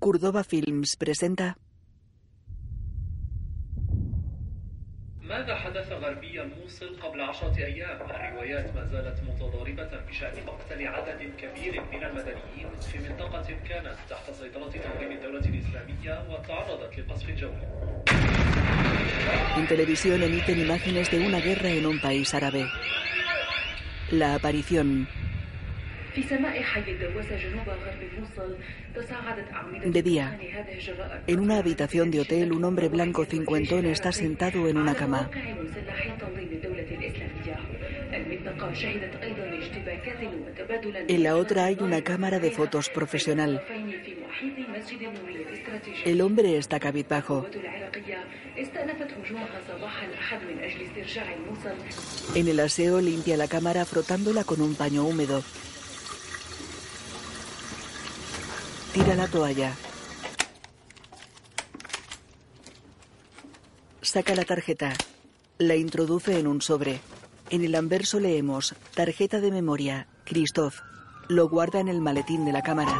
Curdova Films presenta ماذا حدث غربي الموصل قبل عشرة أيام؟ الروايات ما زالت متضاربة بشأن مقتل عدد كبير من المدنيين في منطقة كانت تحت سيطرة تنظيم الدولة الإسلامية وتعرضت لقصف جوي. En televisión emiten imágenes de una guerra en un país árabe. La aparición de día, en una habitación de hotel, un hombre blanco cincuentón está sentado en una cama. En la otra hay una cámara de fotos profesional. El hombre está cabizbajo. En el aseo limpia la cámara frotándola con un paño húmedo. Tira la toalla. Saca la tarjeta. La introduce en un sobre. En el anverso leemos tarjeta de memoria, Christoph. Lo guarda en el maletín de la cámara.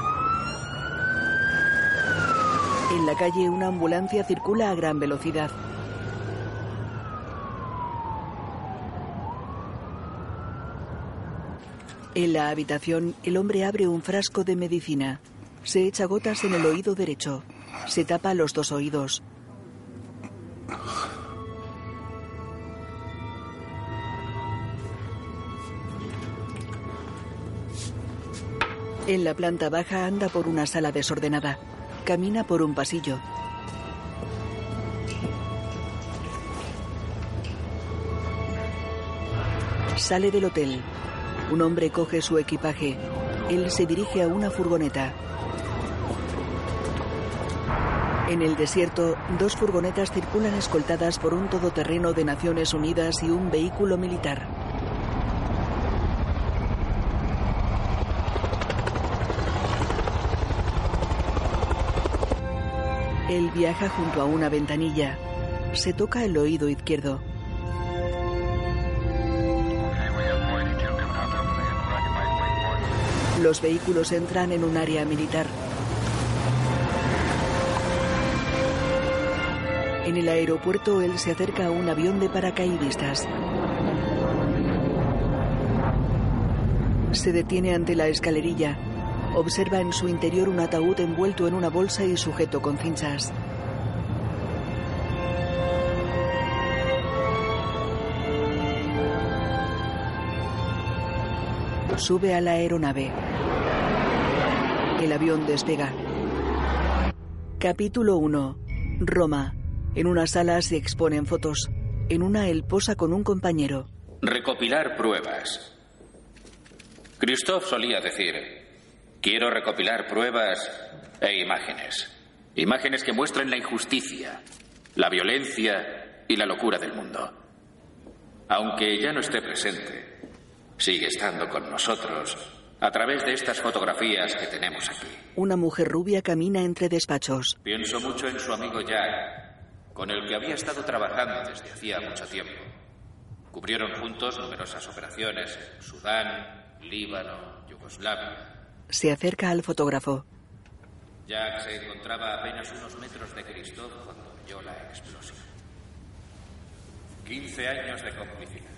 En la calle una ambulancia circula a gran velocidad. En la habitación, el hombre abre un frasco de medicina. Se echa gotas en el oído derecho. Se tapa los dos oídos. En la planta baja anda por una sala desordenada. Camina por un pasillo. Sale del hotel. Un hombre coge su equipaje. Él se dirige a una furgoneta. En el desierto, dos furgonetas circulan escoltadas por un todoterreno de Naciones Unidas y un vehículo militar. Él viaja junto a una ventanilla. Se toca el oído izquierdo. Los vehículos entran en un área militar. En el aeropuerto, él se acerca a un avión de paracaidistas. Se detiene ante la escalerilla. Observa en su interior un ataúd envuelto en una bolsa y sujeto con cinchas. Sube a la aeronave. El avión despega. Capítulo 1. Roma. En una sala se exponen fotos. En una él posa con un compañero. Recopilar pruebas. Christoph solía decir, quiero recopilar pruebas e imágenes. Imágenes que muestren la injusticia, la violencia y la locura del mundo. Aunque ya no esté presente, sigue estando con nosotros a través de estas fotografías que tenemos aquí. Una mujer rubia camina entre despachos. Pienso mucho en su amigo Jack, con el que había estado trabajando desde hacía mucho tiempo. Cubrieron juntos numerosas operaciones en Sudán, Líbano, Yugoslavia. Se acerca al fotógrafo. Jack se encontraba a apenas unos metros de Christoph cuando oyó la explosión. 15 años de complicidad.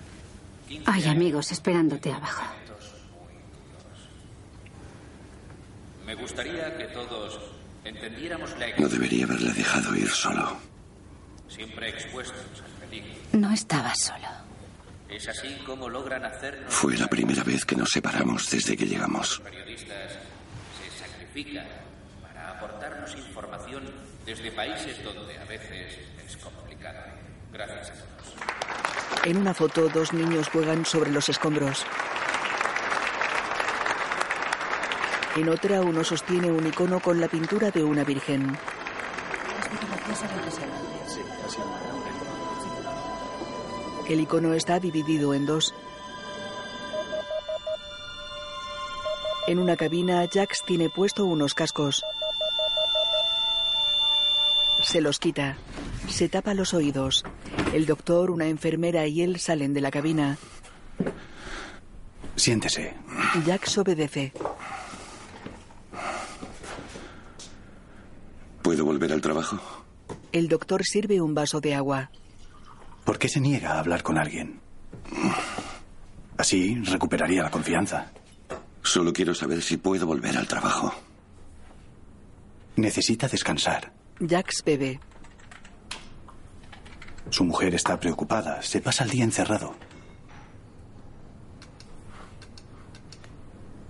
15 Hay amigos esperándote abajo. Me gustaría que todos entendiéramos la No debería haberle dejado ir solo. Siempre expuestos al peligro. No estabas solo. Es así como logran hacernos Fue la primera vez que nos separamos desde que llegamos. periodistas se sacrifican para aportarnos información desde países donde a veces es complicado. Gracias a todos. En una foto, dos niños juegan sobre los escombros. En otra, uno sostiene un icono con la pintura de una virgen. El icono está dividido en dos. En una cabina, Jax tiene puesto unos cascos. Se los quita. Se tapa los oídos. El doctor, una enfermera y él salen de la cabina. Siéntese. Jax obedece. ¿Puedo volver al trabajo? El doctor sirve un vaso de agua. ¿Por qué se niega a hablar con alguien? Así recuperaría la confianza. Solo quiero saber si puedo volver al trabajo. Necesita descansar. Jax bebe. Su mujer está preocupada. Se pasa el día encerrado.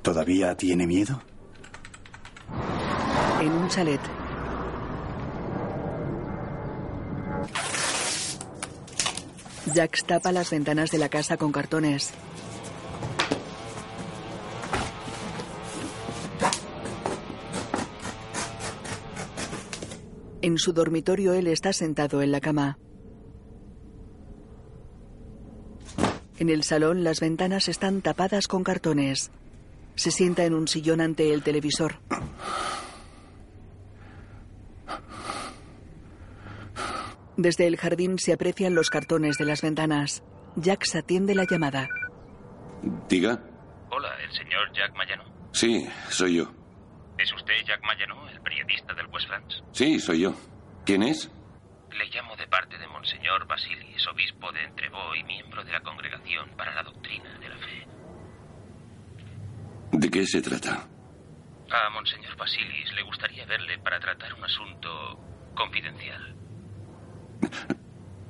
¿Todavía tiene miedo? En un chalet. Jax tapa las ventanas de la casa con cartones. En su dormitorio él está sentado en la cama. En el salón las ventanas están tapadas con cartones. Se sienta en un sillón ante el televisor. Desde el jardín se aprecian los cartones de las ventanas. Jax atiende la llamada. Diga. Hola, el señor Jack Mayano. Sí, soy yo. ¿Es usted Jack Mayano, el periodista del West France? Sí, soy yo. ¿Quién es? Le llamo de parte de Monseñor Basilis, obispo de Entrevaux y miembro de la Congregación para la Doctrina de la Fe. ¿De qué se trata? A Monseñor Basilis le gustaría verle para tratar un asunto confidencial.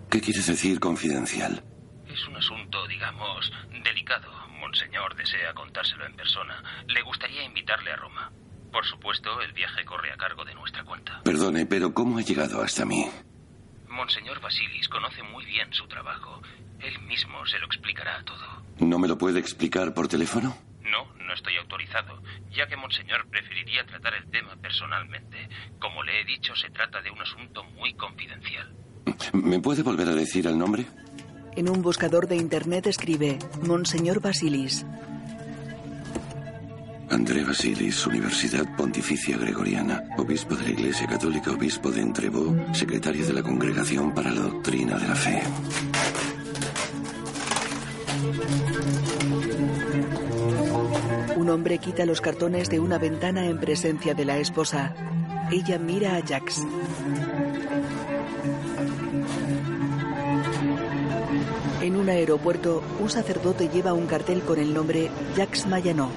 ¿Qué quieres decir confidencial? Es un asunto, digamos, delicado. Monseñor desea contárselo en persona. Le gustaría invitarle a Roma. Por supuesto, el viaje corre a cargo de nuestra cuenta. Perdone, pero ¿cómo ha llegado hasta mí? Monseñor Basilis conoce muy bien su trabajo. Él mismo se lo explicará todo. ¿No me lo puede explicar por teléfono? No, no estoy autorizado, ya que Monseñor preferiría tratar el tema personalmente. Como le he dicho, se trata de un asunto muy confidencial. ¿Me puede volver a decir el nombre? En un buscador de internet escribe Monseñor Basilis. André Basilis, Universidad Pontificia Gregoriana, obispo de la Iglesia Católica, obispo de Entrevaux, secretario de la Congregación para la Doctrina de la Fe. Un hombre quita los cartones de una ventana en presencia de la esposa. Ella mira a Jax. En un aeropuerto, un sacerdote lleva un cartel con el nombre Jax Mayano.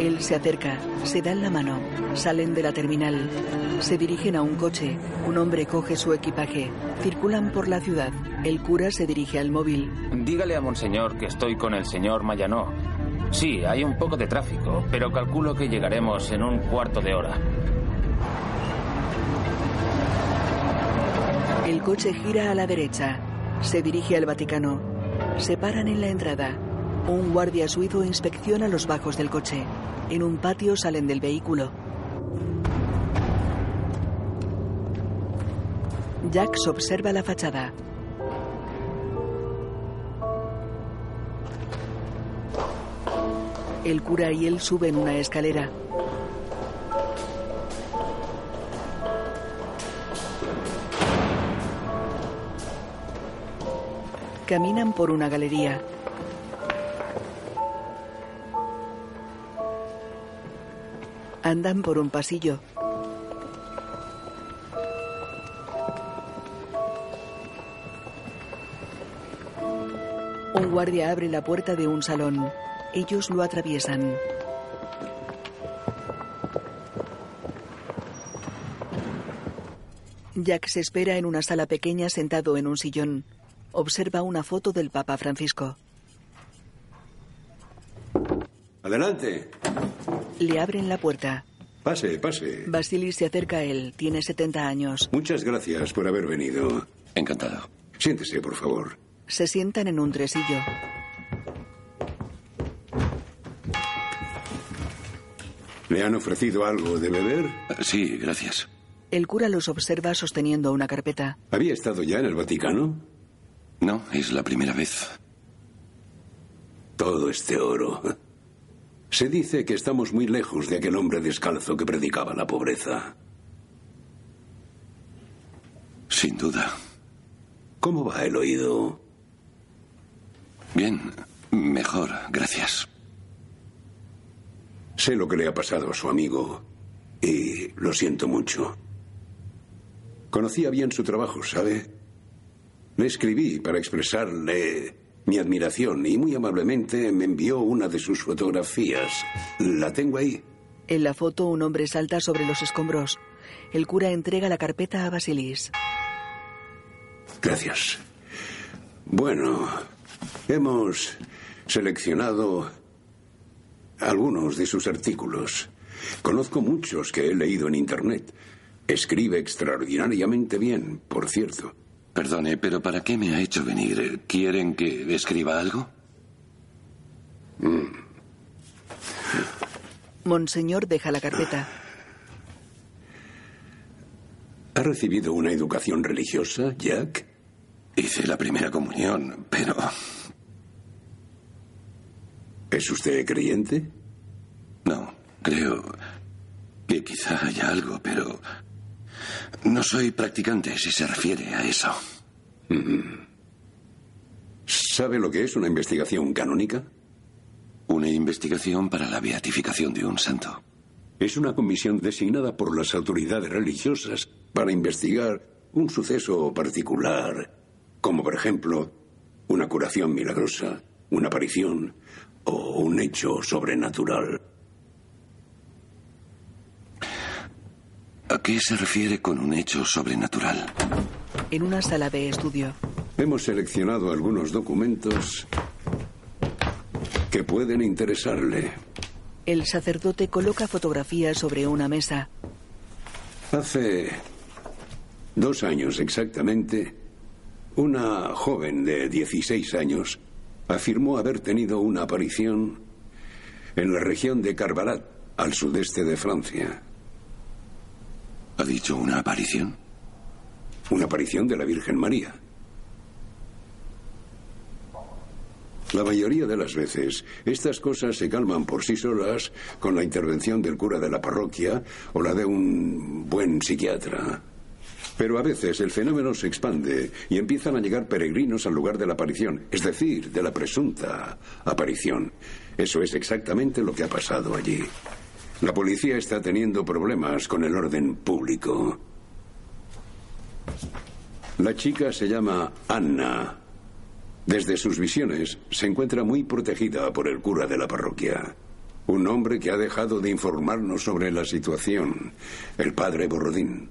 Él se acerca, se dan la mano, salen de la terminal, se dirigen a un coche, un hombre coge su equipaje, circulan por la ciudad, el cura se dirige al móvil. Dígale a Monseñor que estoy con el señor Mayanó. Sí, hay un poco de tráfico, pero calculo que llegaremos en un cuarto de hora. El coche gira a la derecha, se dirige al Vaticano, se paran en la entrada. Un guardia suizo inspecciona los bajos del coche. En un patio salen del vehículo. Jax observa la fachada. El cura y él suben una escalera. Caminan por una galería. Andan por un pasillo. Un guardia abre la puerta de un salón. Ellos lo atraviesan. Jack se espera en una sala pequeña sentado en un sillón. Observa una foto del Papa Francisco. Adelante. Le abren la puerta. Pase, pase. Basilis se acerca a él. Tiene 70 años. Muchas gracias por haber venido. Encantado. Siéntese, por favor. Se sientan en un tresillo. ¿Le han ofrecido algo de beber? Sí, gracias. El cura los observa sosteniendo una carpeta. ¿Había estado ya en el Vaticano? No, es la primera vez. Todo este oro. Se dice que estamos muy lejos de aquel hombre descalzo que predicaba la pobreza. Sin duda. ¿Cómo va el oído? Bien, mejor, gracias. Sé lo que le ha pasado a su amigo y lo siento mucho. Conocía bien su trabajo, ¿sabe? Le escribí para expresarle mi admiración y muy amablemente me envió una de sus fotografías. La tengo ahí. En la foto un hombre salta sobre los escombros. El cura entrega la carpeta a Basilis. Gracias. Bueno, hemos seleccionado algunos de sus artículos. Conozco muchos que he leído en Internet. Escribe extraordinariamente bien, por cierto. Perdone, pero ¿para qué me ha hecho venir? ¿Quieren que escriba algo? Mm. Monseñor deja la carpeta. ¿Ha recibido una educación religiosa, Jack? Hice la primera comunión, pero... ¿Es usted creyente? No, creo que quizá haya algo, pero no soy practicante si se refiere a eso. ¿Sabe lo que es una investigación canónica? Una investigación para la beatificación de un santo. Es una comisión designada por las autoridades religiosas para investigar un suceso particular, como por ejemplo una curación milagrosa, una aparición o un hecho sobrenatural. ¿A qué se refiere con un hecho sobrenatural? En una sala de estudio. Hemos seleccionado algunos documentos que pueden interesarle. El sacerdote coloca fotografías sobre una mesa. Hace dos años exactamente, una joven de 16 años afirmó haber tenido una aparición en la región de Carbarat, al sudeste de Francia. ¿Ha dicho una aparición? Una aparición de la Virgen María. La mayoría de las veces, estas cosas se calman por sí solas con la intervención del cura de la parroquia o la de un buen psiquiatra. Pero a veces el fenómeno se expande y empiezan a llegar peregrinos al lugar de la aparición, es decir, de la presunta aparición. Eso es exactamente lo que ha pasado allí. La policía está teniendo problemas con el orden público. La chica se llama Anna. Desde sus visiones se encuentra muy protegida por el cura de la parroquia. Un hombre que ha dejado de informarnos sobre la situación, el padre Borrodín.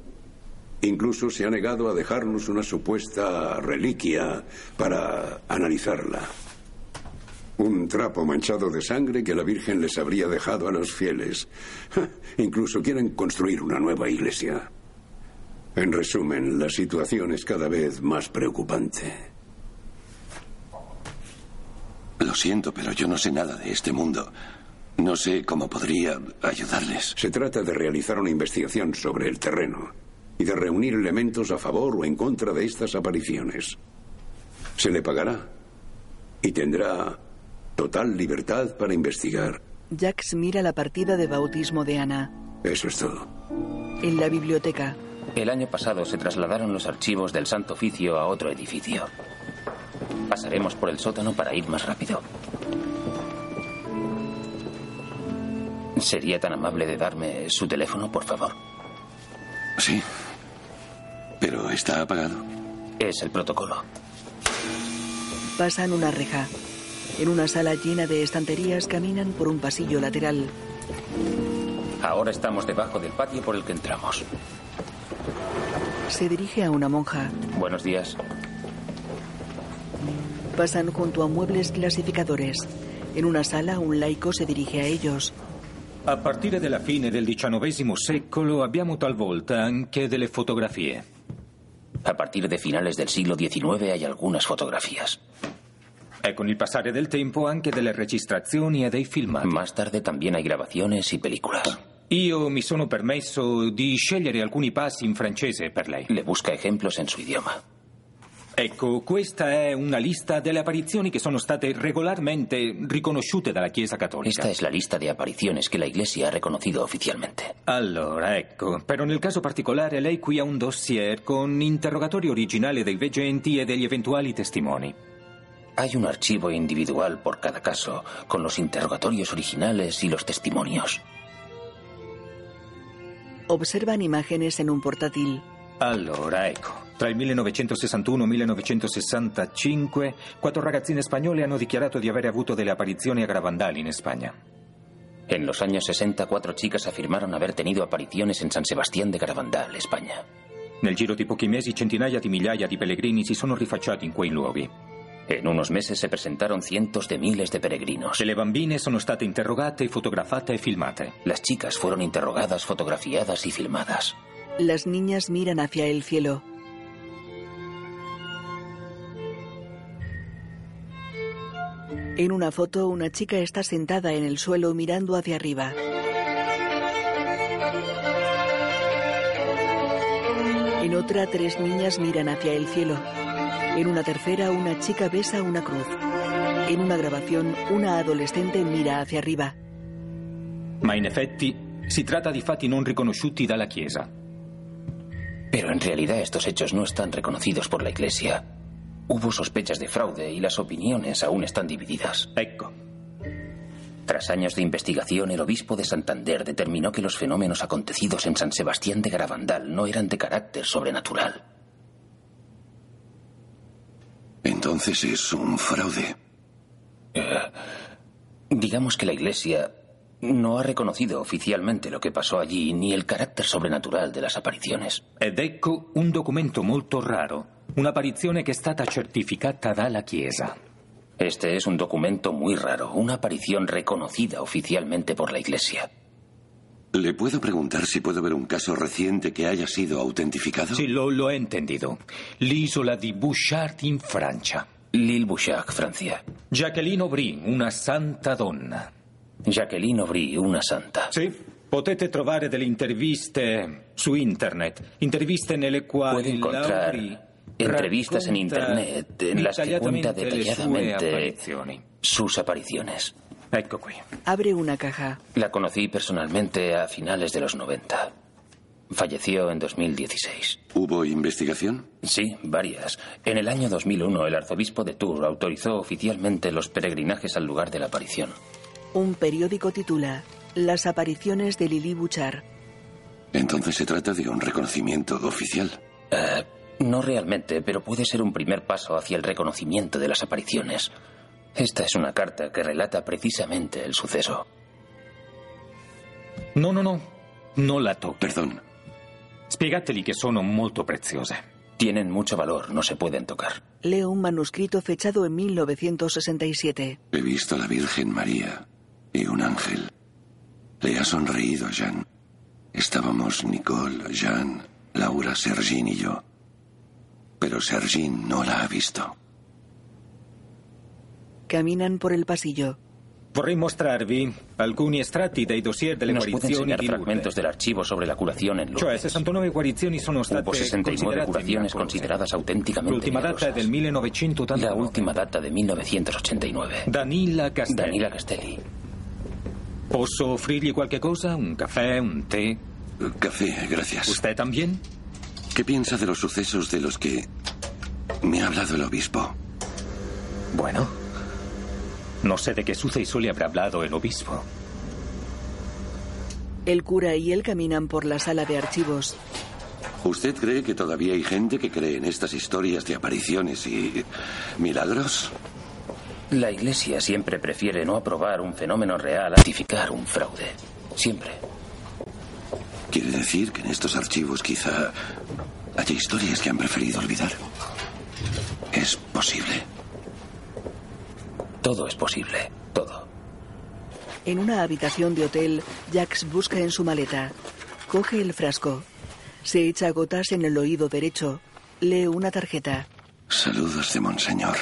Incluso se ha negado a dejarnos una supuesta reliquia para analizarla. Un trapo manchado de sangre que la Virgen les habría dejado a los fieles. Incluso quieren construir una nueva iglesia. En resumen, la situación es cada vez más preocupante. Lo siento, pero yo no sé nada de este mundo. No sé cómo podría ayudarles. Se trata de realizar una investigación sobre el terreno y de reunir elementos a favor o en contra de estas apariciones. Se le pagará y tendrá total libertad para investigar. Jax mira la partida de bautismo de Ana. Eso es todo. En la biblioteca. El año pasado se trasladaron los archivos del Santo Oficio a otro edificio. Pasaremos por el sótano para ir más rápido. ¿Sería tan amable de darme su teléfono, por favor? Sí. Pero está apagado. Es el protocolo. Pasan una reja. En una sala llena de estanterías caminan por un pasillo lateral. Ahora estamos debajo del patio por el que entramos. Se dirige a una monja. Buenos días. Pasan junto a muebles clasificadores. En una sala un laico se dirige a ellos. A partire dalla fine del XIX secolo abbiamo talvolta anche delle fotografie. A partir de finales del siglo XIX hay algunas fotografías. E con il passare del tempo anche delle registrazioni e dei filmati. Más tarde también hay grabaciones y películas. Io mi sono permesso di scegliere alcuni passi in francese per lei. Le busca ejemplos en su idioma. Ecco, questa è una lista delle apparizioni che sono state regolarmente riconosciute dalla Chiesa Cattolica. Esta es la lista de apariciones que la Iglesia ha reconocido oficialmente. Allora, ecco, però nel caso particolare lei qui ha un dossier con interrogatori originali dei veggenti e degli eventuali testimoni. Hay un archivo individual por cada caso, con los interrogatorios originales y los testimonios. Observan imágenes en un portátil. Allora, ecco. Tra il 1961 e il 1965, quattro ragazzine spagnole hanno dichiarato di aver avuto delle apparizioni a Gravandal in Spagna. En los años 60, cuatro chicas afirmaron haber tenido apariciones en San Sebastián de Garabandal, España. Nel giro di pochi mesi centinaia di migliaia di pellegrini si sono rifacciati in quei luoghi. En unos meses se presentaron cientos de miles de peregrinos. Le bambine sono state interrogate, fotografate e filmate. Las chicas fueron interrogadas, fotografiadas y filmadas. Las niñas miran hacia el cielo. En una foto, una chica está sentada en el suelo mirando hacia arriba. En otra, tres niñas miran hacia el cielo. En una tercera, una chica besa una cruz. En una grabación, una adolescente mira hacia arriba. Ma in effetti si tratta di fatti non riconosciuti dalla Chiesa. Pero en realidad estos hechos no están reconocidos por la Iglesia. Hubo sospechas de fraude y las opiniones aún están divididas. Ecco. Tras años de investigación, el obispo de Santander determinó que los fenómenos acontecidos en San Sebastián de Garabandal no eran de carácter sobrenatural. Entonces es un fraude. Eh, digamos que la Iglesia no ha reconocido oficialmente lo que pasó allí ni el carácter sobrenatural de las apariciones. Ed ecco un documento molto raro. Un'apparizione che è stata certificata dalla Chiesa. Este es un documento muy raro, una aparición reconocida oficialmente por la Iglesia. ¿Le puedo preguntar si puedo ver un caso reciente que haya sido autentificado? Sì, lo, lo he entendido. L'isola di Bouchard in Francia. L'Île Bouchard, Francia. Jacqueline Aubry, una santa donna. Jacqueline Aubry, una santa. Sì, potete trovare delle interviste su internet. Interviste nelle quali Puede encontrar Aubry entrevistas en internet en las que cuenta detalladamente sus apariciones. Abre una caja. La conocí personalmente a finales de los 90. Falleció en 2016. ¿Hubo investigación? Sí, varias. En el año 2001, el arzobispo de Tours autorizó oficialmente los peregrinajes al lugar de la aparición. Un periódico titula Las apariciones de Lili Bouchard. Entonces se trata de un reconocimiento oficial. Eh, no realmente, pero puede ser un primer paso hacia el reconocimiento de las apariciones. Esta es una carta que relata precisamente el suceso. No, no, no. Non la tocchi. Perdón. Spiegateli che sono molto preziose. Tienen mucho valor, no se pueden tocar. Leo un manuscrito fechado en 1967. He visto a la Virgen María y un ángel. Le ha sonreído a Jean. Estábamos Nicole, Jean, Laura, Sergin y yo. Pero Sergin no la ha visto. Caminan por el pasillo. Vorrei mostrarvi alcuni estratti dei dossier delle Nos puede guarizioni enseñar di Lourdes. fragmentos del archivo sobre la curación en Cioè, Lourdes. 69 guarizioni sono state Hubo 69 considerate curaciones miracolose. consideradas auténticamente L'ultima data è del 1989. La última data de 1989. Danila Castelli. Danila Castelli. Posso offrirgli qualche cosa? Un caffè, un té? Café, gracias. ¿Usted también? ¿Qué piensa de los sucesos de los que me ha hablado el obispo? Bueno, no sé de qué suceso le habrá hablado el obispo. El cura y él caminan por la sala de archivos. ¿Usted cree que todavía hay gente que cree en estas historias de apariciones y milagros? La Iglesia siempre prefiere no aprobar un fenómeno real a ratificar un fraude. Siempre. ¿Quiere decir que en estos archivos quizá haya historias que han preferido olvidar? Es posible. Todo es posible. Todo. En una habitación de hotel, Jax busca en su maleta. Coge el frasco. Se echa gotas en el oído derecho. Lee una tarjeta. Saludos de Monseñor.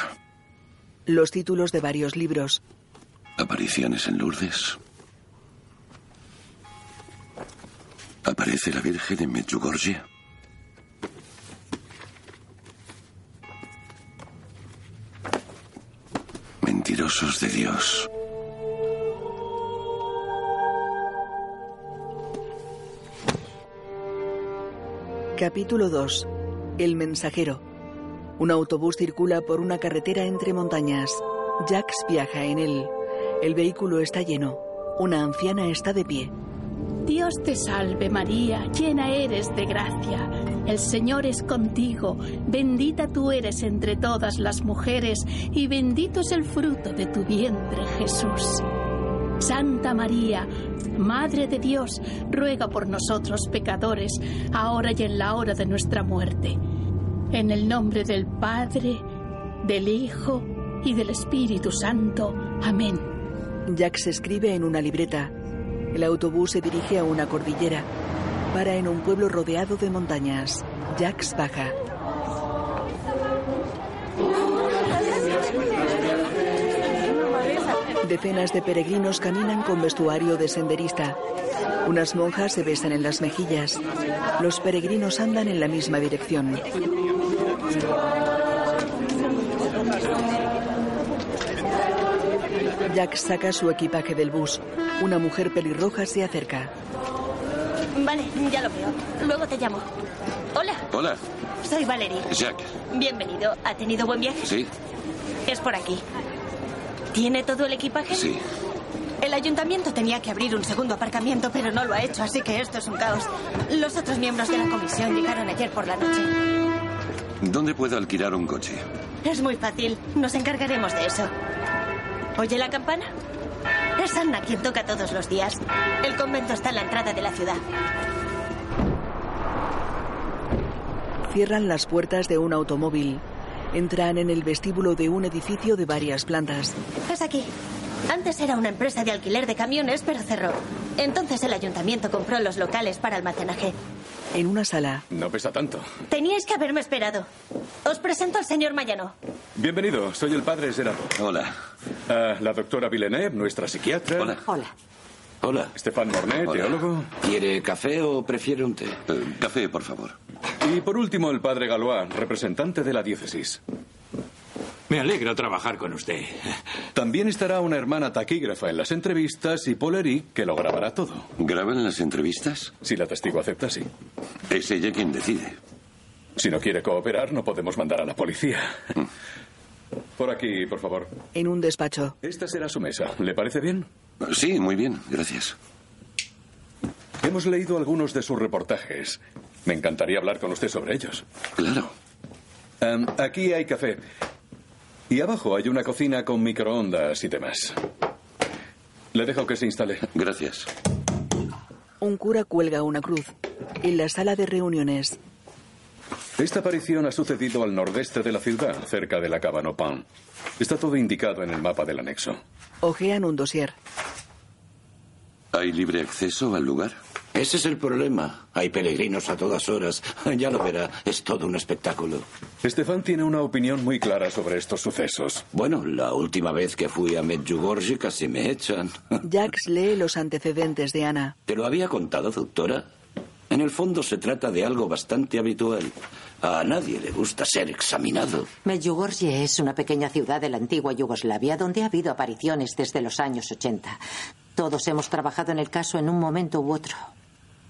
Los títulos de varios libros. Apariciones en Lourdes. Aparece la Virgen en Medjugorje. Mentirosos de Dios. Capítulo 2. El mensajero. Un autobús circula por una carretera entre montañas. Jax viaja en él. El vehículo está lleno. Una anciana está de pie. Dios te salve María, llena eres de gracia. El Señor es contigo, bendita tú eres entre todas las mujeres, y bendito es el fruto de tu vientre, Jesús. Santa María, Madre de Dios, ruega por nosotros pecadores, ahora y en la hora de nuestra muerte. En el nombre del Padre, del Hijo y del Espíritu Santo. Amén. Jack se escribe en una libreta. El autobús se dirige a una cordillera. Para en un pueblo rodeado de montañas. Jax baja. Decenas de peregrinos caminan con vestuario de senderista. Unas monjas se besan en las mejillas. Los peregrinos andan en la misma dirección. Jack saca su equipaje del bus. Una mujer pelirroja se acerca. Vale, ya lo veo. Luego te llamo. Hola, Hola, soy Valerie. Jack. Bienvenido. ¿Ha tenido buen viaje? ¿Sí? Es por aquí. ¿Tiene todo el equipaje? Sí. El ayuntamiento tenía que abrir un segundo aparcamiento, pero no lo ha hecho, así que esto es un caos. Los otros miembros de la comisión llegaron ayer por la noche. ¿Dónde puedo alquilar un coche? Es muy fácil. Nos encargaremos de eso. ¿Oye la campana? Es Anna quien toca todos los días. El convento está en la entrada de la ciudad. Cierran las puertas de un automóvil. Entran en el vestíbulo de un edificio de varias plantas. Es aquí. Antes era una empresa de alquiler de camiones, pero cerró. Entonces el ayuntamiento compró los locales para almacenaje. En una sala. No pesa tanto. Teníais que haberme esperado. Os presento al señor Mayano. Bienvenido, soy el padre Gerardo. Hola. la doctora Villeneuve, nuestra psiquiatra. Hola. Hola. Hola. Estefan Mornet, Hola. teólogo. ¿Quiere café o prefiere un té? Eh, café, por favor. Y por último, el padre Galois, representante de la diócesis. Me alegra trabajar con usted. También estará una hermana taquígrafa en las entrevistas y Polery, que lo grabará todo. ¿Graban las entrevistas? Si la testigo acepta, sí. Es ella quien decide. Si no quiere cooperar, no podemos mandar a la policía. Mm. Por aquí, por favor. En un despacho. Esta será su mesa. ¿Le parece bien? Sí, muy bien, gracias. Hemos leído algunos de sus reportajes. Me encantaría hablar con usted sobre ellos. Claro. Em, aquí hay café. Y abajo hay una cocina con microondas y demás. Le dejo que se instale. Gracias. Un cura cuelga una cruz. En la sala de reuniones. Esta aparición ha sucedido al nordeste de la ciudad, cerca de la Cabanopin. Está todo indicado en el mapa del anexo. Ojean un dossier. ¿Hay libre acceso al lugar? Ese es el problema. Hay peregrinos a todas horas. Ya lo verá, es todo un espectáculo. Estefan tiene una opinión muy clara sobre estos sucesos. Bueno, la última vez que fui a Medjugorje casi me echan. Jax lee los antecedentes de Ana. ¿Te lo había contado, doctora? En el fondo se trata de algo bastante habitual. A nadie le gusta ser examinado. Medjugorje es una pequeña ciudad de la antigua Yugoslavia donde ha habido apariciones desde los años 80. Todos hemos trabajado en el caso en un momento u otro.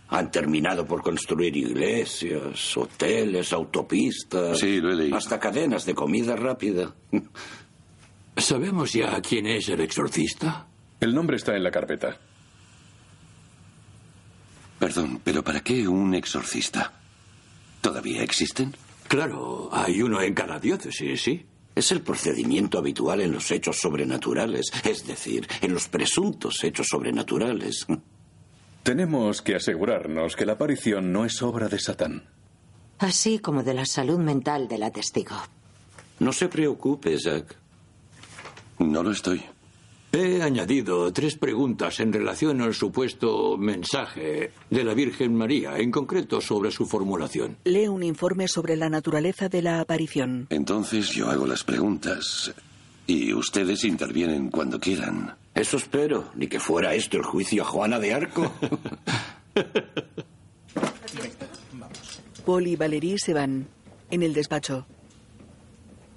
Han terminado por construir iglesias, hoteles, autopistas. Sí, lo he leído. Hasta cadenas de comida rápida. ¿Sabemos ya quién es el exorcista? El nombre está en la carpeta. Perdón, pero ¿para qué un exorcista? ¿Todavía existen? Claro, hay uno en cada diócesis, sí. Es el procedimiento habitual en los hechos sobrenaturales, es decir, en los presuntos hechos sobrenaturales. Tenemos que asegurarnos que la aparición no es obra de Satán. Así como de la salud mental de la testigo. No se preocupe, Jack. No lo estoy. He añadido tres preguntas en relación al supuesto mensaje de la Virgen María, en concreto sobre su formulación. Lee un informe sobre la naturaleza de la aparición. Entonces yo hago las preguntas y ustedes intervienen cuando quieran. Eso espero, ni que fuera esto el juicio a Juana de Arco. Paul y Valerie se van. En el despacho.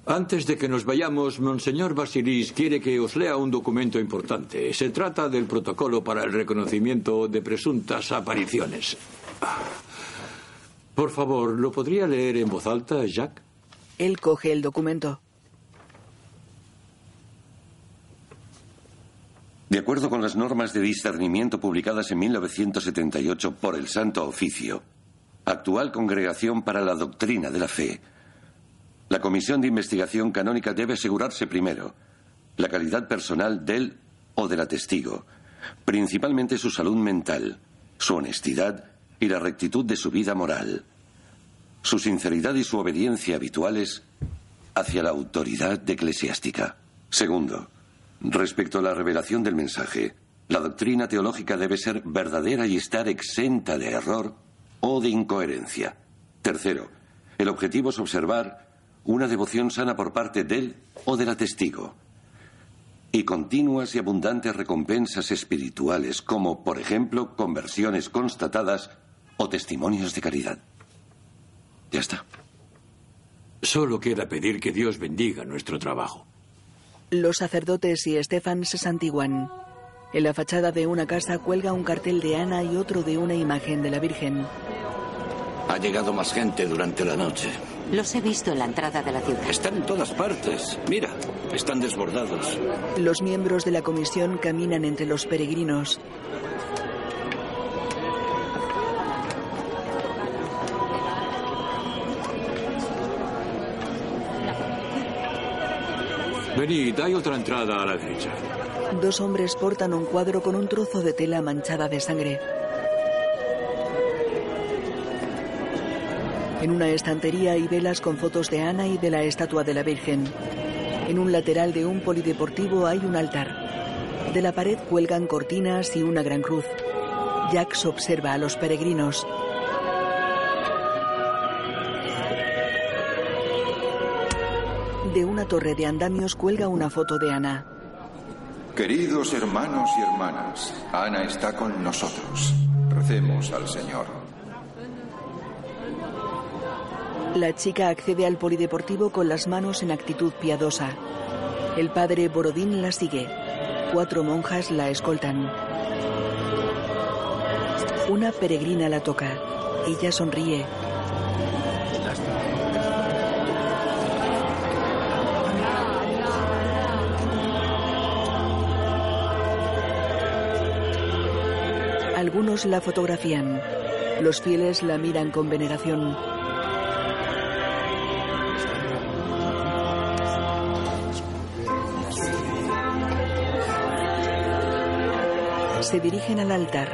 Antes de que nos vayamos, Monseñor Basilis quiere que os lea un documento importante. Se trata del protocolo para el reconocimiento de presuntas apariciones. Por favor, ¿lo podría leer en voz alta, Jack? Él coge el documento. De acuerdo con las normas de discernimiento publicadas en 1978 por el Santo Oficio, Actual Congregación para la Doctrina de la Fe. La Comisión de Investigación Canónica debe asegurarse primero la calidad personal del o de la testigo, principalmente su salud mental, su honestidad y la rectitud de su vida moral, su sinceridad y su obediencia habituales hacia la autoridad eclesiástica. Segundo, respecto a la revelación del mensaje, la doctrina teológica debe ser verdadera y estar exenta de error o de incoherencia. Tercero, el objetivo es observar una devoción sana por parte del o de la testigo y continuas y abundantes recompensas espirituales como, por ejemplo, conversiones constatadas o testimonios de caridad. Ya está. Solo queda pedir que Dios bendiga nuestro trabajo. Los sacerdotes y Estefan se santiguan. En la fachada de una casa cuelga un cartel de Ana y otro de una imagen de la Virgen. Ha llegado más gente durante la noche. Los he visto en la entrada de la ciudad. Están en todas partes. Mira, están desbordados. Los miembros de la comisión caminan entre los peregrinos. Venid, hay otra entrada a la derecha. Dos hombres portan un cuadro con un trozo de tela manchada de sangre. En una estantería hay velas con fotos de Ana y de la estatua de la Virgen. En un lateral de un polideportivo hay un altar. De la pared cuelgan cortinas y una gran cruz. Jax observa a los peregrinos. De una torre de andamios cuelga una foto de Ana. Queridos hermanos y hermanas, Ana está con nosotros. Recemos al Señor. La chica accede al polideportivo con las manos en actitud piadosa. El padre Borodín la sigue. Cuatro monjas la escoltan. Una peregrina la toca. Ella sonríe. Algunos la fotografían. Los fieles la miran con veneración. Se dirigen al altar.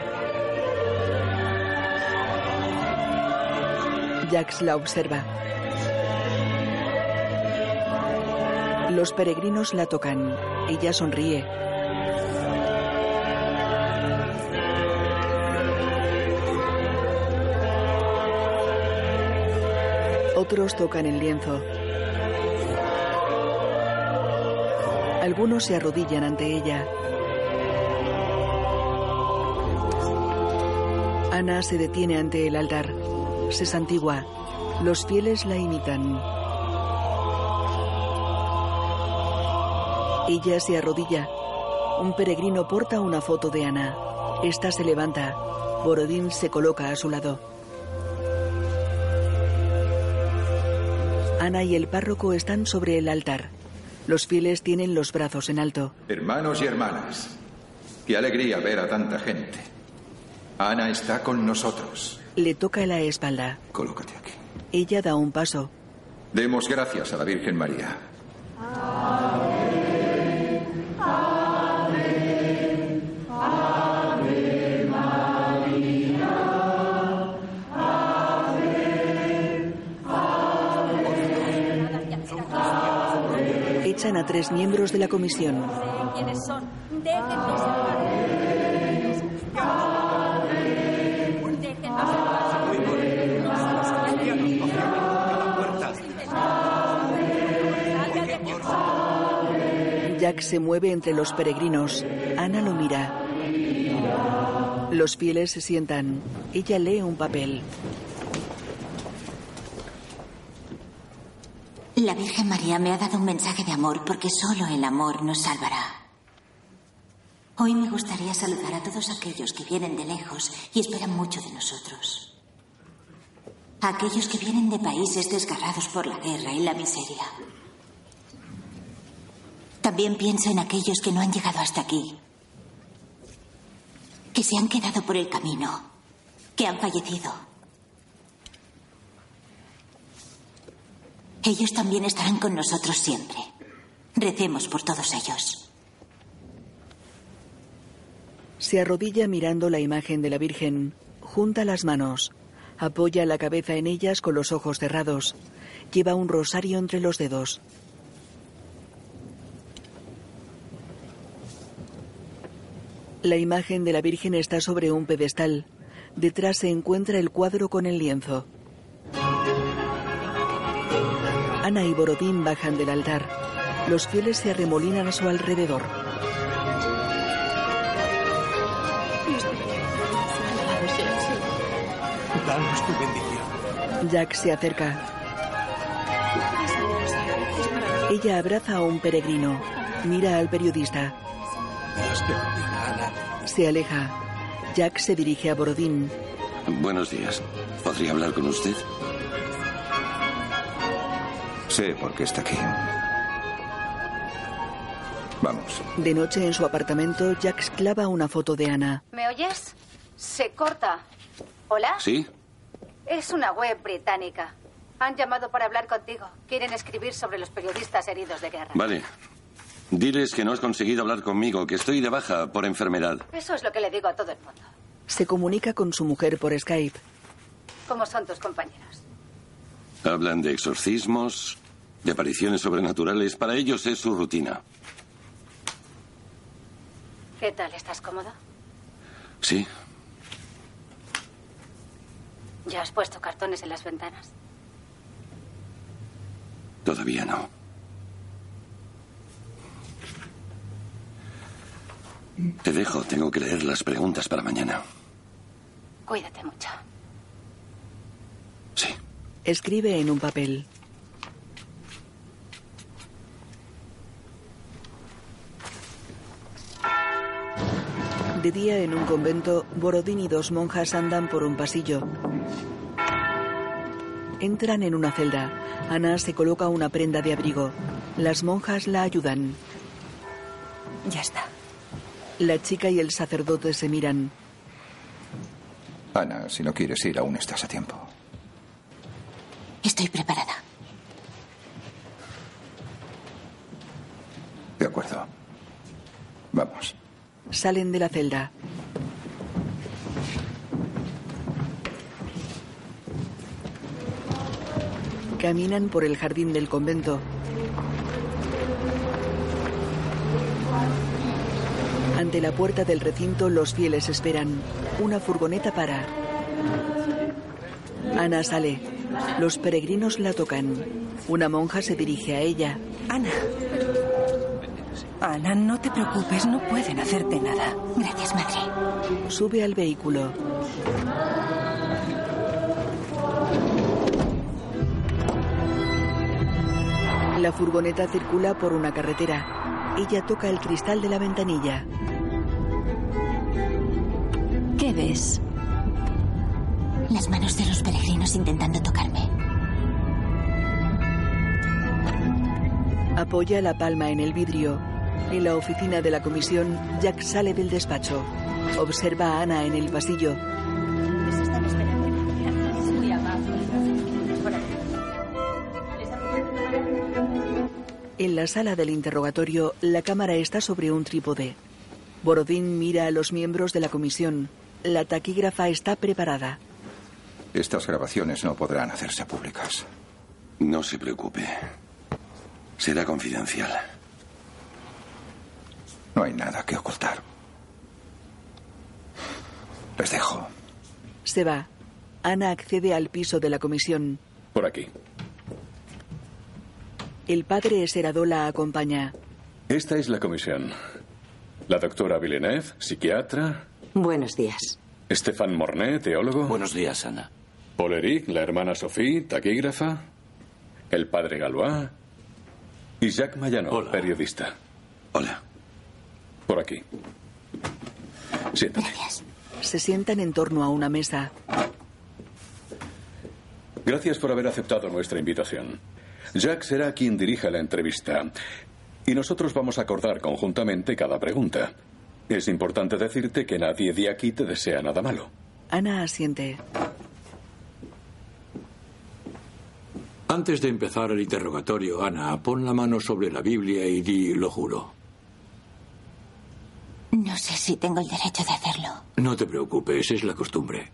Jax la observa. Los peregrinos la tocan. Ella sonríe. Otros tocan el lienzo. Algunos se arrodillan ante ella. Ana se detiene ante el altar. Se santigua. Los fieles la imitan. Ella se arrodilla. Un peregrino porta una foto de Ana. Esta se levanta. Borodín se coloca a su lado. Ana y el párroco están sobre el altar. Los fieles tienen los brazos en alto. Hermanos y hermanas, qué alegría ver a tanta gente. Ana está con nosotros. Le toca la espalda. Colócate aquí. Ella da un paso. Demos gracias a la Virgen María. Echan a tres miembros de la comisión. ¿Quiénes son? Déjenlos Se mueve entre los peregrinos. Ana lo mira. Los fieles se sientan. Ella lee un papel. La Virgen María me ha dado un mensaje de amor porque solo el amor nos salvará. Hoy me gustaría saludar a todos aquellos que vienen de lejos y esperan mucho de nosotros. Aquellos que vienen de países desgarrados por la guerra y la miseria. También piensa en aquellos que no han llegado hasta aquí, que se han quedado por el camino, que han fallecido. Ellos también estarán con nosotros siempre. Recemos por todos ellos. Se arrodilla mirando la imagen de la Virgen, junta las manos, apoya la cabeza en ellas con los ojos cerrados, lleva un rosario entre los dedos. La imagen de la Virgen está sobre un pedestal. Detrás se encuentra el cuadro con el lienzo. Ana y Borodín bajan del altar. Los fieles se arremolinan a su alrededor. Danos tu bendición. Jack se acerca. Ella abraza a un peregrino. Mira al periodista. Se aleja. Jack se dirige a Borodín. Buenos días. ¿Podría hablar con usted? Sé por qué está aquí. Vamos. De noche en su apartamento, Jack clava una foto de Ana. ¿Me oyes? Se corta. ¿Hola? ¿Sí? Es una web británica. Han llamado para hablar contigo. Quieren escribir sobre los periodistas heridos de guerra. Vale. Diles que no has conseguido hablar conmigo, que estoy de baja por enfermedad. Eso es lo que le digo a todo el mundo. Se comunica con su mujer por Skype. ¿Cómo son tus compañeros? Hablan de exorcismos, de apariciones sobrenaturales. Para ellos es su rutina. ¿Qué tal? ¿Estás cómodo? Sí. ¿Ya has puesto cartones en las ventanas? Todavía no. Te dejo, tengo que leer las preguntas para mañana. Cuídate mucho. Sí. Escribe en un papel. De día en un convento, Borodín y dos monjas andan por un pasillo. Entran en una celda. Ana se coloca una prenda de abrigo. Las monjas la ayudan. Ya está. La chica y el sacerdote se miran. Ana, si no quieres ir, aún estás a tiempo. Estoy preparada. De acuerdo. Vamos. Salen de la celda. Caminan por el jardín del convento. Ante la puerta del recinto los fieles esperan. Una furgoneta para. Ana sale. Los peregrinos la tocan. Una monja se dirige a ella. Ana. Ana, no te preocupes, no pueden hacerte nada. Gracias, madre. Sube al vehículo. La furgoneta circula por una carretera. Ella toca el cristal de la ventanilla. ¿Qué ves? Las manos de los peregrinos intentando tocarme. Apoya la palma en el vidrio. En la oficina de la comisión, Jack sale del despacho. Observa a Ana en el pasillo. En la sala del interrogatorio, la cámara está sobre un trípode. Borodín mira a los miembros de la comisión. La taquígrafa está preparada. Estas grabaciones no podrán hacerse públicas. No se preocupe. Será confidencial. No hay nada que ocultar. Les dejo. Se va. Ana accede al piso de la comisión. Por aquí. El padre Eserado la acompaña. Esta es la comisión. La doctora Villeneuve, psiquiatra. Buenos días. Estefan Mornet, teólogo. Buenos días, Ana. Paul Eric, la hermana Sophie, taquígrafa. El padre Galois. Y Jacques Mayano, periodista. Hola. Por aquí. Siéntate. Gracias. Se sientan en torno a una mesa. Gracias por haber aceptado nuestra invitación. Jack será quien dirija la entrevista. Y nosotros vamos a acordar conjuntamente cada pregunta. Es importante decirte que nadie de aquí te desea nada malo. Ana asiente. Antes de empezar el interrogatorio, Ana, pon la mano sobre la Biblia y di, lo juro. No sé si tengo el derecho de hacerlo. No te preocupes, es la costumbre.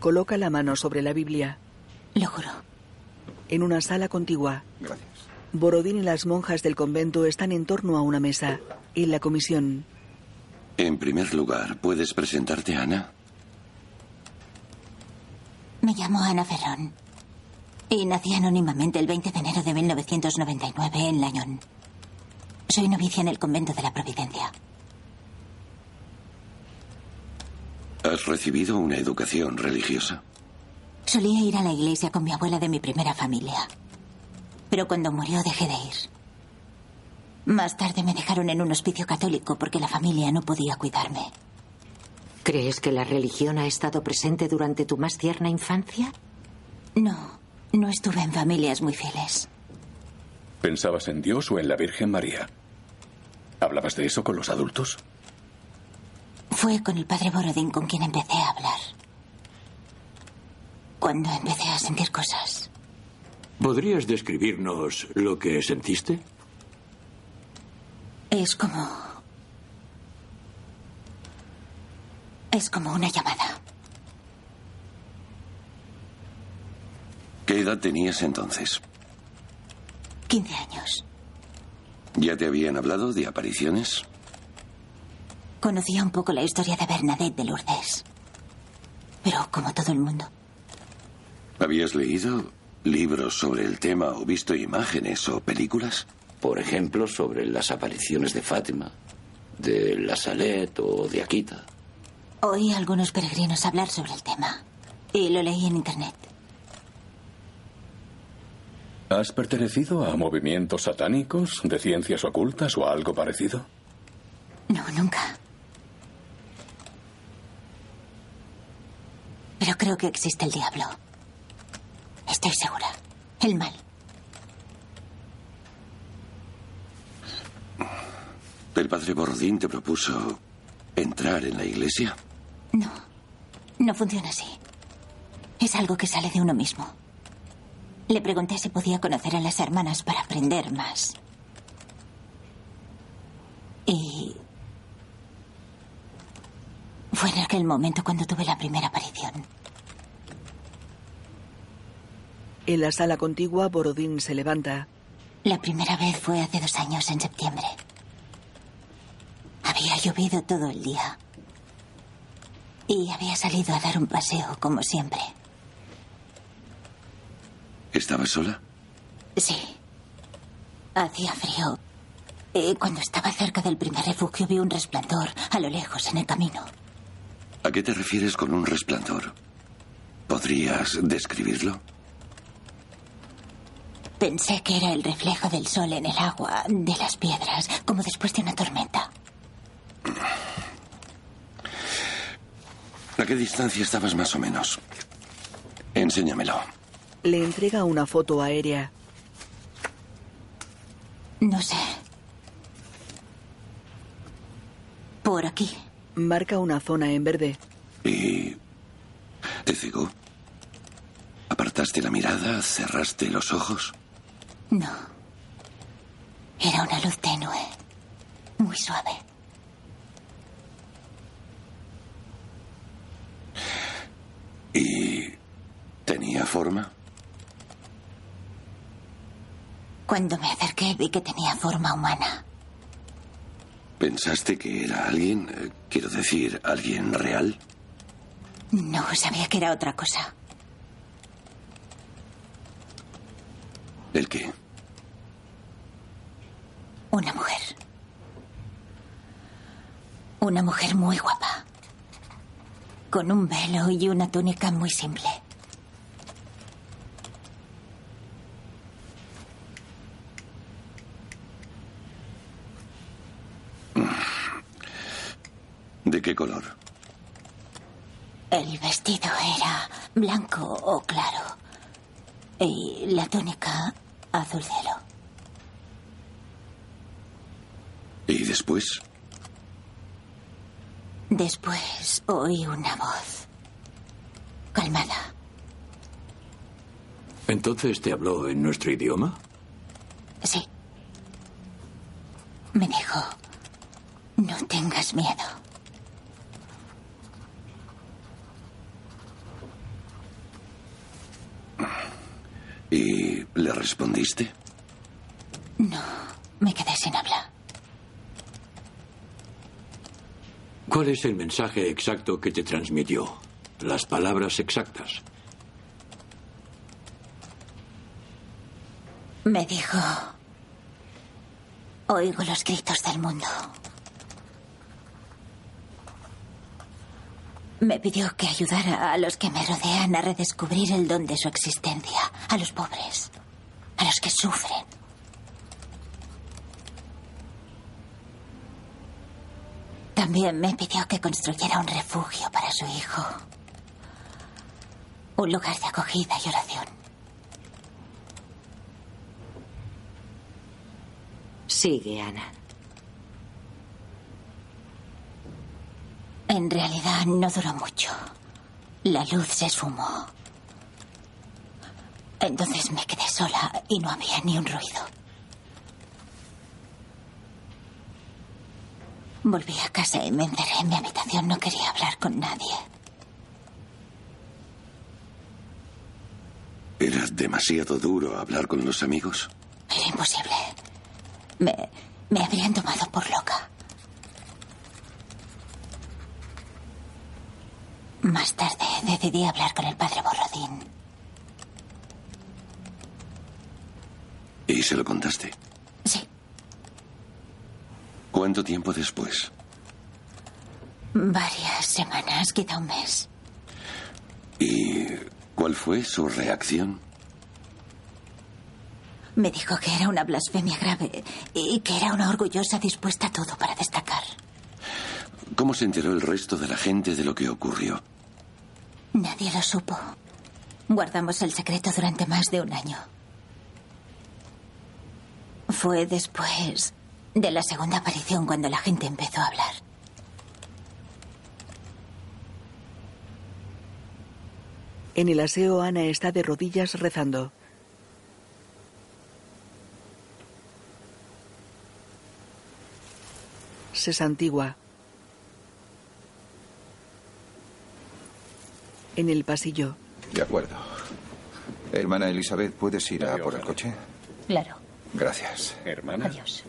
Coloca la mano sobre la Biblia. Lo juro. En una sala contigua. Gracias. Borodín y las monjas del convento están en torno a una mesa. En la comisión. En primer lugar, ¿puedes presentarte, Ana? Me llamo Ana Ferrón. Y nací anónimamente el 20 de enero de 1999 en Lañón. Soy novicia en el convento de la Providencia. ¿Has recibido una educación religiosa? Solía ir a la iglesia con mi abuela de mi primera familia. Pero cuando murió dejé de ir. Más tarde me dejaron en un hospicio católico porque la familia no podía cuidarme. ¿Crees que la religión ha estado presente durante tu más tierna infancia? No, no estuve en familias muy fieles. ¿Pensabas en Dios o en la Virgen María? ¿Hablabas de eso con los adultos? Fue con el padre Borodín con quien empecé a hablar. Cuando empecé a sentir cosas. ¿Podrías describirnos lo que sentiste? Es como... Es como una llamada. ¿Qué edad tenías entonces? 15 años. ¿Ya te habían hablado de apariciones? Conocía un poco la historia de Bernadette de Lourdes. Pero como todo el mundo. ¿Habías leído libros sobre el tema o visto imágenes o películas? Por ejemplo, sobre las apariciones de Fátima, de la Salet o de Akita. Oí a algunos peregrinos hablar sobre el tema. Y lo leí en Internet. ¿Has pertenecido a movimientos satánicos, de ciencias ocultas o a algo parecido? No, nunca. Pero creo que existe el diablo. Estoy segura. El mal. ¿El padre Borodín te propuso entrar en la iglesia? No. No funciona así. Es algo que sale de uno mismo. Le pregunté si podía conocer a las hermanas para aprender más. Y... Fue en aquel momento cuando tuve la primera aparición. En la sala contigua, Borodín se levanta. La primera vez fue hace dos años, en septiembre. Había llovido todo el día. Y había salido a dar un paseo, como siempre. ¿Estabas sola? Sí. Hacía frío. Y cuando estaba cerca del primer refugio vi un resplandor a lo lejos en el camino. ¿A qué te refieres con un resplandor? ¿Podrías describirlo? Pensé que era el reflejo del sol en el agua, de las piedras, como después de una tormenta. ¿A qué distancia estabas más o menos? Enséñamelo. Le entrega una foto aérea. No sé. Por aquí. Marca una zona en verde. ¿Y te cegó? ¿Apartaste la mirada? ¿Cerraste los ojos? No. Era una luz tenue. Muy suave. ¿Y tenía forma? Cuando me acerqué vi que tenía forma humana. ¿Pensaste que era alguien? Eh, Quiero decir, alguien real. No, sabía que era otra cosa. ¿El qué? Una mujer. Una mujer muy guapa. Con un velo y una túnica muy simple. ¿De qué color? El vestido era blanco o claro. Y la túnica azul cielo. ¿Y después? Después oí una voz. Calmada. ¿Entonces te habló en nuestro idioma? Sí. Me dijo, no tengas miedo. ¿Y le respondiste? No, me quedé sin habla. ¿Cuál es el mensaje exacto que te transmitió? Las palabras exactas. Me dijo, oigo los gritos del mundo. Me pidió que ayudara a los que me rodean a redescubrir el don de su existencia, a los pobres, a los que sufren. También me pidió que construyera un refugio para su hijo, un lugar de acogida y oración. Sigue, Ana. En realidad no duró mucho. La luz se esfumó. Entonces me quedé sola y no había ni un ruido. Volví a casa y me encerré en mi habitación. No quería hablar con nadie. ¿Era demasiado duro hablar con los amigos? Era imposible. Me, me habrían tomado por loca. Más tarde decidí hablar con el padre Borrodín. ¿Y se lo contaste? ¿Cuánto tiempo después? Varias semanas, quizá un mes. ¿Y cuál fue su reacción? Me dijo que era una blasfemia grave y que era una orgullosa dispuesta a todo para destacar. ¿Cómo se enteró el resto de la gente de lo que ocurrió? Nadie lo supo. Guardamos el secreto durante más de un año. Fue después de la segunda aparición cuando la gente empezó a hablar. En el aseo, Ana está de rodillas rezando. Se santigua. En el pasillo. De acuerdo. Hermana Elizabeth, ¿puedes ir a por el coche? Claro. Gracias. Hermana. Adiós.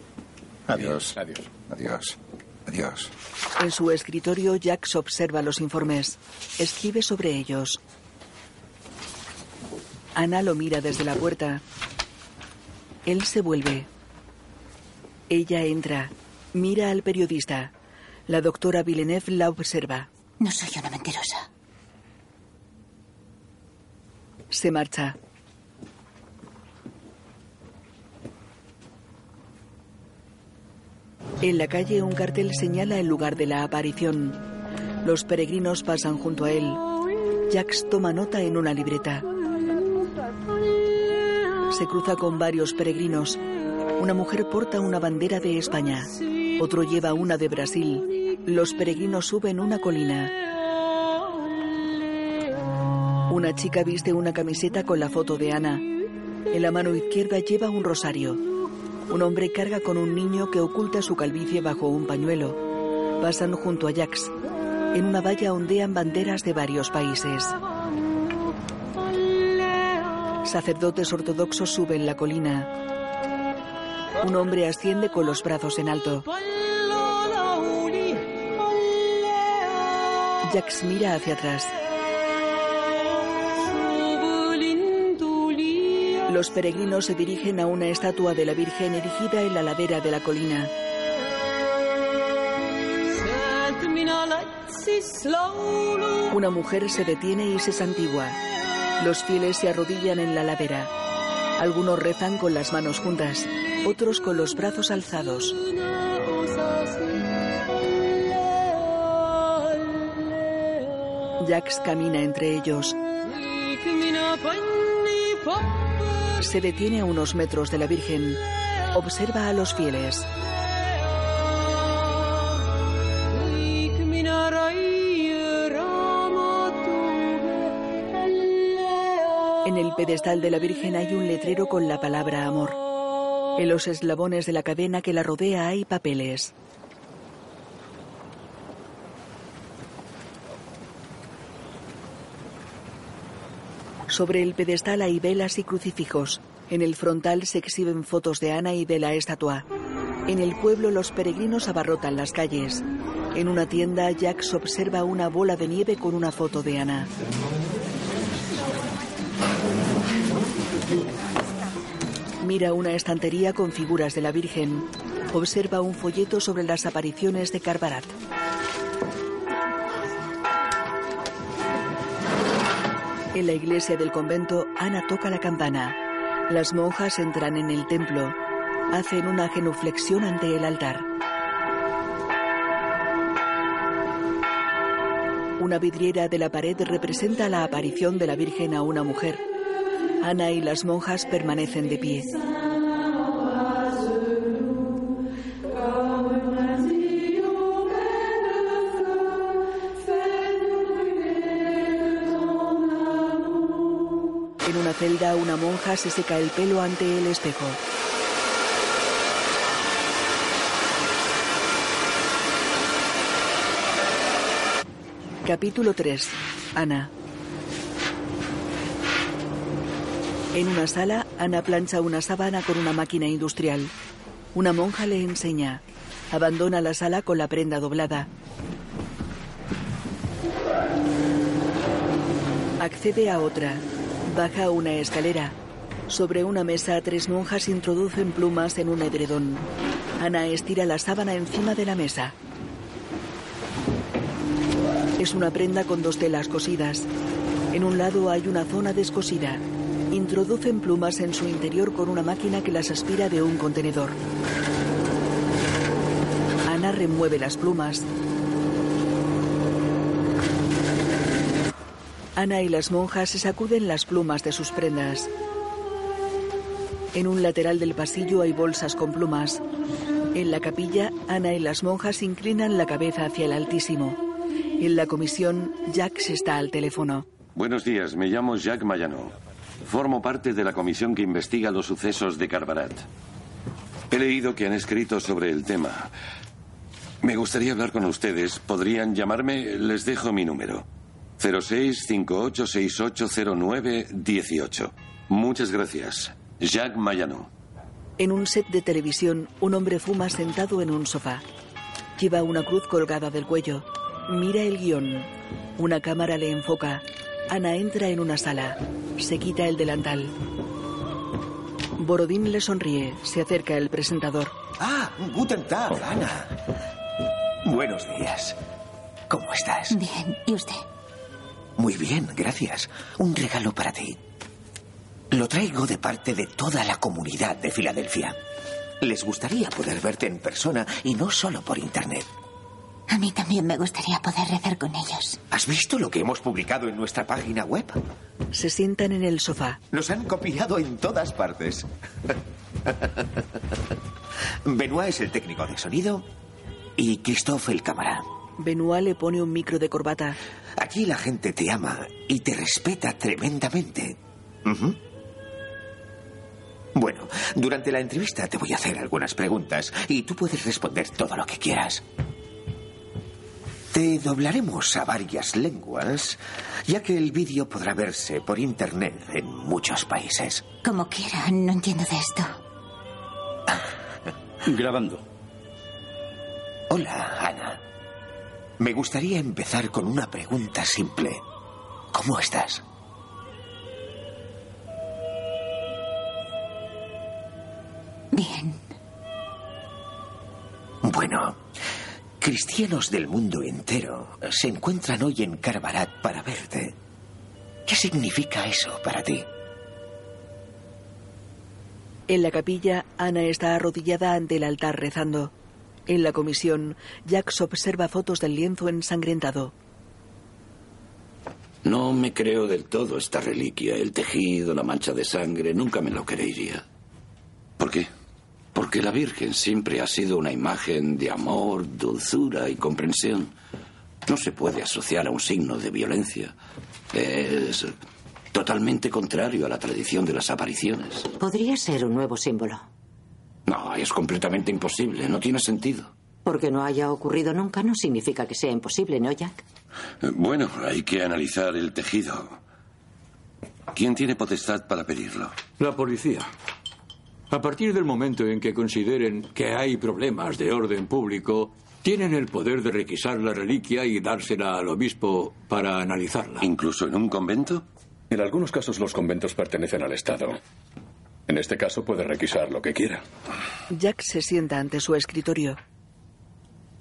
Adiós. Adiós. Adiós. Adiós. En su escritorio, Jax observa los informes. Escribe sobre ellos. Ana lo mira desde la puerta. Él se vuelve. Ella entra. Mira al periodista. La doctora Villeneuve la observa. No soy una mentirosa. Se marcha. En la calle un cartel señala el lugar de la aparición. Los peregrinos pasan junto a él. Jax toma nota en una libreta. Se cruza con varios peregrinos. Una mujer porta una bandera de España. Otro lleva una de Brasil. Los peregrinos suben una colina. Una chica viste una camiseta con la foto de Ana. En la mano izquierda lleva un rosario. Un hombre carga con un niño que oculta su calvicie bajo un pañuelo. Pasan junto a Jax. En una valla ondean banderas de varios países. Sacerdotes ortodoxos suben la colina. Un hombre asciende con los brazos en alto. Jax mira hacia atrás. Los peregrinos se dirigen a una estatua de la Virgen erigida en la ladera de la colina. Una mujer se detiene y se santigua. Los fieles se arrodillan en la ladera. Algunos rezan con las manos juntas, otros con los brazos alzados. Jax camina entre ellos. Se detiene a unos metros de la Virgen. Observa a los fieles. En el pedestal de la Virgen hay un letrero con la palabra amor. En los eslabones de la cadena que la rodea hay papeles. Sobre el pedestal hay velas y crucifijos. En el frontal se exhiben fotos de Ana y de la estatua. En el pueblo los peregrinos abarrotan las calles. En una tienda, Jax observa una bola de nieve con una foto de Ana. Mira una estantería con figuras de la Virgen. Observa un folleto sobre las apariciones de Carbarat. En la iglesia del convento, Ana toca la campana. Las monjas entran en el templo. Hacen una genuflexión ante el altar. Una vidriera de la pared representa la aparición de la Virgen a una mujer. Ana y las monjas permanecen de pie. Celda, una monja se seca el pelo ante el espejo. Capítulo 3. Ana. En una sala, Ana plancha una sábana con una máquina industrial. Una monja le enseña. Abandona la sala con la prenda doblada. Accede a otra. Baja una escalera. Sobre una mesa, tres monjas introducen plumas en un edredón. Ana estira la sábana encima de la mesa. Es una prenda con dos telas cosidas. En un lado hay una zona descosida. Introducen plumas en su interior con una máquina que las aspira de un contenedor. Ana remueve las plumas. Ana y las monjas se sacuden las plumas de sus prendas. En un lateral del pasillo hay bolsas con plumas. En la capilla, Ana y las monjas inclinan la cabeza hacia el Altísimo. En la comisión, Jax está al teléfono. Buenos días, me llamo Jacques Mayano. Formo parte de la comisión que investiga los sucesos de Carbarat. He leído que han escrito sobre el tema. Me gustaría hablar con ustedes. ¿Podrían llamarme? Les dejo mi número. 0658680918. Muchas gracias. Jacques Mayano. En un set de televisión, un hombre fuma sentado en un sofá. Lleva una cruz colgada del cuello. Mira el guion. Una cámara le enfoca. Ana entra en una sala. Se quita el delantal. Borodín le sonríe. Se acerca el presentador. Ah, guten Tag, Ana. Buenos días. ¿Cómo estás? Bien, ¿y usted? Muy bien, gracias. Un regalo para ti. Lo traigo de parte de toda la comunidad de Filadelfia. Les gustaría poder verte en persona y no solo por internet. A mí también me gustaría poder rezar con ellos. ¿Has visto lo que hemos publicado en nuestra página web? Se sientan en el sofá. Nos han copiado en todas partes. Benoit es el técnico de sonido y Christophe el cámara. Benoit le pone un micro de corbata. Aquí la gente te ama y te respeta tremendamente. Bueno, durante la entrevista te voy a hacer algunas preguntas y tú puedes responder todo lo que quieras. Te doblaremos a varias lenguas, ya que el vídeo podrá verse por internet en muchos países. Como quiera, no entiendo de esto. Grabando. Hola, Ana. Me gustaría empezar con una pregunta simple. ¿Cómo estás? Bien. Bueno, cristianos del mundo entero se encuentran hoy en Carbarat para verte. ¿Qué significa eso para ti? En la capilla, Ana está arrodillada ante el altar rezando. En la comisión, Jax observa fotos del lienzo ensangrentado. No me creo del todo esta reliquia. El tejido, la mancha de sangre, nunca me lo creería. ¿Por qué? Porque la Virgen siempre ha sido una imagen de amor, dulzura y comprensión. No se puede asociar a un signo de violencia. Es Totalmente contrario a la tradición de las apariciones. Podría ser un nuevo símbolo. No, es completamente imposible. No tiene sentido. Porque no haya ocurrido nunca no significa que sea imposible, ¿no, Jack? Bueno, hay que analizar el tejido. ¿Quién tiene potestad para pedirlo? La policía. A partir del momento en que consideren que hay problemas de orden público, tienen el poder de requisar la reliquia y dársela al obispo para analizarla. ¿Incluso en un convento? En algunos casos los conventos pertenecen al Estado. En este caso puede requisar lo que quiera. Jack se sienta ante su escritorio.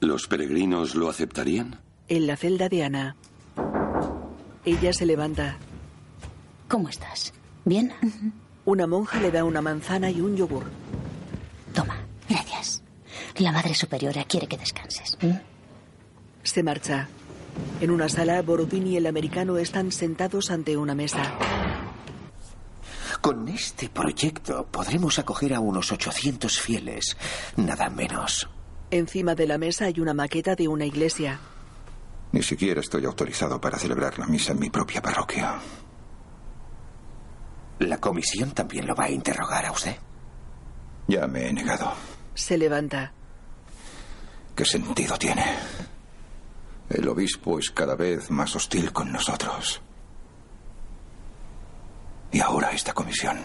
¿Los peregrinos lo aceptarían? En la celda de Ana. Ella se levanta. ¿Cómo estás? ¿Bien? Una monja le da una manzana y un yogur. Toma, gracias. La Madre Superiora quiere que descanses. Se marcha. En una sala, Borodín y el americano están sentados ante una mesa. Con este proyecto podremos acoger a unos 800 fieles, nada menos. Encima de la mesa hay una maqueta de una iglesia. Ni siquiera estoy autorizado para celebrar la misa en mi propia parroquia. ¿La comisión también lo va a interrogar a usted? Ya me he negado. Se levanta. ¿Qué sentido tiene? El obispo es cada vez más hostil con nosotros. Y ahora esta comisión.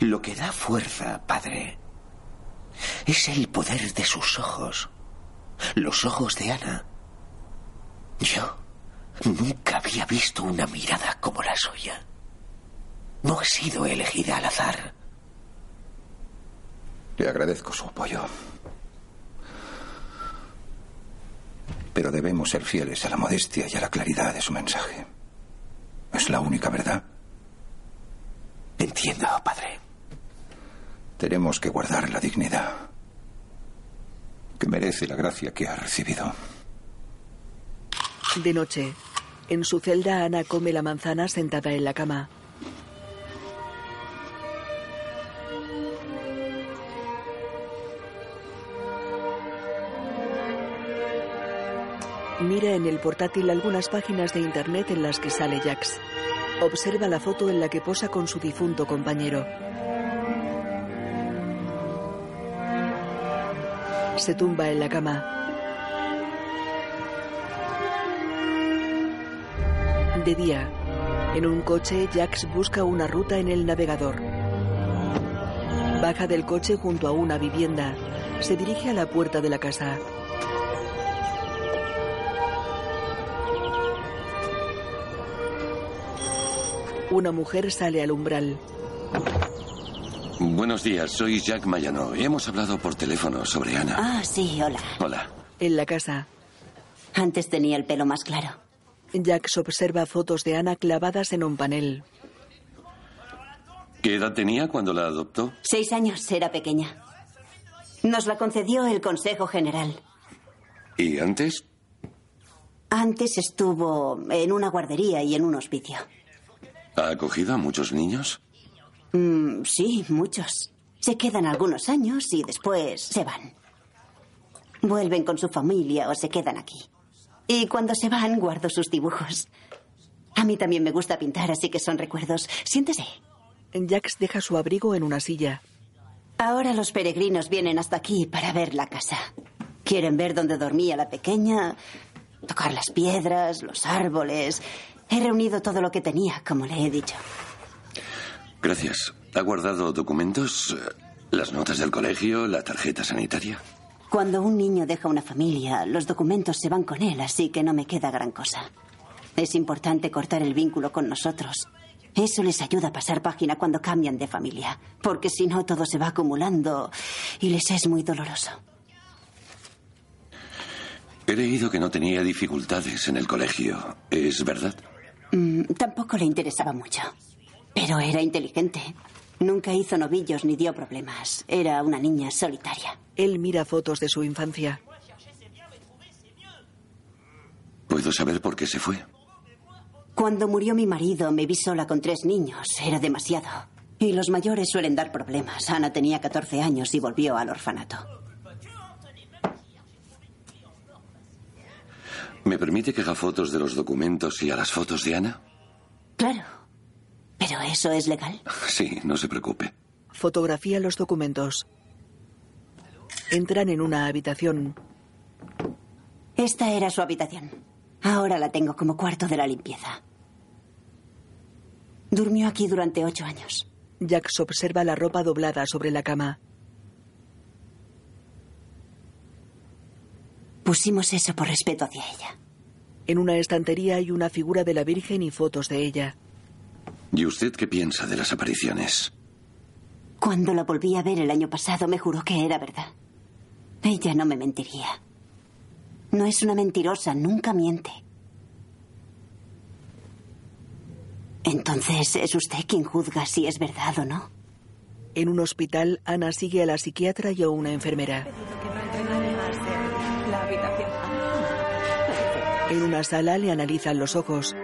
Lo que da fuerza, padre, es el poder de sus ojos. Los ojos de Ana. Yo nunca había visto una mirada como la suya. No ha sido elegida al azar. Le agradezco su apoyo. Pero debemos ser fieles a la modestia y a la claridad de su mensaje. Es la única verdad. Entiendo, padre. Tenemos que guardar la dignidad que merece la gracia que ha recibido. De noche, en su celda, Ana come la manzana sentada en la cama. Mira en el portátil algunas páginas de internet en las que sale Jax. Observa la foto en la que posa con su difunto compañero. Se tumba en la cama. De día, en un coche, Jax busca una ruta en el navegador. Baja del coche junto a una vivienda. Se dirige a la puerta de la casa. Una mujer sale al umbral. Buenos días, soy Jack Mayano. Hemos hablado por teléfono sobre Ana. Ah, sí, hola. Hola. En la casa. Antes tenía el pelo más claro. Jax observa fotos de Ana clavadas en un panel. ¿Qué edad tenía cuando la adoptó? Seis años, era pequeña. Nos la concedió el Consejo General. ¿Y antes? Antes estuvo en una guardería y en un hospicio. ¿Ha acogido a muchos niños? Mm, sí, muchos. Se quedan algunos años y después se van. Vuelven con su familia o se quedan aquí. Y cuando se van, guardo sus dibujos. A mí también me gusta pintar, así que son recuerdos. Siéntese. Jax deja su abrigo en una silla. Ahora los peregrinos vienen hasta aquí para ver la casa. Quieren ver dónde dormía la pequeña, tocar las piedras, los árboles. He reunido todo lo que tenía, como le he dicho. Gracias. ¿Ha guardado documentos? ¿Las notas del colegio? ¿La tarjeta sanitaria? Cuando un niño deja una familia, los documentos se van con él, así que no me queda gran cosa. Es importante cortar el vínculo con nosotros. Eso les ayuda a pasar página cuando cambian de familia, porque si no todo se va acumulando y les es muy doloroso. He leído que no tenía dificultades en el colegio. ¿Es verdad? Mm, tampoco le interesaba mucho, pero era inteligente. Nunca hizo novillos ni dio problemas. Era una niña solitaria. Él mira fotos de su infancia. ¿Puedo saber por qué se fue? Cuando murió mi marido me vi sola con tres niños. Era demasiado. Y los mayores suelen dar problemas. Ana tenía 14 años y volvió al orfanato. ¿Me permite que haga fotos de los documentos y a las fotos de Ana? Claro. Pero eso es legal. Sí, no se preocupe. Fotografía los documentos. Entran en una habitación. Esta era su habitación. Ahora la tengo como cuarto de la limpieza. Durmió aquí durante ocho años. Jax observa la ropa doblada sobre la cama. Pusimos eso por respeto hacia ella. En una estantería hay una figura de la Virgen y fotos de ella. ¿Y usted qué piensa de las apariciones? Cuando la volví a ver el año pasado me juró que era verdad. Ella no me mentiría. No es una mentirosa, nunca miente. Entonces, ¿es usted quien juzga si es verdad o no? En un hospital, Ana sigue a la psiquiatra y a una enfermera. En una sala le analizan los ojos.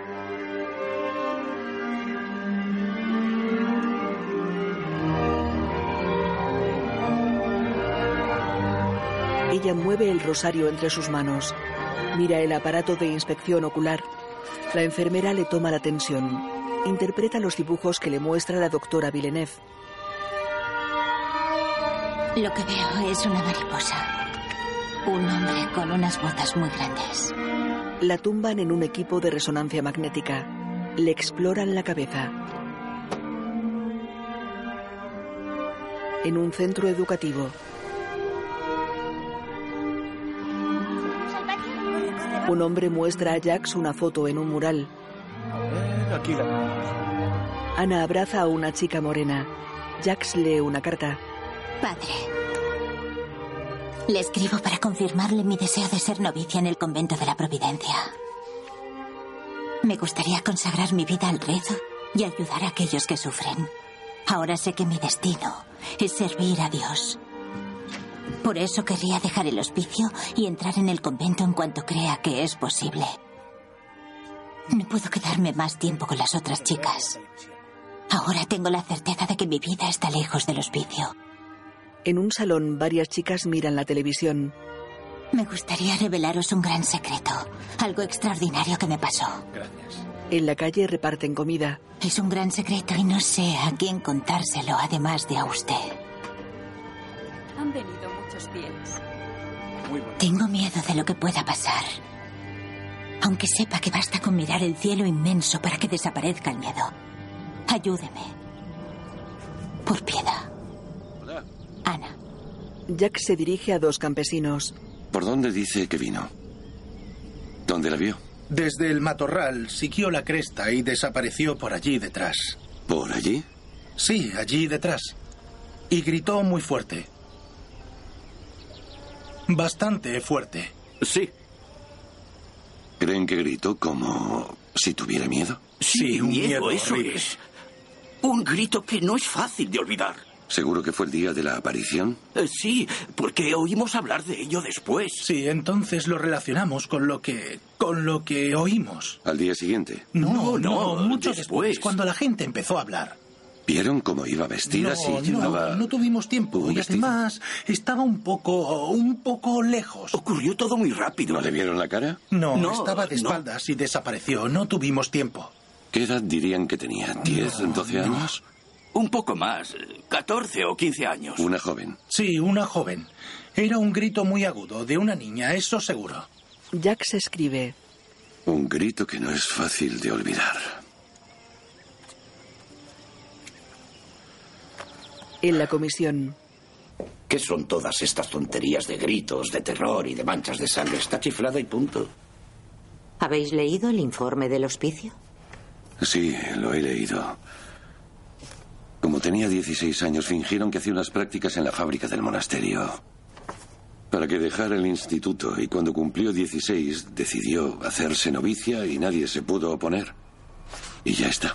Ella mueve el rosario entre sus manos. Mira el aparato de inspección ocular. La enfermera le toma la tensión. Interpreta los dibujos que le muestra la doctora Villeneuve. Lo que veo es una mariposa. Un hombre con unas botas muy grandes. La tumban en un equipo de resonancia magnética. Le exploran la cabeza. En un centro educativo. Un hombre muestra a Jax una foto en un mural. Ana abraza a una chica morena. Jax lee una carta. Padre. Le escribo para confirmarle mi deseo de ser novicia en el convento de la Providencia. Me gustaría consagrar mi vida al rezo y ayudar a aquellos que sufren. Ahora sé que mi destino es servir a Dios. Por eso querría dejar el hospicio y entrar en el convento en cuanto crea que es posible. No puedo quedarme más tiempo con las otras chicas. Ahora tengo la certeza de que mi vida está lejos del hospicio. En un salón, varias chicas miran la televisión. Me gustaría revelaros un gran secreto, algo extraordinario que me pasó. En la calle reparten comida. Es un gran secreto y no sé a quién contárselo, además de a usted. Han venido muchos fieles. Tengo miedo de lo que pueda pasar. Aunque sepa que basta con mirar el cielo inmenso para que desaparezca el miedo. Ayúdeme. Por piedad. Ana. Jack se dirige a dos campesinos. ¿Por dónde dice que vino? ¿Dónde la vio? Desde el matorral siguió la cresta y desapareció por allí detrás. ¿Por allí? Sí, allí detrás. Y gritó muy fuerte. Bastante fuerte. Sí. ¿Creen que gritó como si tuviera miedo? Sí, un miedo, miedo eso es. Un grito que no es fácil de olvidar. ¿Seguro que fue el día de la aparición? Eh, sí, porque oímos hablar de ello después. Sí, entonces lo relacionamos con lo que. con lo que oímos. ¿Al día siguiente? No, No, no, no, mucho después. después, cuando la gente empezó a hablar. ¿Vieron cómo iba vestida? no, si no, llevaba... no tuvimos tiempo. Y vestido. además estaba un poco. un poco lejos. Ocurrió todo muy rápido. ¿No le vieron la cara? No, No, estaba de no. espaldas y desapareció. No tuvimos tiempo. ¿Qué edad dirían que tenía? ¿10, 12 años? Un poco más, eh, 14 o 15 años. Una joven. Sí, una joven. Era un grito muy agudo de una niña, eso seguro. Jack se escribe. Un grito que no es fácil de olvidar. En la comisión, ¿Qué son todas estas tonterías de gritos, de terror y de manchas de sangre? Está chiflada y punto. ¿Habéis leído el informe del hospicio? Sí, lo he leído. Como tenía 16 años, fingieron que hacía unas prácticas en la fábrica del monasterio. Para que dejara el instituto y cuando cumplió 16 decidió hacerse novicia y nadie se pudo oponer. Y ya está.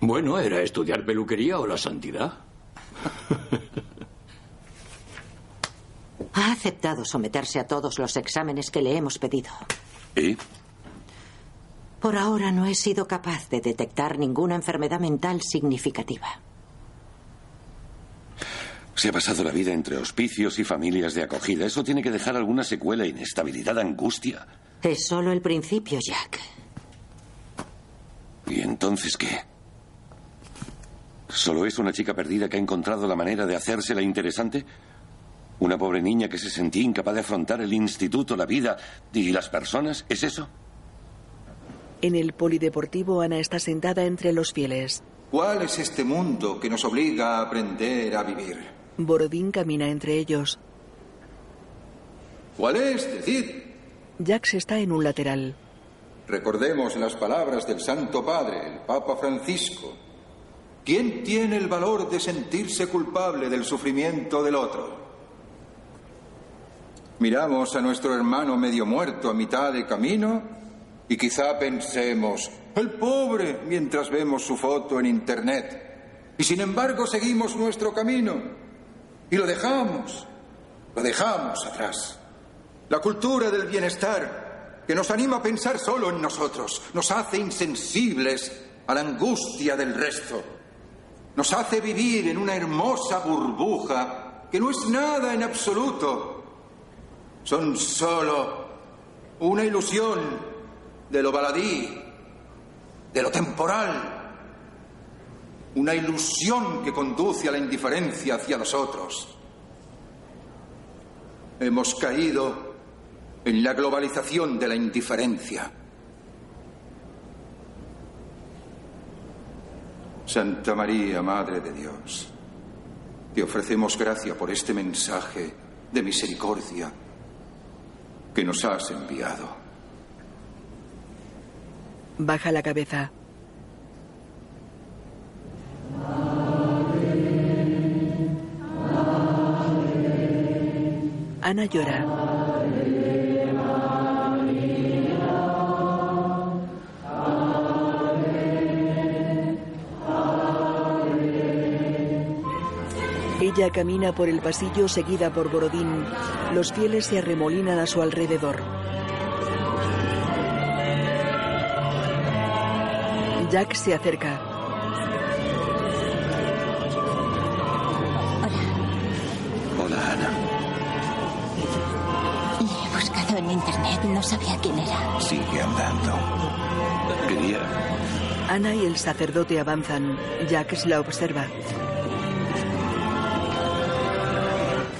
Bueno, ¿era estudiar peluquería o la santidad? Ha aceptado someterse a todos los exámenes que le hemos pedido. ¿Y? Por ahora no he sido capaz de detectar ninguna enfermedad mental significativa. Se ha pasado la vida entre hospicios y familias de acogida. Eso tiene que dejar alguna secuela, inestabilidad, angustia. Es solo el principio, Jack. entonces qué? ¿Solo es una chica perdida que ha encontrado la manera de hacérsela interesante? ¿Una pobre niña que se sentía incapaz de afrontar el instituto, la vida y las personas? ¿Es eso? En el polideportivo, Ana está sentada entre los fieles. ¿Cuál es este mundo que nos obliga a aprender a vivir? Borodín camina entre ellos. ¿Cuál es? Decid. Jax está en un lateral. Recordemos las palabras del Santo Padre, el Papa Francisco. ¿Quién tiene el valor de sentirse culpable del sufrimiento del otro? Miramos a nuestro hermano medio muerto a mitad de camino y quizá pensemos, el pobre, mientras vemos su foto en Internet. Y sin embargo seguimos nuestro camino y lo dejamos, lo dejamos atrás. La cultura del bienestar que nos anima a pensar solo en nosotros, nos hace insensibles a la angustia del resto. Nos hace vivir en una hermosa burbuja que no es nada en absoluto. Son solo una ilusión de lo baladí, de lo temporal. Una ilusión que conduce a la indiferencia hacia los otros. Hemos caído en la globalización de la indiferencia. Santa María, Madre de Dios, te ofrecemos gracia por este mensaje de misericordia que nos has enviado. Baja la cabeza. Ana llora. Ella camina por el pasillo seguida por Borodín. Los fieles se arremolinan a su alrededor. Jack se acerca. Hola, Ana. Le he buscado en internet, no sabía quién era. Sigue andando. Quería. Ana y el sacerdote avanzan. Jack la observa.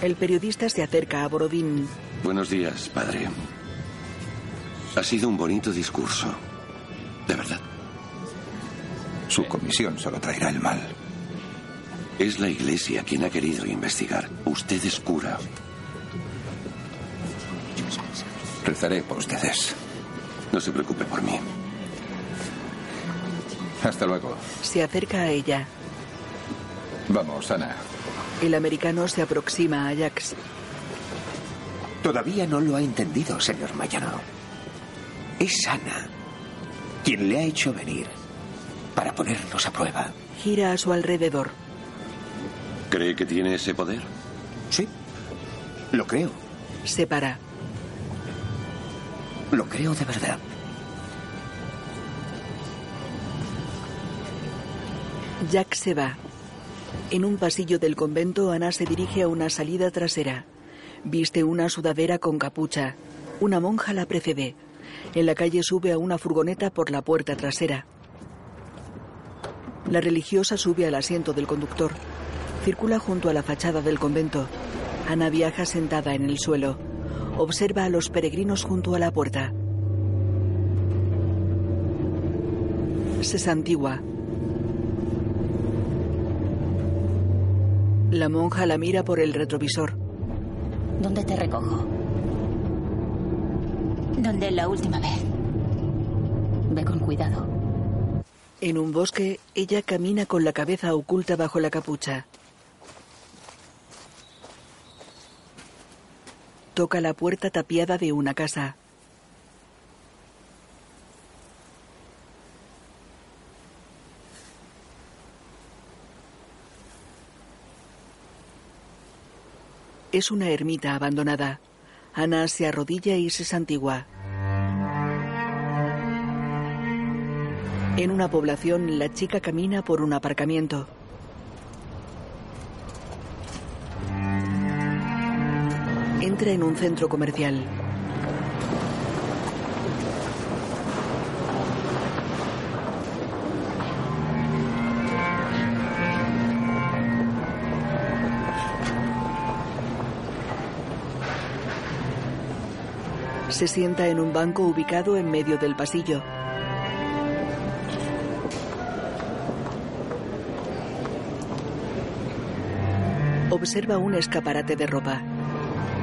El periodista se acerca a Borodín. Buenos días, padre. Ha sido un bonito discurso. De verdad. Su comisión solo traerá el mal. Es la iglesia quien ha querido investigar. Usted es cura. Rezaré por ustedes. No se preocupe por mí. Hasta luego. Se acerca a ella. Vamos, Ana. El americano se aproxima a Jax. Todavía no lo ha entendido, señor Mayano. Es Ana quien le ha hecho venir para ponernos a prueba. Gira a su alrededor. ¿Cree que tiene ese poder? Sí. Lo creo. Se para. Lo creo de verdad. Jack se va. En un pasillo del convento, Ana se dirige a una salida trasera. Viste una sudadera con capucha. Una monja la precede. En la calle sube a una furgoneta por la puerta trasera. La religiosa sube al asiento del conductor. Circula junto a la fachada del convento. Ana viaja sentada en el suelo. Observa a los peregrinos junto a la puerta. Se santigua. La monja la mira por el retrovisor. ¿Dónde te recojo? ¿Dónde la última vez? Ve con cuidado. En un bosque, ella camina con la cabeza oculta bajo la capucha. Toca la puerta tapiada de una casa. Es una ermita abandonada. Ana se arrodilla y se santigua. En una población, la chica camina por un aparcamiento. Entra en un centro comercial. Se sienta en un banco ubicado en medio del pasillo. Observa un escaparate de ropa.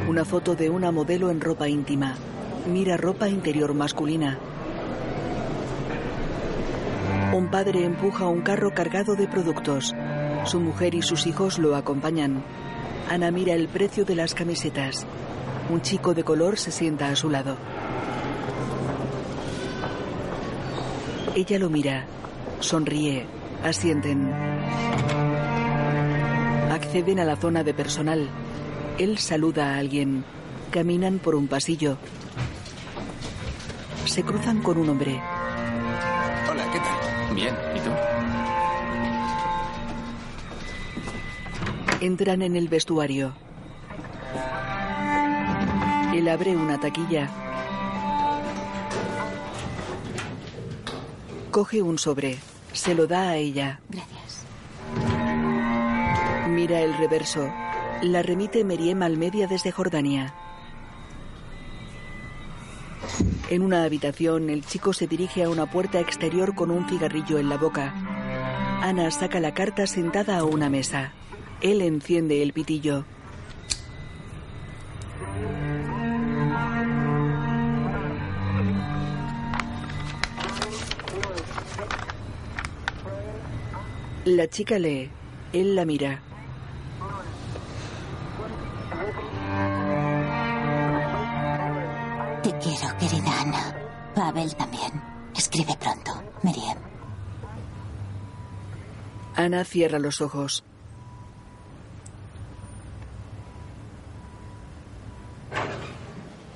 Una foto de una modelo en ropa íntima. Mira ropa interior masculina. Un padre empuja un carro cargado de productos. Su mujer y sus hijos lo acompañan. Ana mira el precio de las camisetas. Un chico de color se sienta a su lado. Ella lo mira. Sonríe. Asienten. Acceden a la zona de personal. Él saluda a alguien. Caminan por un pasillo. Se cruzan con un hombre. Hola, ¿qué tal? Bien, ¿y tú? Entran en el vestuario. Él abre una taquilla. Coge un sobre. Se lo da a ella. Gracias. Mira el reverso. La remite Meriem Almedia desde Jordania. En una habitación, el chico se dirige a una puerta exterior con un cigarrillo en la boca. Ana saca la carta sentada a una mesa. Él enciende el pitillo. La chica lee. Él la mira. Ana. Pavel también. Escribe pronto. Miriam. Ana cierra los ojos.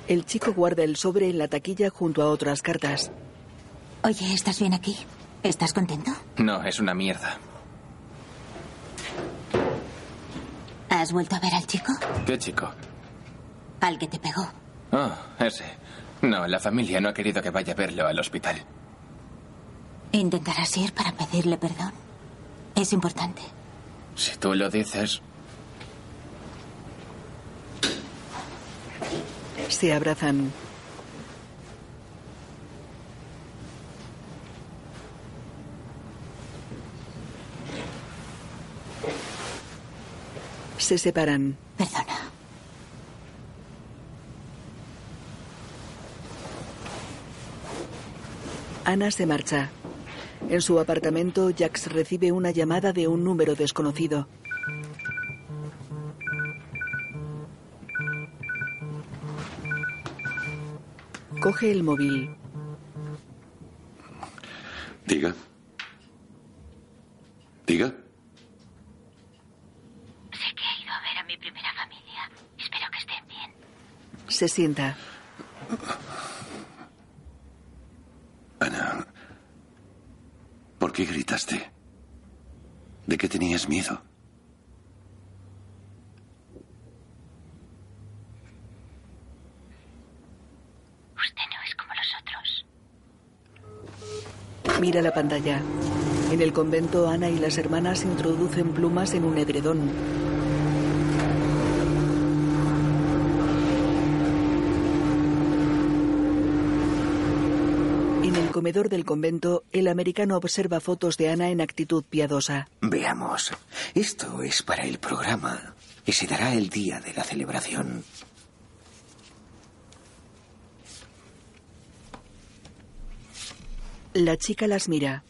El chico guarda el sobre en la taquilla junto a otras cartas. Oye, ¿estás bien aquí? ¿Estás contento? No, es una mierda. ¿Has vuelto a ver al chico? ¿Qué chico? Al que te pegó. Oh, ese. No, la familia no ha querido que vaya a verlo al hospital. ¿Intentarás ir para pedirle perdón? Es importante. Si tú lo dices, Se abrazan. Se separan. Perdona. Ana se marcha. En su apartamento, Jax recibe una llamada de un número desconocido. Coge el móvil. Diga. Diga. Sé que he ido a ver a mi primera familia. Espero que estén bien. Se sienta. Ana. ¿Por qué gritaste? ¿De qué tenías miedo? Usted no es como los otros. Mira la pantalla. En el convento, Ana y las hermanas introducen plumas en un edredón. Comedor del convento, el americano observa fotos de Ana en actitud piadosa. Veamos. Esto es para el programa que se dará el día de la celebración. La chica las mira.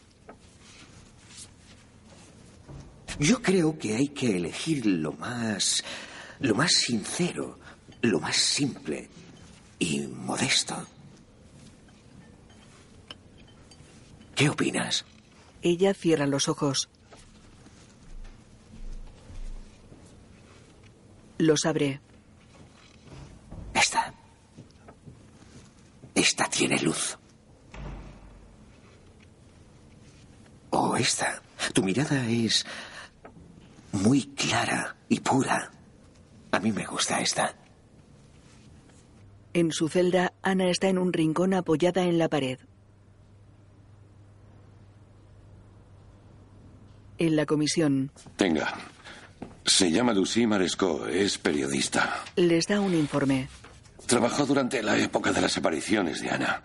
Yo creo que hay que elegir lo más. lo más sincero, lo más simple y modesto. ¿Qué opinas? Ella cierra los ojos. Los abre. Esta. Esta tiene luz. O esta. Tu mirada es muy clara y pura. A mí me gusta esta. En su celda, Ana está en un rincón apoyada en la pared. En la comisión, Tenga. Se llama Lucy Maresco. Es periodista. les da un informe. Trabajó durante la época de las apariciones de Ana.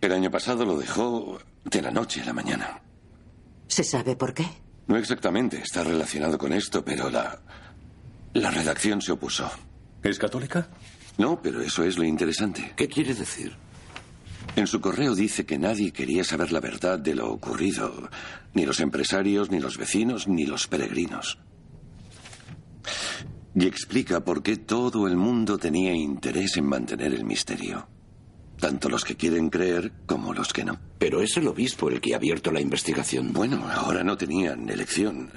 El año pasado lo dejó de la noche a la mañana. ¿Se sabe por qué? No exactamente está relacionado con esto, pero la. La redacción se opuso. ¿Es católica? No, pero eso es lo interesante. ¿Qué quiere decir? En su correo dice que nadie quería saber la verdad de lo ocurrido. Ni los empresarios, ni los vecinos, ni los peregrinos. Y explica por qué todo el mundo tenía interés en mantener el misterio. Tanto los que quieren creer como los que no. Pero es el obispo el que ha abierto la investigación. Bueno, ahora no tenían elección.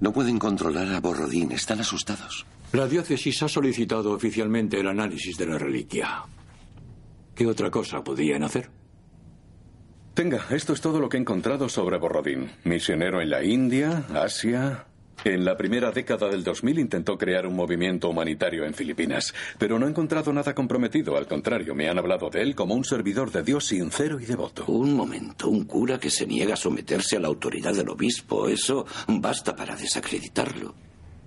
No pueden controlar a Borrodín, están asustados. La diócesis ha solicitado oficialmente el análisis de la reliquia. ¿Qué otra cosa podían hacer? Tenga, esto es todo lo que he encontrado sobre Borrodín. Misionero en la India, Asia, en la primera década del 2000 intentó crear un movimiento humanitario en Filipinas, pero no he encontrado nada comprometido. Al contrario, me han hablado de él como un servidor de Dios sincero y devoto. Un momento, un cura que se niega a someterse a la autoridad del obispo. Eso basta para desacreditarlo.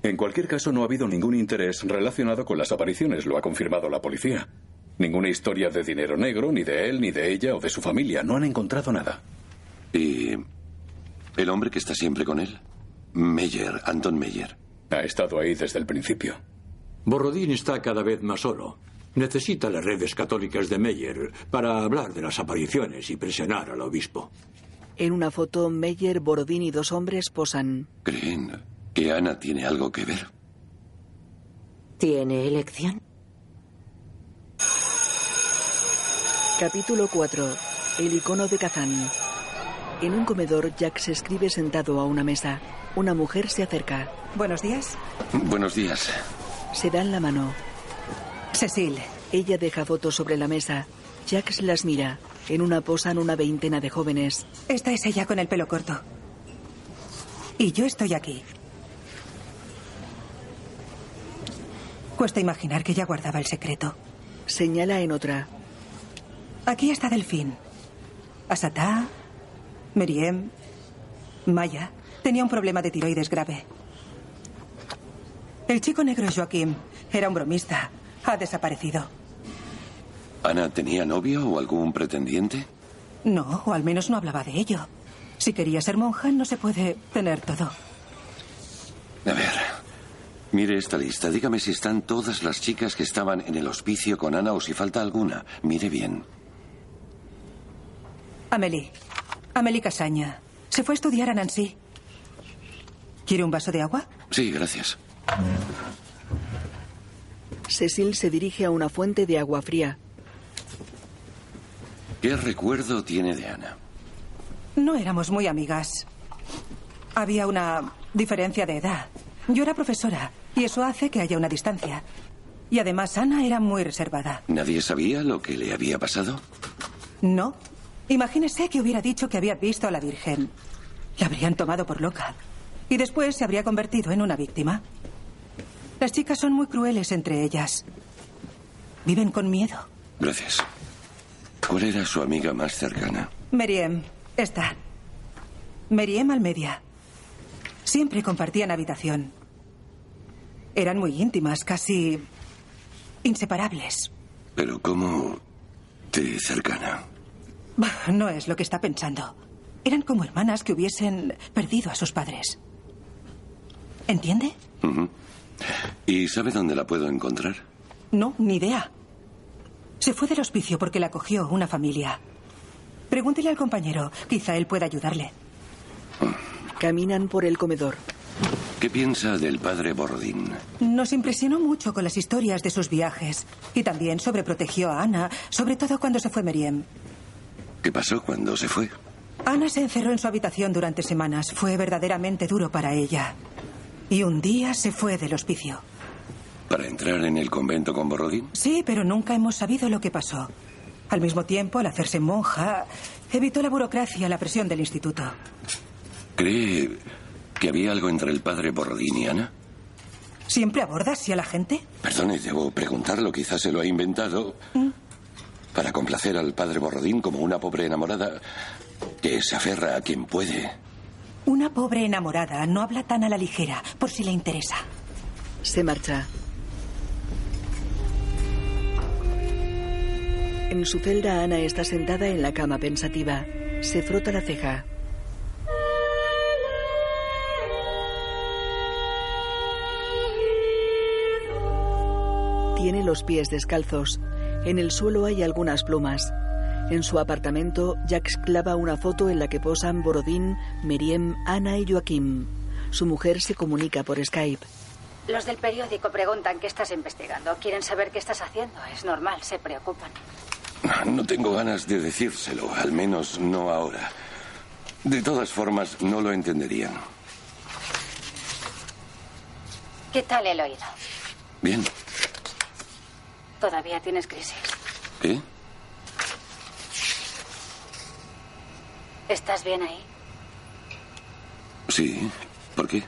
En cualquier caso, no ha habido ningún interés relacionado con las apariciones, lo ha confirmado la policía. Ninguna historia de dinero negro, ni de él, ni de ella o de su familia. No han encontrado nada. ¿Y el hombre que está siempre con él? Meyer, Anton Meyer. Ha estado ahí desde el principio. Borrodín está cada vez más solo. Necesita las redes católicas de Meyer para hablar de las apariciones y presionar al obispo. En una foto, Meyer, Borodín y dos hombres posan. ¿Creen que Ana tiene algo que ver? ¿Tiene elección? Capítulo 4. El icono de Kazán. En un comedor, Jack se escribe sentado a una mesa. Una mujer se acerca. Buenos días. Buenos días. Se dan la mano. Cecil. Ella deja fotos sobre la mesa. Jax las mira. En una posan una veintena de jóvenes. Esta es ella con el pelo corto. Y yo estoy aquí. Cuesta imaginar que ella guardaba el secreto. Señala en otra. Aquí está Delfín. Asatá, Meriem, Maya. Tenía un problema de tiroides grave. El chico negro Joaquín era un bromista. Ha desaparecido. ¿Ana tenía novio o algún pretendiente? No, o al menos no hablaba de ello. Si quería ser monja, no se puede tener todo. A ver. Mire esta lista. Dígame si están todas las chicas que estaban en el hospicio con Ana o si falta alguna. Mire bien. Amelie. Amelie Casaña. Se fue a estudiar a Nancy. ¿Quiere un vaso de agua? Sí, gracias. Cecil se dirige a una fuente de agua fría. ¿Qué recuerdo tiene de Ana? No éramos muy amigas. Había una diferencia de edad. Yo era profesora y eso hace que haya una distancia. Y además Ana era muy reservada. ¿Nadie sabía lo que le había pasado? No. Imagínese que hubiera dicho que había visto a la Virgen. La habrían tomado por loca. Y después se habría convertido en una víctima. Las chicas son muy crueles entre ellas. Viven con miedo. Gracias. ¿Cuál era su amiga más cercana? Meriem, esta. Meriem Almedia. Siempre compartían habitación. Eran muy íntimas, casi inseparables. Pero ¿cómo de cercana? Bah, No es lo que está pensando. Eran como hermanas que hubiesen perdido a sus padres. ¿Entiende? ¿Y sabe dónde la puedo encontrar? No, ni idea. Se fue del hospicio porque la cogió una familia. Pregúntele al compañero. Quizá él pueda ayudarle. Caminan por el comedor. ¿Qué piensa del padre Borodín? Nos impresionó mucho con las historias de sus viajes. Y también sobreprotegió a Ana, sobre todo cuando se fue Meriem. ¿Qué pasó cuando se fue? Ana se encerró en su habitación durante semanas. Fue verdaderamente duro para ella. Y un día se fue del hospicio. ¿Para entrar en el convento con Borodín? Sí, pero nunca hemos sabido lo que pasó. Al mismo tiempo, al hacerse monja, evitó la burocracia, la presión del instituto. ¿Cree que había algo entre el padre Borodín y Ana? ¿Siempre aborda así a la gente? Perdone, debo preguntarlo. Quizás se lo ha inventado para complacer al padre Borodín como una pobre enamorada que se aferra a quien puede. Una pobre enamorada no habla tan a la ligera, por si le interesa. Se marcha. En su celda, Ana está sentada en la cama pensativa. Se frota la ceja. Tiene los pies descalzos. En el suelo hay algunas plumas. En su apartamento, Jax clava una foto en la que posan Borodín, Meriem, Ana y Joaquim. Su mujer se comunica por Skype. Los del periódico preguntan qué estás investigando. Quieren saber qué estás haciendo. Es normal, se preocupan. No tengo ganas de decírselo, al menos no ahora. De todas formas, no lo entenderían. ¿Qué tal el oído? Bien. ¿Todavía tienes crisis? ¿Eh? ¿Estás bien ahí? Sí. ¿Por qué?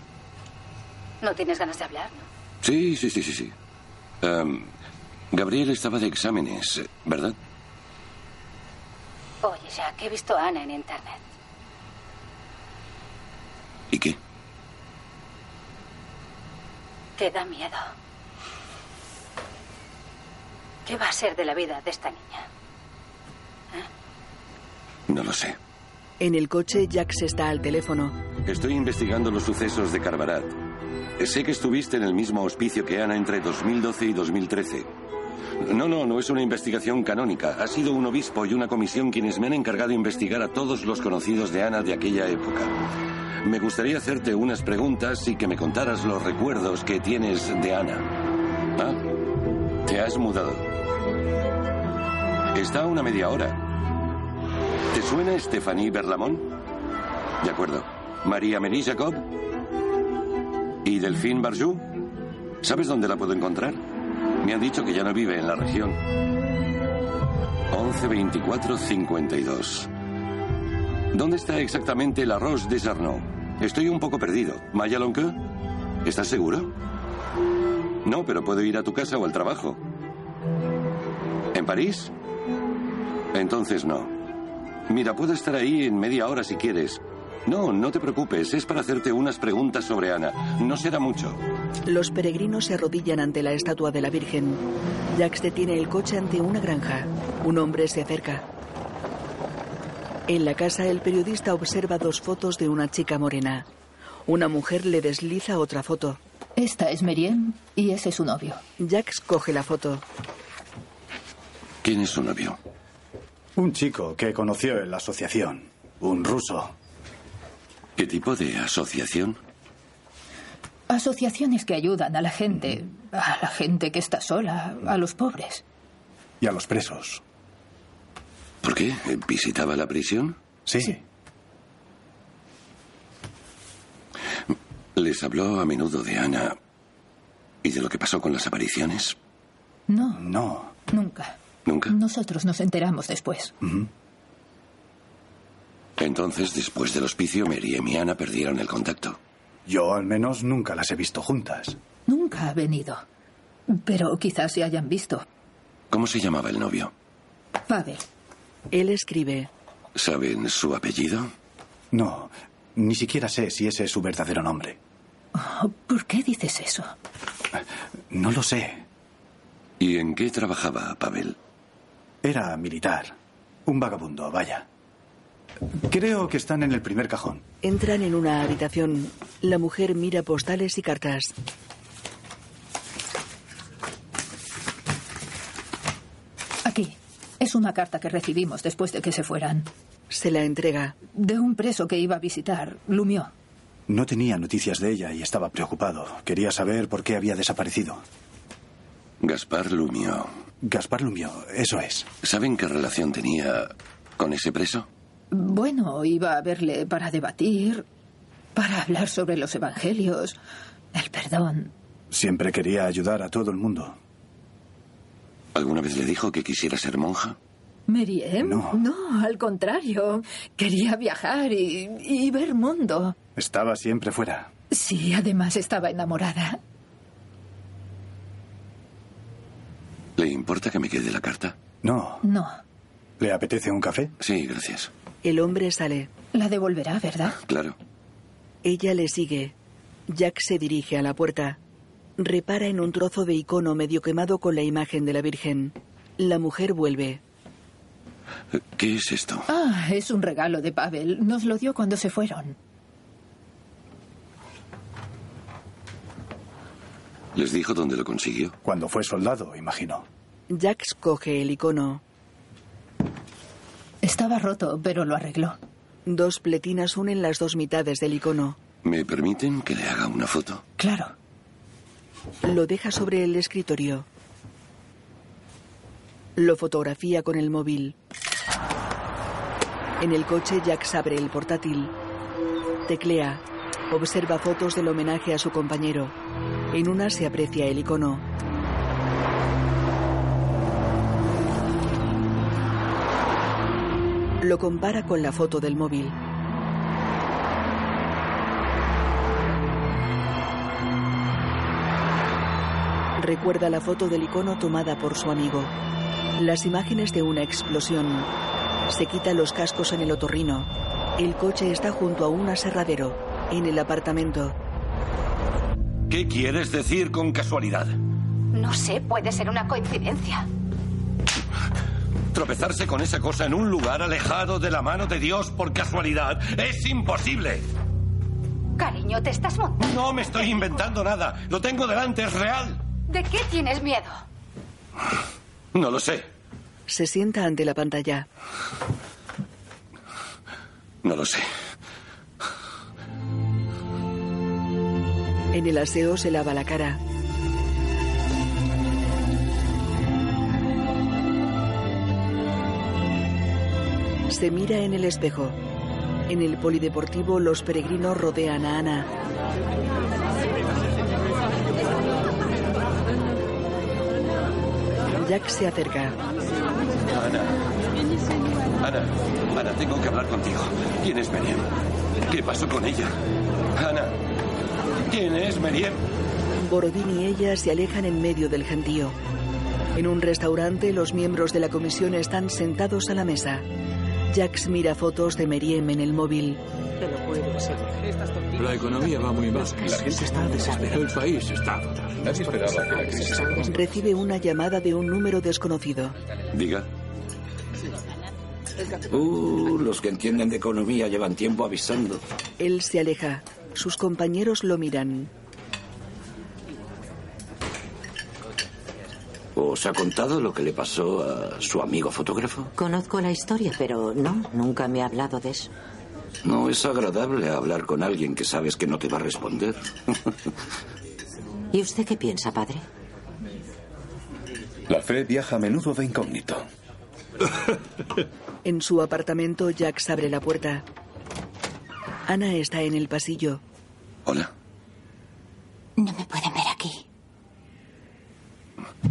¿No tienes ganas de hablar? no? Sí, sí, sí, sí, sí. Gabriel estaba de exámenes, ¿verdad? Oye, Jack, he visto a Ana en internet. ¿Y qué? Te da miedo. ¿Qué va a ser de la vida de esta niña? No lo sé. En el coche, Jax está al teléfono. Estoy investigando los sucesos de Carbarat. Sé que estuviste en el mismo hospicio que Ana entre 2012 y 2013. No, no, no es una investigación canónica. Ha sido un obispo y una comisión quienes me han encargado de investigar a todos los conocidos de Ana de aquella época. Me gustaría hacerte unas preguntas y que me contaras los recuerdos que tienes de Ana. ¿Ah? Te has mudado. Está a una media hora. ¿Te suena Stephanie Berlamont? De acuerdo. ¿María Mary Jacob? ¿Y Delphine Barjou? ¿Sabes dónde la puedo encontrar? Me han dicho que ya no vive en la región. 11 24 52. ¿Dónde está exactamente la Roche des Arnaud? Estoy un poco perdido. ¿Maya Lonque? ¿Estás seguro? No, pero puedo ir a tu casa o al trabajo. ¿En París? Entonces no. Mira, puedo estar ahí en media hora si quieres. No, no te preocupes, es para hacerte unas preguntas sobre Ana. No será mucho. Los peregrinos se arrodillan ante la estatua de la Virgen. Jax detiene el coche ante una granja. Un hombre se acerca. En la casa, el periodista observa dos fotos de una chica morena. Una mujer le desliza otra foto. Esta es Meriem y ese es su novio. Jax coge la foto. ¿Quién es su novio? Un chico que conoció en la asociación. Un ruso. ¿Qué tipo de asociación? Asociaciones que ayudan a la gente, a la gente que está sola, a los pobres. Y a los presos. ¿Por qué? ¿Visitaba la prisión? Sí. ¿Les habló a menudo de Ana y de lo que pasó con las apariciones? No, No. nunca. ¿Nunca? Nosotros nos enteramos después. Entonces, después del hospicio, Mary y Ana perdieron el contacto. Yo al menos nunca las he visto juntas. Nunca ha venido. Pero quizás se hayan visto. ¿Cómo se llamaba el novio? Pavel. Él escribe. ¿Saben su apellido? No, ni siquiera sé si ese es su verdadero nombre. Oh, ¿Por qué dices eso? No lo sé. ¿Y en qué trabajaba Pavel? Era militar. Un vagabundo, vaya. Creo que están en el primer cajón. Entran en una habitación. La mujer mira postales y cartas. Aquí. Es una carta que recibimos después de que se fueran. Se la entrega. De un preso que iba a visitar, Lumió. No tenía noticias de ella y estaba preocupado. Quería saber por qué había desaparecido. Gaspar Lumio. Gaspar Lumió, eso es. ¿Saben qué relación tenía con ese preso? Bueno, iba a verle para debatir, para hablar sobre los evangelios, el perdón. Siempre quería ayudar a todo el mundo. ¿Alguna vez le dijo que quisiera ser monja? ¿Meriem? No. No, al contrario. Quería viajar y, y ver mundo. Estaba siempre fuera. Sí, además estaba enamorada. ¿Le importa que me quede la carta? No. No. ¿Le apetece un café? Sí, gracias. El hombre sale. La devolverá, ¿verdad? Claro. Ella le sigue. Jack se dirige a la puerta. Repara en un trozo de icono medio quemado con la imagen de la Virgen. La mujer vuelve. ¿Qué es esto? Ah, es un regalo de Pavel. Nos lo dio cuando se fueron. ¿Les dijo dónde lo consiguió? Cuando fue soldado, imagino. Jax coge el icono. Estaba roto, pero lo arregló. Dos pletinas unen las dos mitades del icono. ¿Me permiten que le haga una foto? Claro. Lo deja sobre el escritorio. Lo fotografía con el móvil. En el coche, Jax abre el portátil. Teclea. Observa fotos del homenaje a su compañero. En una se aprecia el icono. Lo compara con la foto del móvil. Recuerda la foto del icono tomada por su amigo. Las imágenes de una explosión. Se quita los cascos en el otorrino. El coche está junto a un aserradero. En el apartamento. ¿Qué quieres decir con casualidad? No sé, puede ser una coincidencia. Tropezarse con esa cosa en un lugar alejado de la mano de Dios por casualidad es imposible. Cariño, te estás montando. No me estoy inventando nada. Lo tengo delante, es real. ¿De qué tienes miedo? No lo sé. Se sienta ante la pantalla. No lo sé. En el aseo se lava la cara. Se mira en el espejo. En el polideportivo los peregrinos rodean a Ana. Jack se acerca. Ana. Ana. Ana, tengo que hablar contigo. ¿Quién es Meriem? ¿Qué pasó con ella? Ana. ¿Quién es Meriem? Borodín y ella se alejan en medio del gentío. En un restaurante, los miembros de la comisión están sentados a la mesa. Jax mira fotos de Meriem en el móvil. La economía va muy mal. La gente está desesperada. El país está fatal. Recibe una llamada de un número desconocido. Diga. Uh, los que entienden de economía llevan tiempo avisando. Él se aleja. Sus compañeros lo miran. ¿Os ha contado lo que le pasó a su amigo fotógrafo? Conozco la historia, pero no, nunca me ha hablado de eso. No es agradable hablar con alguien que sabes que no te va a responder. ¿Y usted qué piensa, padre? La fe viaja a menudo de incógnito. En su apartamento, Jax abre la puerta. Ana está en el pasillo. Hola. No me pueden ver aquí.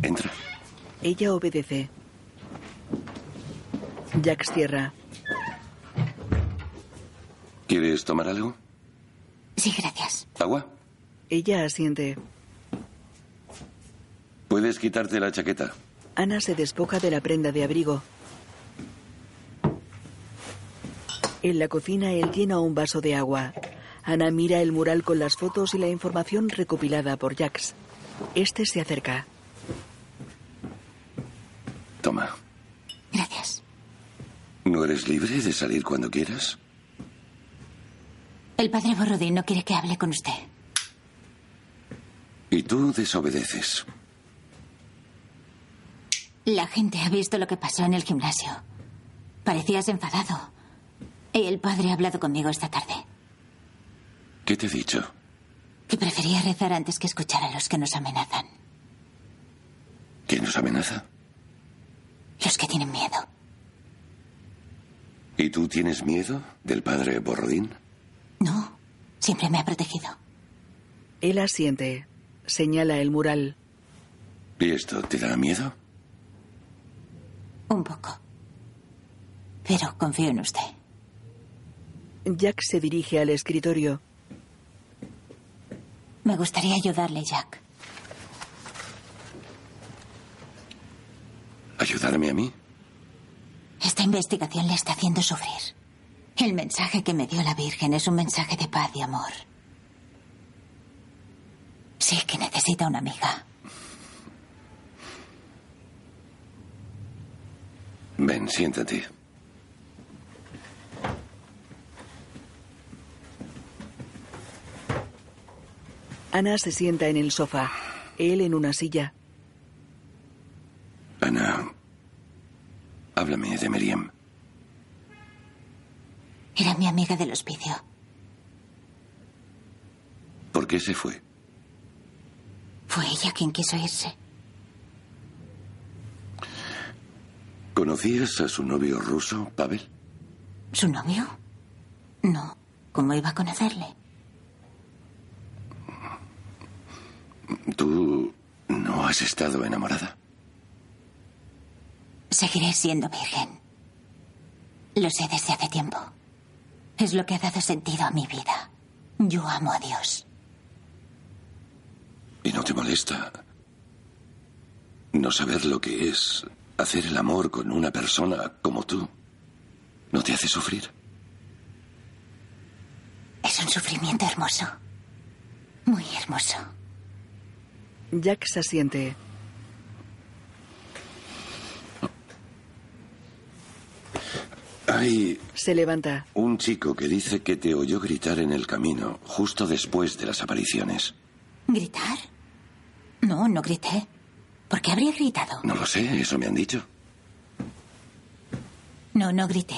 Entra. Ella obedece. Jax cierra. ¿Quieres tomar algo? Sí, gracias. ¿Agua? Ella asiente. Puedes quitarte la chaqueta. Ana se despoja de la prenda de abrigo. En la cocina, él llena un vaso de agua. Ana mira el mural con las fotos y la información recopilada por Jax. Este se acerca. Toma. Gracias. ¿No eres libre de salir cuando quieras? El padre Borodín no quiere que hable con usted. Y tú desobedeces. La gente ha visto lo que pasó en el gimnasio. Parecías enfadado. Y el padre ha hablado conmigo esta tarde. ¿Qué te he dicho? Que prefería rezar antes que escuchar a los que nos amenazan. ¿Quién nos amenaza? Los que tienen miedo. ¿Y tú tienes miedo del padre Borrodín? No, siempre me ha protegido. Él asiente. Señala el mural. ¿Y esto te da miedo? Un poco. Pero confío en usted. Jack se dirige al escritorio. Me gustaría ayudarle, Jack. ¿Ayudarme a mí? Esta investigación le está haciendo sufrir. El mensaje que me dio la Virgen es un mensaje de paz y amor. Sí que necesita una amiga. Ven, siéntate. Ana se sienta en el sofá, él en una silla. Ana, háblame de Meriem. Era mi amiga del hospicio. ¿Por qué se fue? Fue ella quien quiso irse. ¿Conocías a su novio ruso, Pavel? ¿Su novio? No. ¿Cómo iba a conocerle? ¿Tú no has estado enamorada? Seguiré siendo virgen. Lo sé desde hace tiempo. Es lo que ha dado sentido a mi vida. Yo amo a Dios. ¿Y no te molesta no saber lo que es hacer el amor con una persona como tú? ¿No te hace sufrir? Es un sufrimiento hermoso. Muy hermoso. Jack se asiente. Hay Se levanta. un chico que dice que te oyó gritar en el camino justo después de las apariciones. ¿Gritar? No, no grité. ¿Por qué habría gritado? No lo sé, eso me han dicho. No, no grité.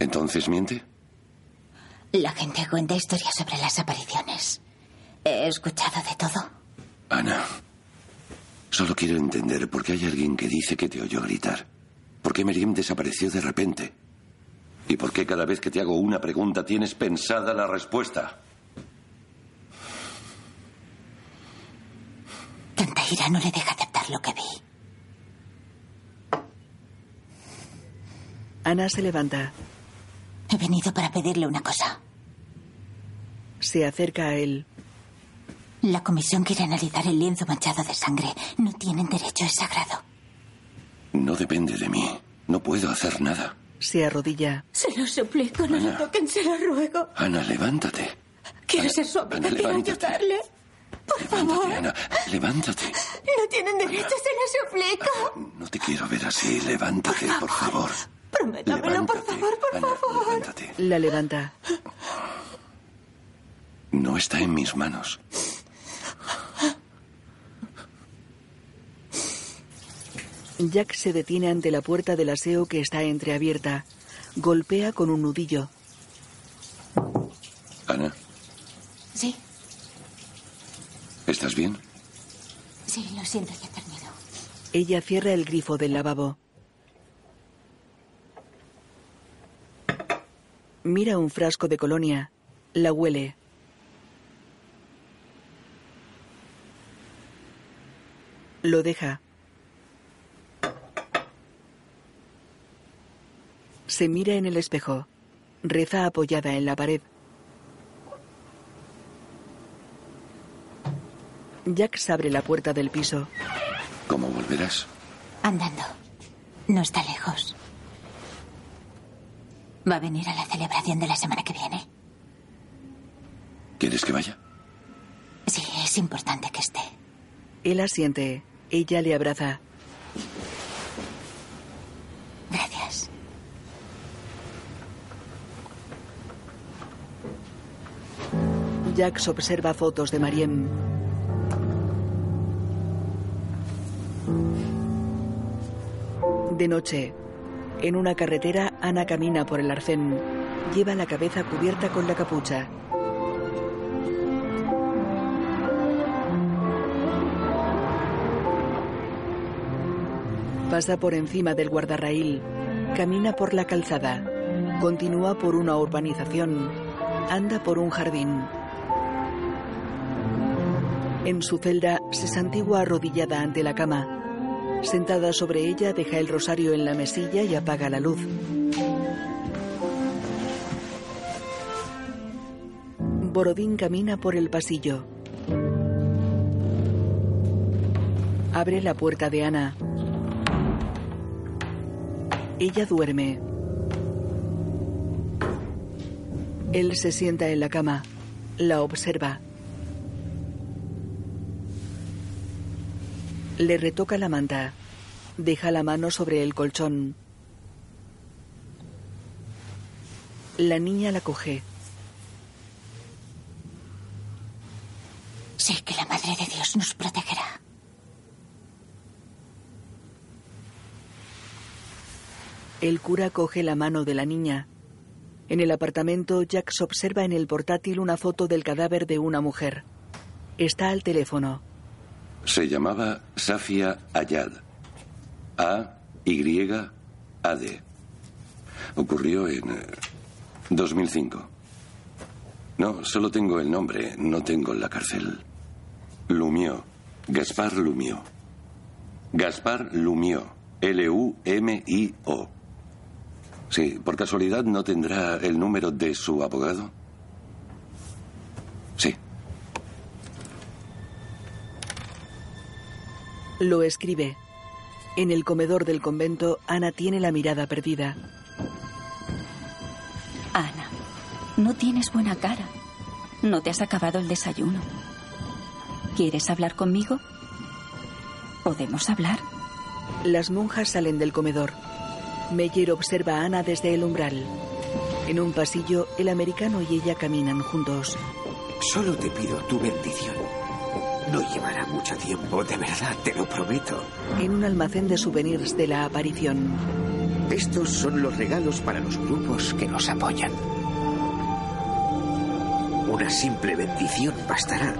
¿Entonces miente? La gente cuenta historias sobre las apariciones. He escuchado de todo. Ana, solo quiero entender por qué hay alguien que dice que te oyó gritar. ¿Por qué Miriam desapareció de repente? ¿Y por qué cada vez que te hago una pregunta tienes pensada la respuesta? Tanta ira no le deja aceptar lo que vi. Ana se levanta. He venido para pedirle una cosa. Se acerca a él. La comisión quiere analizar el lienzo manchado de sangre. No tienen derecho, es sagrado. No depende de mí. No puedo hacer nada. Se arrodilla. Se lo suplico, no Ana. lo toquen, se lo ruego. Ana, levántate. Quiero Ana, ser su amiga, Ana, quiero ayudarle. Por favor, Levántate, Ana. Levántate. no tienen derecho, se lo suplico. No te quiero ver así. Levántate, por favor. Prométamelo, por favor, por favor. Levántate. La levanta. No está en mis manos. Jack se detiene ante la puerta del aseo que está entreabierta. Golpea con un nudillo. Ana, Sí, ¿estás bien? sí, lo siento, ya termino. Ella cierra el grifo del lavabo. Mira un frasco de colonia. La huele. Lo deja. Se mira en el espejo. Reza apoyada en la pared. Jack se abre la puerta del piso. ¿Cómo volverás? Andando. No está lejos. ¿Va a venir a la celebración de la semana que viene? ¿Quieres que vaya? Sí, es importante que esté. Él asiente. Ella le abraza. Gracias. Jax observa fotos de Mariem. De noche, en una carretera, Ana camina por el arcén. Lleva la cabeza cubierta con la capucha. Pasa por encima del guardarraíl. Camina por la calzada. Continúa por una urbanización. Anda por un jardín. En su celda se santigua arrodillada ante la cama. Sentada sobre ella deja el rosario en la mesilla y apaga la luz. Borodín camina por el pasillo. Abre la puerta de Ana. Ella duerme. Él se sienta en la cama. La observa. Le retoca la manta. Deja la mano sobre el colchón. La niña la coge. Sé que la Madre de Dios nos protegerá. El cura coge la mano de la niña. En el apartamento, Jax observa en el portátil una foto del cadáver de una mujer. Está al teléfono. Se llamaba Safia Ayad. A-Y-A-D. Ocurrió en eh, 2005. No, solo tengo el nombre, no tengo la cárcel. Lumio. Gaspar Lumio. Gaspar Lumio. L-U-M-I-O. Sí, por casualidad no tendrá el número de su abogado. Sí. Lo escribe. En el comedor del convento, Ana tiene la mirada perdida. Ana, no tienes buena cara. No te has acabado el desayuno. ¿Quieres hablar conmigo? ¿Podemos hablar? Las monjas salen del comedor. Meyer observa a Ana desde el umbral. En un pasillo, el americano y ella caminan juntos. Solo te pido tu bendición. No llevará mucho tiempo, de verdad, te lo prometo. En un almacén de souvenirs de la aparición. Estos son los regalos para los grupos que nos apoyan. Una simple bendición bastará,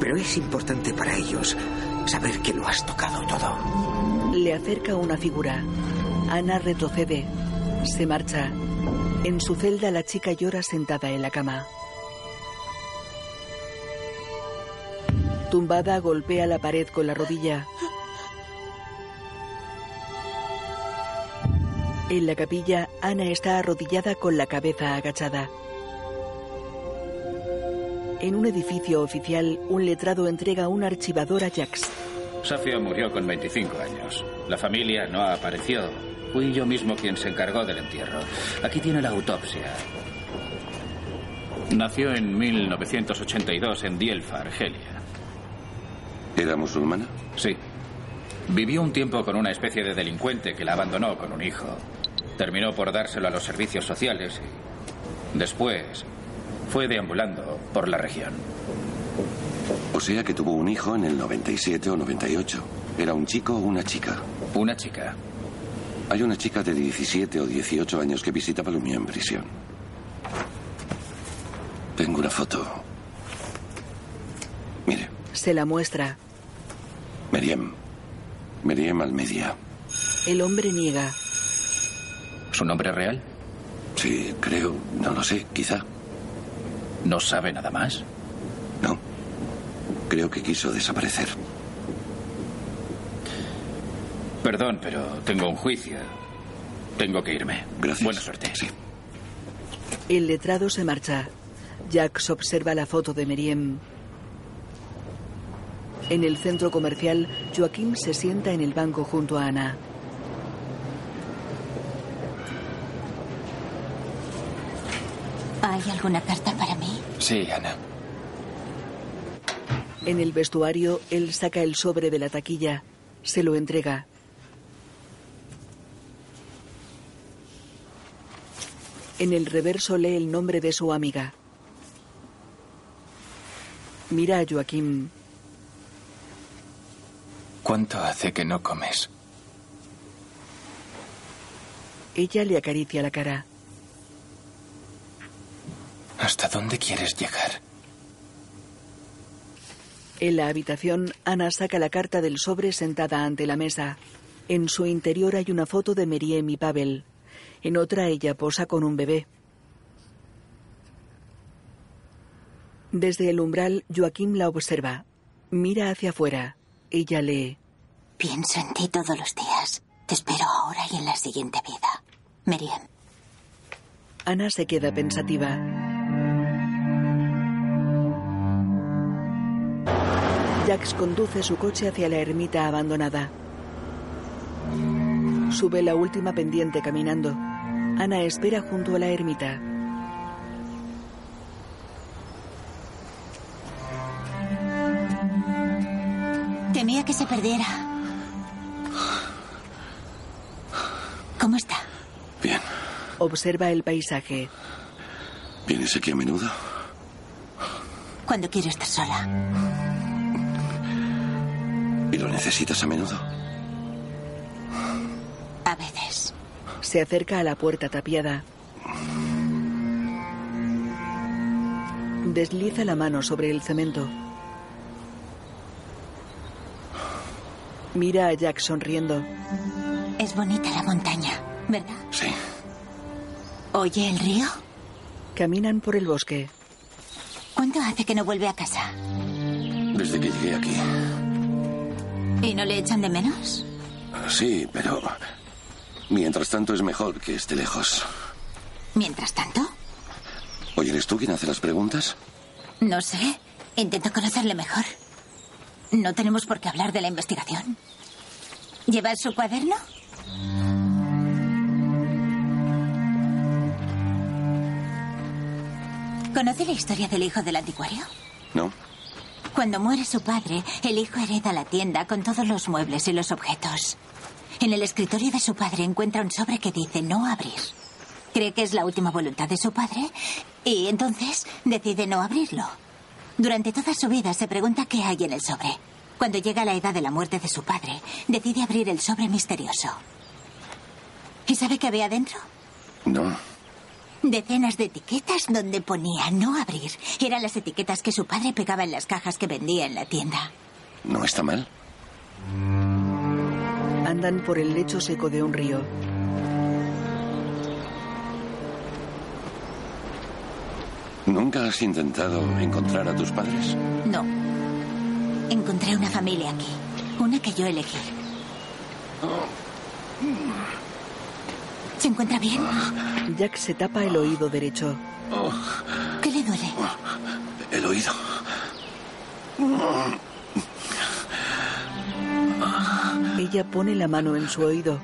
pero es importante para ellos saber que lo has tocado todo. Le acerca una figura. Ana retrocede. Se marcha. En su celda la chica llora sentada en la cama. Tumbada golpea la pared con la rodilla. En la capilla, Ana está arrodillada con la cabeza agachada. En un edificio oficial, un letrado entrega un archivador a Jax. Safia murió con 25 años. La familia no apareció. Fui yo mismo quien se encargó del entierro. Aquí tiene la autopsia. Nació en 1982 en Dielfa, Argelia. ¿Era musulmana? Sí. Vivió un tiempo con una especie de delincuente que la abandonó con un hijo. Terminó por dárselo a los servicios sociales y después fue deambulando por la región. O sea que tuvo un hijo en el 97 o 98. ¿Era un chico o una chica? Una chica. Hay una chica de 17 o 18 años que visitaba Lumia en prisión. Tengo una foto. Mire, Se la muestra. Meriem. Meriem Almedia. El hombre niega. ¿Su nombre real? Sí, creo. No lo sé, quizá. ¿No sabe nada más? No. Creo que quiso desaparecer. Perdón, pero tengo un juicio. Tengo que irme. Gracias. Buena suerte. Sí. El letrado se marcha. Jax observa la foto de Meriem. En el centro comercial, Joaquín se sienta en el banco junto a Ana. ¿Hay alguna carta para mí? Sí, Ana. En el vestuario, él saca el sobre de la taquilla. Se lo entrega. En el reverso lee el nombre de su amiga. Mira a Joaquín. ¿Cuánto hace que no comes? Ella le acaricia la cara. ¿Hasta dónde quieres llegar? En la habitación, Ana saca la carta del sobre sentada ante la mesa. En su interior hay una foto de Meriem y Pavel. En otra ella posa con un bebé. Desde el umbral, Joaquín la observa. Mira hacia afuera. Ella lee. Pienso en ti todos los días. Te espero ahora y en la siguiente vida. Miriam. Ana se queda pensativa. Jax conduce su coche hacia la ermita abandonada. Sube la última pendiente caminando. Ana espera junto a la ermita. Te Temía que se perdiera. ¿Cómo está? Bien. Observa el paisaje. ¿Vienes aquí a menudo? Cuando quiero estar sola. ¿Y lo necesitas a menudo? Se acerca a la puerta tapiada. Desliza la mano sobre el cemento. Mira a Jack sonriendo. Es bonita la montaña, ¿verdad? Sí. ¿Oye el río? Caminan por el bosque. ¿Cuánto hace que no vuelve a casa? Desde que llegué aquí. ¿Y no le echan de menos? Sí, pero... Mientras tanto es mejor que esté lejos. Mientras tanto, Oye, ¿eres tú quien hace las preguntas? no sé. Intento conocerle mejor. No tenemos por qué hablar de la investigación. ¿Lleva su cuaderno? ¿Conoce la historia del hijo del anticuario? No. Cuando muere su padre, el hijo hereda la tienda con todos los muebles y los objetos. En el escritorio de su padre encuentra un sobre que dice no abrir. Cree que es la última voluntad de su padre y entonces decide no abrirlo. Durante toda su vida se pregunta qué hay en el sobre. Cuando llega la edad de la muerte de su padre, decide abrir el sobre misterioso. ¿Y sabe qué había dentro? No. Decenas de etiquetas donde ponía no abrir. Eran las etiquetas que su padre pegaba en las cajas que vendía en la tienda. ¿No está mal? Andan por el lecho seco de un río. ¿Nunca has intentado encontrar a tus padres? No. Encontré una familia aquí. Una que yo elegí. ¿Se encuentra bien? Jack se tapa el oído derecho. ¿Qué le duele? El oído. Ella pone la mano en su oído.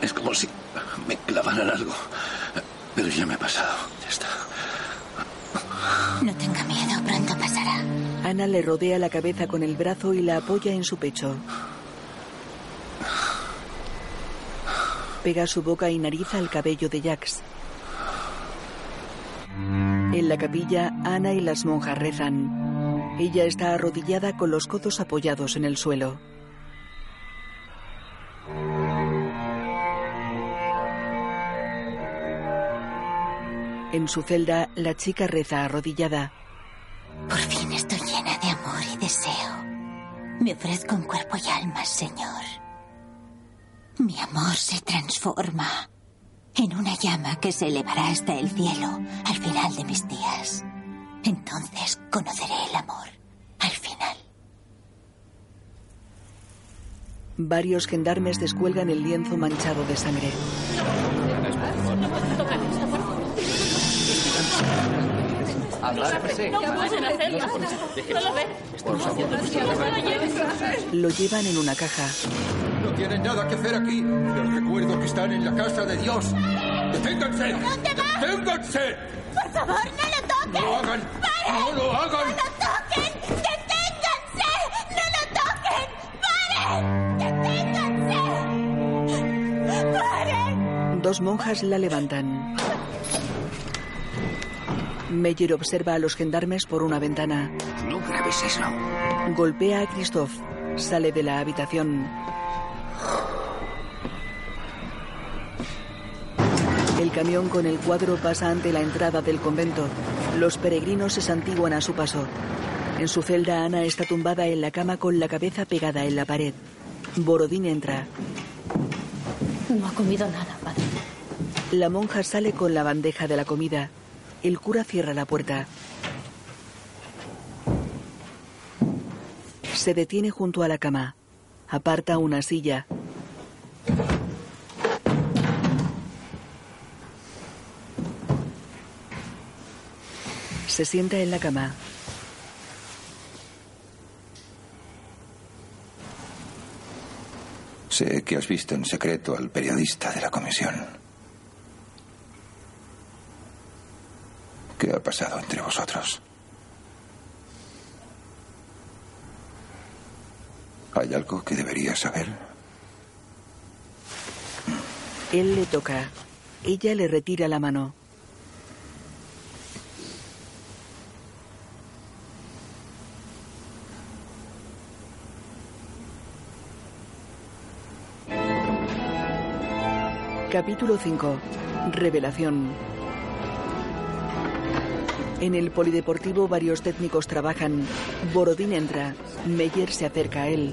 Es como si me clavaran algo. Pero ya me ha pasado. Ya está. No tenga miedo, pronto pasará. Ana le rodea la cabeza con el brazo y la apoya en su pecho. Pega su boca y nariz al cabello de Jax. En la capilla, Ana y las monjas rezan. Ella está arrodillada con los codos apoyados en el suelo. En su celda, la chica reza arrodillada. Por fin estoy llena de amor y deseo. Me ofrezco en cuerpo y alma, Señor. Mi amor se transforma en una llama que se elevará hasta el cielo al final de mis días. Entonces conoceré el amor al final. Varios gendarmes descuelgan el lienzo manchado de sangre. Lo llevan en una caja. No tienen nada que hacer aquí. Les recuerdo que están en la casa de Dios. ¡Deténganse! ¡Deténganse! Por favor, no lo toquen. ¡No lo hagan! ¡Paren! ¡No lo hagan! ¡No lo toquen! ¡Deténganse! ¡No lo toquen! ¡Paren! ¡Deténganse! ¡Paren! Dos monjas la levantan. Meyer observa a los gendarmes por una ventana. No grabes eso. Golpea a Christoph. Sale de la habitación. El camión con el cuadro pasa ante la entrada del convento. Los peregrinos se santiguan a su paso. En su celda, Ana está tumbada en la cama con la cabeza pegada en la pared. Borodín entra. No ha comido nada, padre. La monja sale con la bandeja de la comida. El cura cierra la puerta. Se detiene junto a la cama. Aparta una silla. Se sienta en la cama. Sé que has visto en secreto al periodista de la comisión. ¿Qué ha pasado entre vosotros? ¿Hay algo que debería saber? Él le toca. Ella le retira la mano. Capítulo 5. Revelación. En el polideportivo varios técnicos trabajan. Borodín entra. Meyer se acerca a él.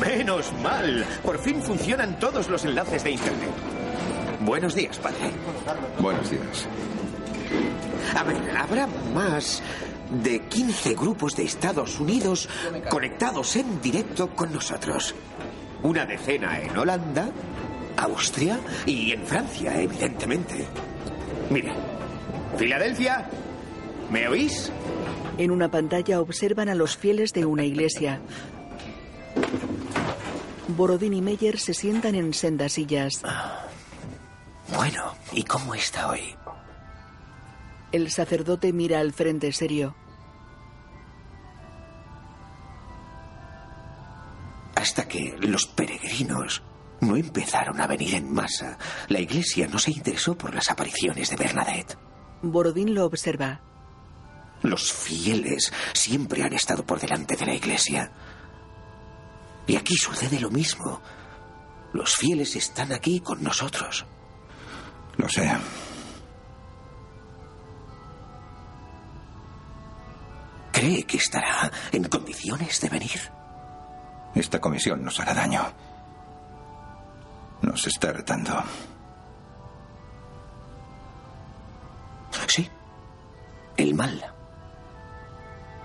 Menos mal. Por fin funcionan todos los enlaces de Internet. Buenos días, padre. Buenos días. A ver, habrá más de 15 grupos de Estados Unidos conectados en directo con nosotros. Una decena en Holanda, Austria y en Francia, evidentemente. Mire, Filadelfia, ¿me oís? En una pantalla observan a los fieles de una iglesia. Borodín y Meyer se sientan en sendas sillas. Bueno, ¿y cómo está hoy? El sacerdote mira al frente serio. Hasta que los peregrinos no empezaron a venir en masa, la iglesia no se interesó por las apariciones de Bernadette. Borodín lo observa. Los fieles siempre han estado por delante de la iglesia. Y aquí sucede lo mismo. Los fieles están aquí con nosotros. Lo sé. ¿Cree que estará en condiciones de venir? Esta comisión nos hará daño. Nos está retando. Sí. El mal.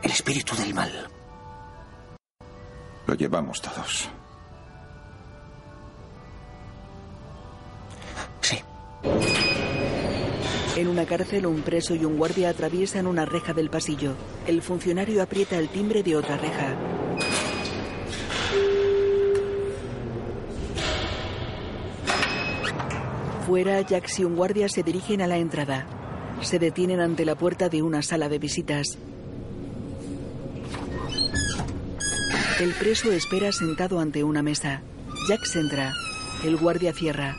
El espíritu del mal. Lo llevamos todos. Sí. En una cárcel, un preso y un guardia atraviesan una reja del pasillo. El funcionario aprieta el timbre de otra reja. Fuera, Jax y un guardia se dirigen a la entrada. Se detienen ante la puerta de una sala de visitas. El preso espera sentado ante una mesa. Jax entra. El guardia cierra.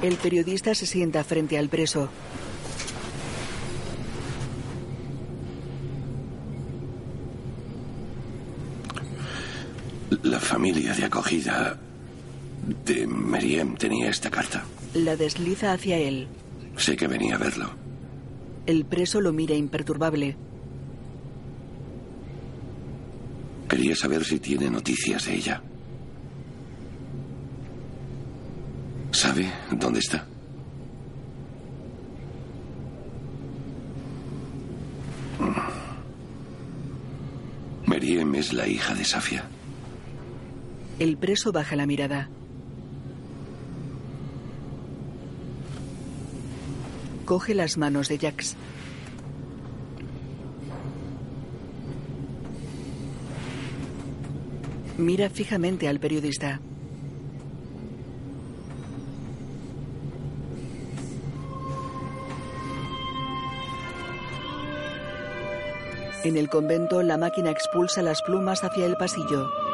El periodista se sienta frente al preso. La familia de acogida de Meriem tenía esta carta. La desliza hacia él. Sé que venía a verlo. El preso lo mira imperturbable. Quería saber si tiene noticias de ella. ¿Sabe dónde está? Meriem es la hija de Safia. El preso baja la mirada. Coge las manos de Jax. Mira fijamente al periodista. En el convento, la máquina expulsa las plumas hacia el pasillo.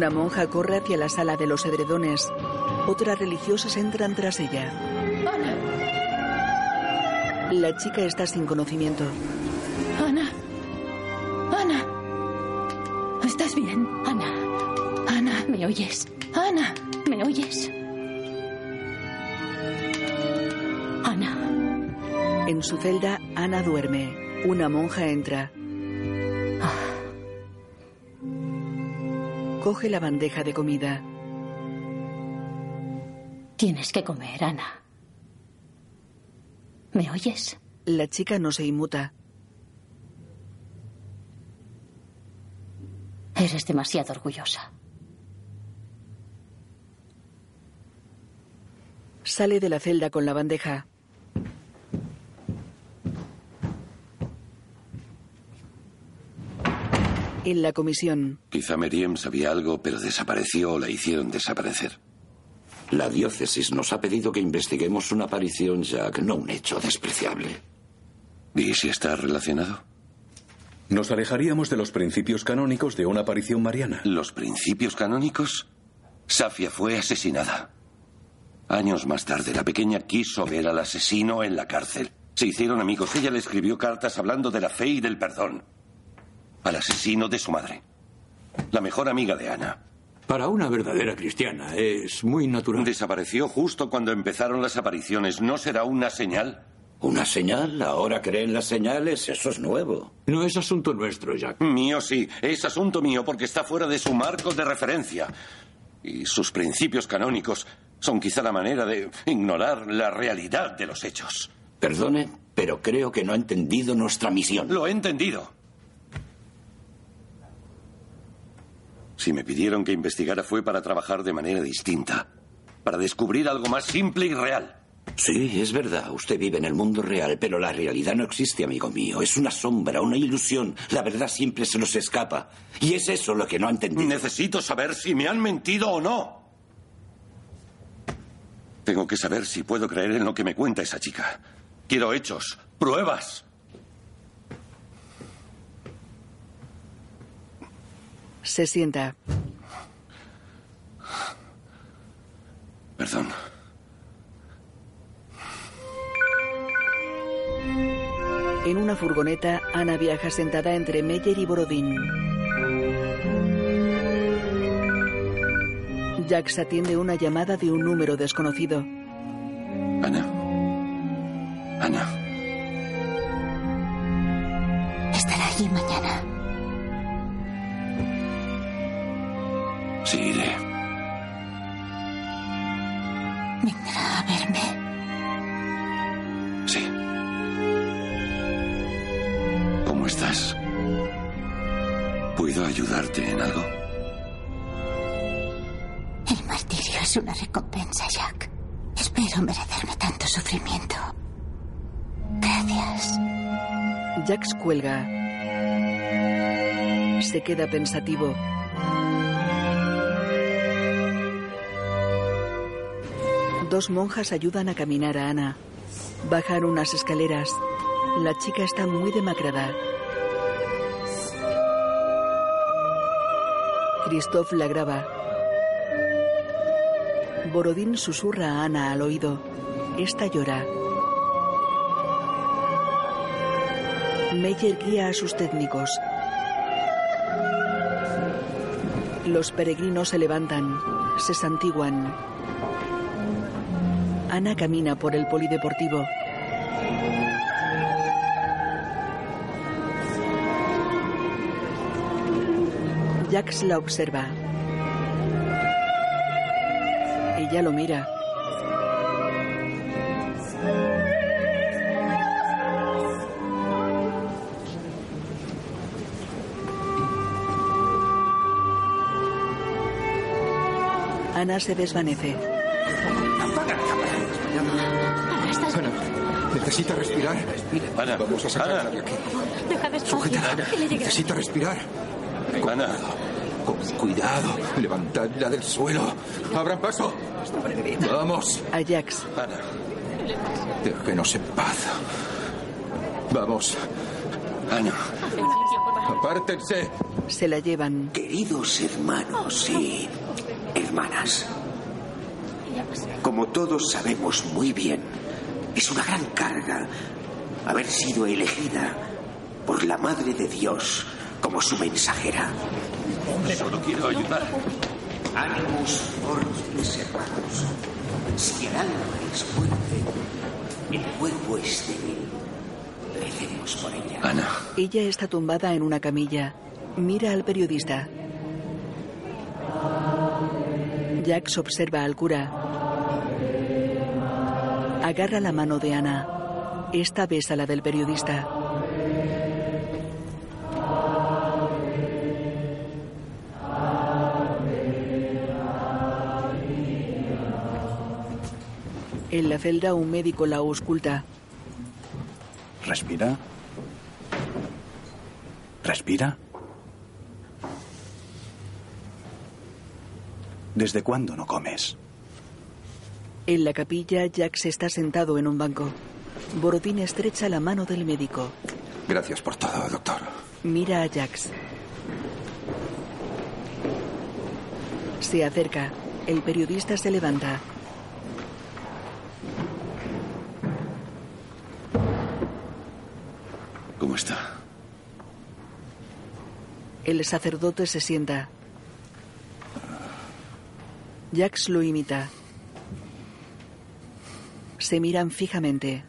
Una monja corre hacia la sala de los edredones. Otras religiosas entran tras ella. La chica está sin conocimiento. Ana. Ana. ¿Estás bien? Ana. Ana, ¿me oyes? Ana, ¿me oyes? Ana. En su celda, Ana duerme. Una monja entra. Coge la bandeja de comida. Tienes que comer, Ana. ¿Me oyes? La chica no se inmuta. Eres demasiado orgullosa. Sale de la celda con la bandeja. En la comisión, Quizá Meriem sabía algo, pero desapareció o la hicieron desaparecer. La diócesis nos ha pedido que investiguemos una aparición, Jack, no un hecho despreciable. ¿Y si está relacionado? Nos alejaríamos de los principios canónicos de una aparición mariana. ¿Los principios canónicos? Safia fue asesinada. Años más tarde, la pequeña quiso ver al asesino en la cárcel. Se hicieron amigos. Ella le escribió cartas hablando de la fe y del perdón. Al asesino de su madre. La mejor amiga de Ana. Para una verdadera cristiana es muy natural. Desapareció justo cuando empezaron las apariciones. ¿No será una señal? ¿Una señal? ¿Ahora creen las señales? Eso es nuevo. No es asunto nuestro, Jack. Mío sí. Es asunto mío porque está fuera de su marco de referencia. Y sus principios canónicos son quizá la manera de ignorar la realidad de los hechos. Perdone, pero creo que no ha entendido nuestra misión. Lo he entendido. Si me pidieron que investigara fue para trabajar de manera distinta, para descubrir algo más simple y real. Sí, es verdad. Usted vive en el mundo real, pero la realidad no existe, amigo mío. Es una sombra, una ilusión. La verdad siempre se nos escapa. Y es eso lo que no ha entendido. Necesito saber si me han mentido o no. Tengo que saber si puedo creer en lo que me cuenta esa chica. Quiero hechos, pruebas. Se sienta. Perdón. En una furgoneta, Ana viaja sentada entre Meyer y Borodín. Jax atiende una llamada de un número desconocido. Ana. Ana. Estará allí mañana. Ayudarte en algo? El martirio es una recompensa, Jack. Espero merecerme tanto sufrimiento. Gracias. Jax cuelga. Se queda pensativo. Dos monjas ayudan a caminar a Ana. Bajan unas escaleras. La chica está muy demacrada. Christoph la graba. Borodín susurra a Ana al oído. Esta llora. Meyer guía a sus técnicos. Los peregrinos se levantan, se santiguan. Ana camina por el polideportivo. Jax la observa. Ella lo mira. Ana se desvanece. Ana, necesita respirar. Ana, Vamos a sacarla Ana. de aquí. Deja despacio. Sujétala. Necesita respirar. Ana. Cuidado. Levantadla del suelo. Abran paso. Vamos. A Jax. Déjenos en paz. Vamos. Ana. Apártense. Se la llevan. Queridos hermanos y hermanas, como todos sabemos muy bien, es una gran carga haber sido elegida por la Madre de Dios como su mensajera. Solo quiero ayudar. Ánimos fuertes, hermanos. Si el alma es fuerte, el cuerpo es débil. Recemos por ella. Ana. Ella está tumbada en una camilla. Mira al periodista. Jax observa al cura. Agarra la mano de Ana. Esta besa la del periodista. En la celda un médico la ausculta. Respira. Respira. ¿Desde cuándo no comes? En la capilla, Jax está sentado en un banco. Borodín estrecha la mano del médico. Gracias por todo, doctor. Mira a Jax. Se acerca. El periodista se levanta. El sacerdote se sienta. Jax lo imita. Se miran fijamente.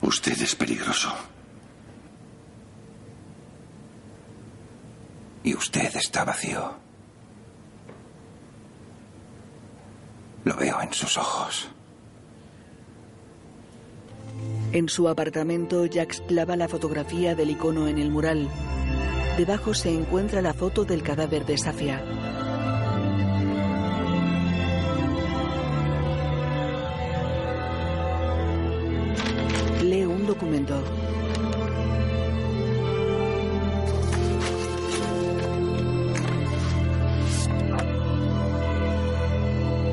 Usted es peligroso. Y usted está vacío. Lo veo en sus ojos. En su apartamento, Jax clava la fotografía del icono en el mural. Debajo se encuentra la foto del cadáver de Safia. Lee un documento.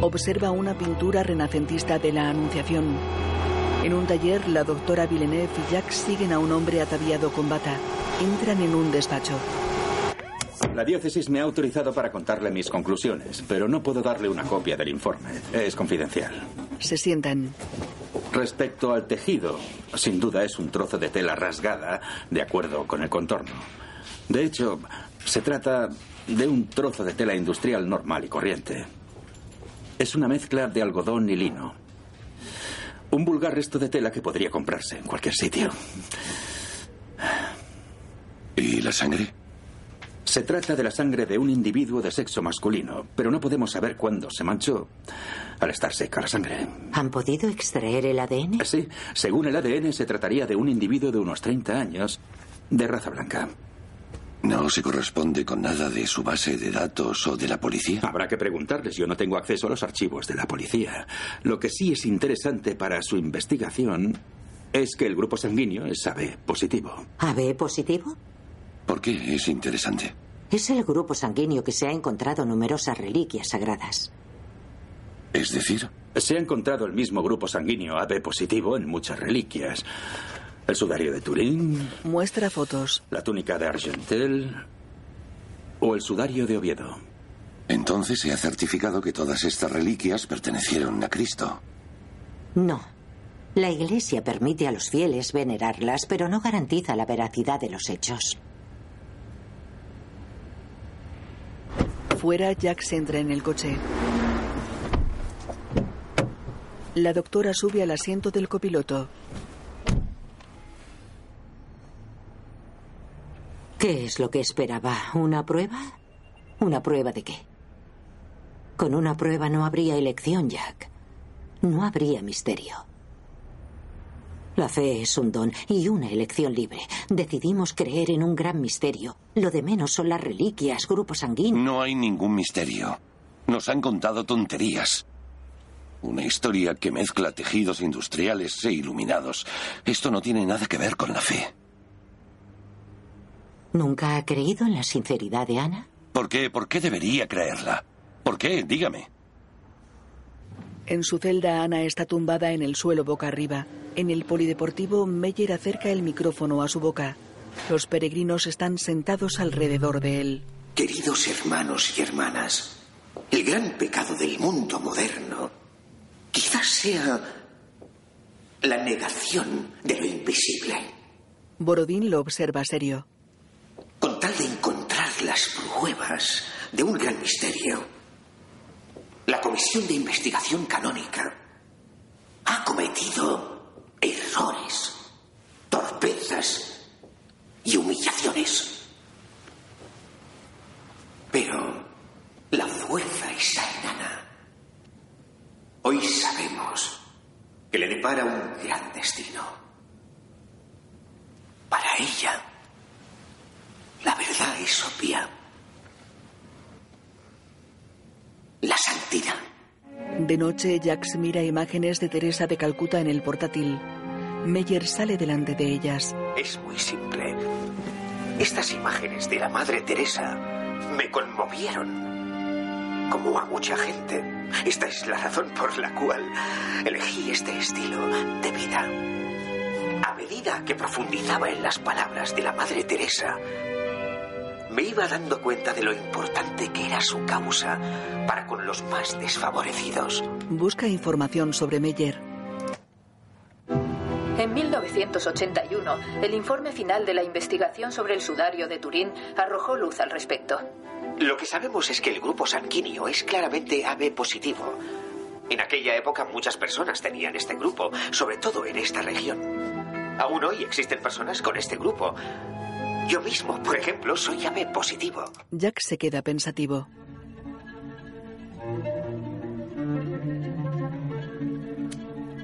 Observa una pintura renacentista de la Anunciación. En un taller, la doctora Villeneuve y Jack siguen a un hombre ataviado con bata. Entran en un despacho. La diócesis me ha autorizado para contarle mis conclusiones, pero no puedo darle una copia del informe. Es confidencial. Se sientan. Respecto al tejido, sin duda es un trozo de tela rasgada de acuerdo con el contorno. De hecho, se trata de un trozo de tela industrial normal y corriente. Es una mezcla de algodón y lino. Un vulgar resto de tela que podría comprarse en cualquier sitio. ¿Y la sangre? Se trata de la sangre de un individuo de sexo masculino, pero no podemos saber cuándo se manchó al estar seca la sangre. ¿Han podido extraer el ADN? Sí, según el ADN se trataría de un individuo de unos 30 años de raza blanca. ¿No se corresponde con nada de su base de datos o de la policía? Habrá que preguntarles. Yo no tengo acceso a los archivos de la policía. Lo que sí es interesante para su investigación es que el grupo sanguíneo es AB positivo. ¿AB positivo? ¿Por qué es interesante? Es el grupo sanguíneo que se ha encontrado numerosas reliquias sagradas. ¿Es decir? Se ha encontrado el mismo grupo sanguíneo AB positivo en muchas reliquias. El sudario de Turín. Muestra fotos. La túnica de Argentel. O el sudario de Oviedo. Entonces se ha certificado que todas estas reliquias pertenecieron a Cristo. No. La Iglesia permite a los fieles venerarlas, pero no garantiza la veracidad de los hechos. Fuera, Jack se entra en el coche. La doctora sube al asiento del copiloto. ¿Qué es lo que esperaba? ¿Una prueba? ¿Una prueba de qué? Con una prueba no habría elección, Jack. No habría misterio. La fe es un don y una elección libre. Decidimos creer en un gran misterio. Lo de menos son las reliquias, grupos sanguíneos. No hay ningún misterio. Nos han contado tonterías. Una historia que mezcla tejidos industriales e iluminados. Esto no tiene nada que ver con la fe. ¿Nunca ha creído en la sinceridad de Ana? ¿Por qué? ¿Por qué debería creerla? ¿Por qué? Dígame. En su celda, Ana está tumbada en el suelo boca arriba. En el polideportivo, Meyer acerca el micrófono a su boca. Los peregrinos están sentados alrededor de él. Queridos hermanos y hermanas, el gran pecado del mundo moderno quizás sea la negación de lo invisible. Borodín lo observa serio. Con tal de encontrar las pruebas de un gran misterio, la Comisión de Investigación Canónica ha cometido errores, torpezas y humillaciones. Pero la fuerza está en Ana. Hoy sabemos que le depara un gran destino. Para ella, la verdad es obvia. La santidad. De noche, Jax mira imágenes de Teresa de Calcuta en el portátil. Meyer sale delante de ellas. Es muy simple. Estas imágenes de la Madre Teresa me conmovieron. como a mucha gente. Esta es la razón por la cual elegí este estilo de vida. A medida que profundizaba en las palabras de la Madre Teresa, me iba dando cuenta de lo importante que era su causa para con los más desfavorecidos. Busca información sobre Meyer. En 1981, el informe final de la investigación sobre el sudario de Turín arrojó luz al respecto. Lo que sabemos es que el grupo sanguíneo es claramente AB positivo. En aquella época muchas personas tenían este grupo, sobre todo en esta región. Aún hoy existen personas con este grupo. Yo mismo, por ejemplo, soy AB positivo. Jack se queda pensativo.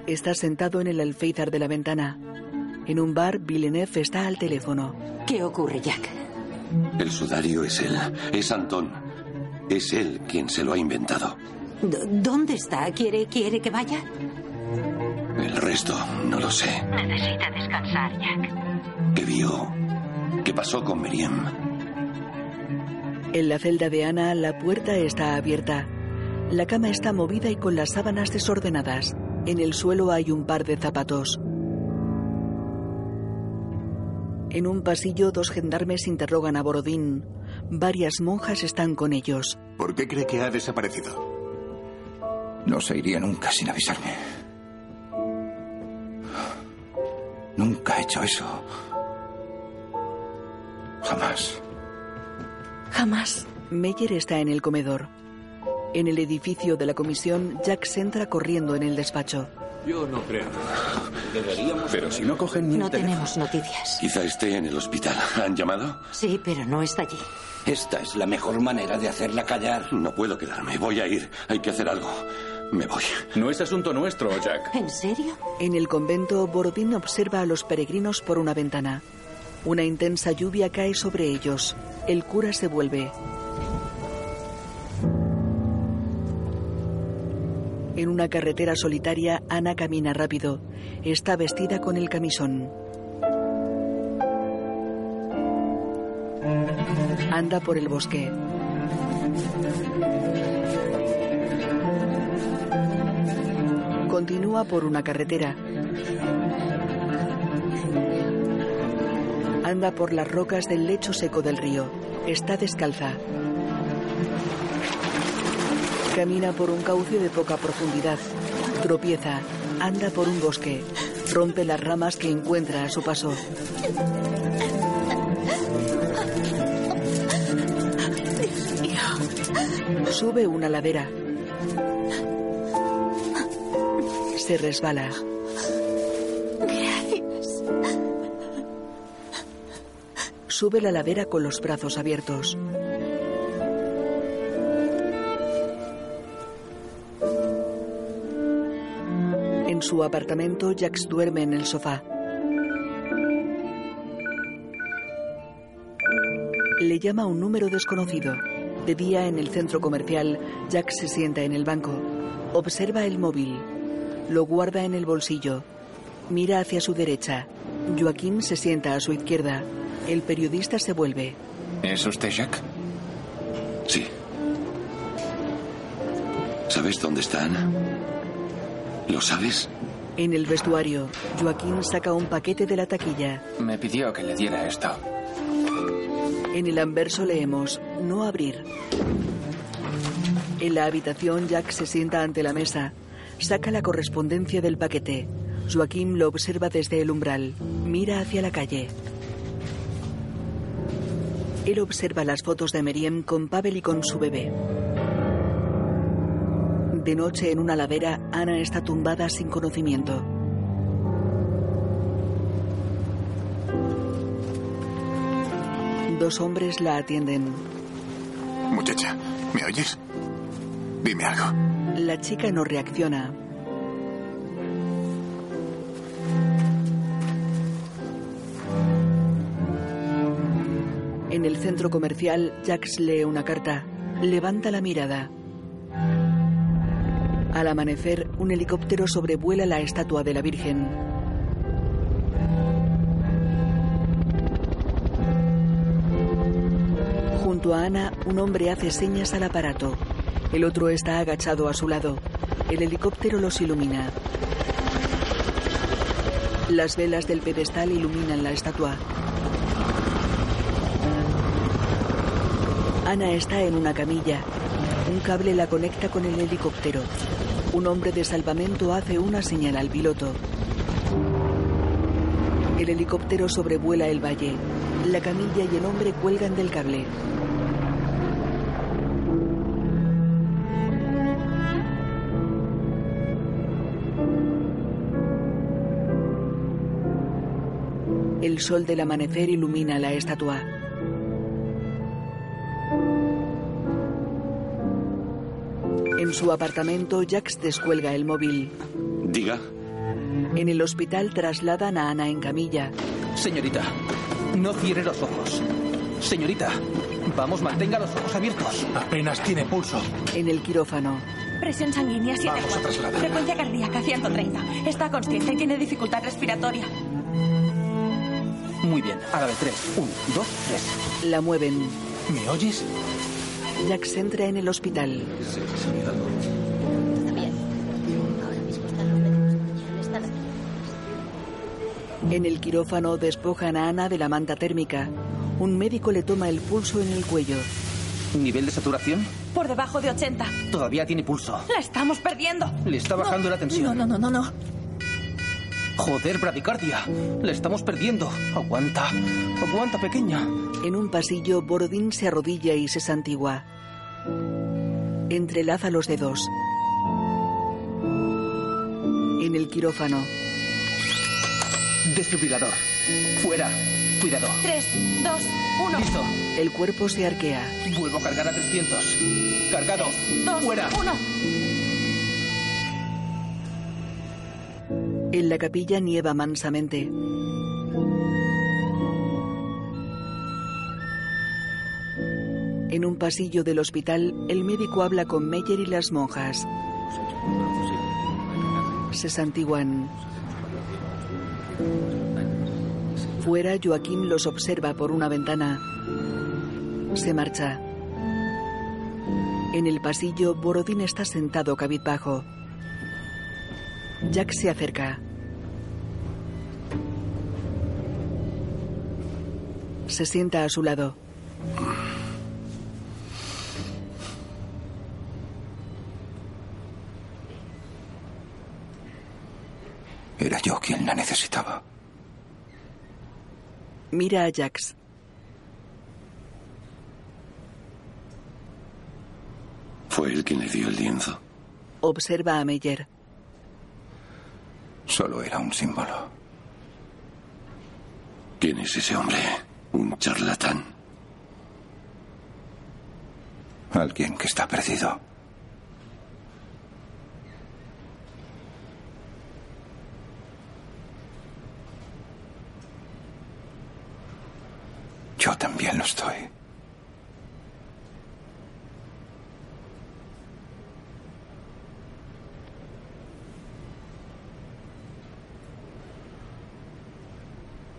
Está sentado en el alféizar de la ventana. En un bar, Villeneuve está al teléfono. ¿Qué ocurre, Jack? El sudario es él, es Antón. Es él quien se lo ha inventado. ¿Dónde está? ¿Quiere, ¿Quiere que vaya? El resto no lo sé. Necesita descansar, Jack. ¿Qué vio? ¿Qué pasó con Miriam? En la celda de Ana, la puerta está abierta. La cama está movida y con las sábanas desordenadas. En el suelo hay un par de zapatos. En un pasillo, dos gendarmes interrogan a Borodín. Varias monjas están con ellos. ¿Por qué cree que ha desaparecido? No se iría nunca sin avisarme. Nunca he hecho eso. Jamás. Jamás. Meyer está en el comedor. En el edificio de la comisión, Jack se entra corriendo en el despacho. Yo no creo. Deberíamos. Pero si no cogen ni No tenemos noticias. Quizá esté en el hospital. ¿Han llamado? Sí, pero no está allí. Esta es la mejor manera de hacerla callar. No puedo quedarme. Voy a ir. Hay que hacer algo. Me voy. No es asunto nuestro, Jack. ¿En serio? En el convento, Borodín observa a los peregrinos por una ventana. Una intensa lluvia cae sobre ellos. El cura se vuelve. En una carretera solitaria, Ana camina rápido. Está vestida con el camisón. Anda por el bosque. Continúa por una carretera. Anda por las rocas del lecho seco del río. Está descalza. Camina por un cauce de poca profundidad. Tropieza. Anda por un bosque. Rompe las ramas que encuentra a su paso. Sube una ladera. Se resbala. Sube la ladera con los brazos abiertos. En su apartamento, Jax duerme en el sofá. Le llama un número desconocido. De día, en el centro comercial, Jack se sienta en el banco. Observa el móvil. Lo guarda en el bolsillo. Mira hacia su derecha. Joaquín se sienta a su izquierda. El periodista se vuelve. ¿Es usted Jack? Sí. ¿Sabes dónde está Ana? ¿Lo sabes? En el vestuario, Joaquín saca un paquete de la taquilla. Me pidió que le diera esto. En el anverso leemos, no abrir. En la habitación, Jack se sienta ante la mesa. Saca la correspondencia del paquete. Joaquín lo observa desde el umbral. Mira hacia la calle. Él observa las fotos de Meriem con Pavel y con su bebé. De noche, en una ladera, Ana está tumbada sin conocimiento. Dos hombres la atienden. Muchacha, ¿me oyes? Dime algo. La chica no reacciona. El centro comercial, Jax lee una carta. Levanta la mirada. Al amanecer, un helicóptero sobrevuela la estatua de la Virgen. Junto a Ana, un hombre hace señas al aparato. El otro está agachado a su lado. El helicóptero los ilumina. Las velas del pedestal iluminan la estatua. Ana está en una camilla. Un cable la conecta con el helicóptero. Un hombre de salvamento hace una señal al piloto. El helicóptero sobrevuela el valle. La camilla y el hombre cuelgan del cable. El sol del amanecer ilumina la estatua. En su apartamento, Jax descuelga el móvil. Diga. En el hospital trasladan a Ana en camilla. Señorita, no cierre los ojos. Señorita, vamos, mantenga los ojos abiertos. Apenas tiene pulso. En el quirófano. Presión sanguínea 7 Vamos a trasladarla. Frecuencia cardíaca 130. Está consciente y tiene dificultad respiratoria. Muy bien, a la de tres. Un, dos, tres. La mueven. ¿Me oyes? Jax entra en el hospital. En el quirófano despojan a Ana de la manta térmica. Un médico le toma el pulso en el cuello. ¿Nivel de saturación? Por debajo de 80. Todavía tiene pulso. La estamos perdiendo. Le está bajando la tensión. No, no, no, no, no. Joder, bradicardia. La estamos perdiendo. Aguanta. Aguanta, pequeña. En un pasillo, Borodín se arrodilla y se santigua. Entrelaza los dedos. En el quirófano, Desfibrilador. Fuera. Cuidado. 3, 2, 1. Listo. el cuerpo se arquea. Vuelvo a cargar a 300. Cargado. 2, Fuera. 1. En la capilla nieva mansamente. En un pasillo del hospital, el médico habla con Meyer y las monjas. Se santiguan. Fuera, Joaquín los observa por una ventana. Se marcha. En el pasillo, Borodín está sentado cabizbajo. Jack se acerca. Se sienta a su lado. Era yo quien la necesitaba. Mira a Jax. Fue él quien le dio el lienzo. Observa a Meyer. Solo era un símbolo. ¿Quién es ese hombre? Un charlatán. Alguien que está perdido. Yo también lo estoy.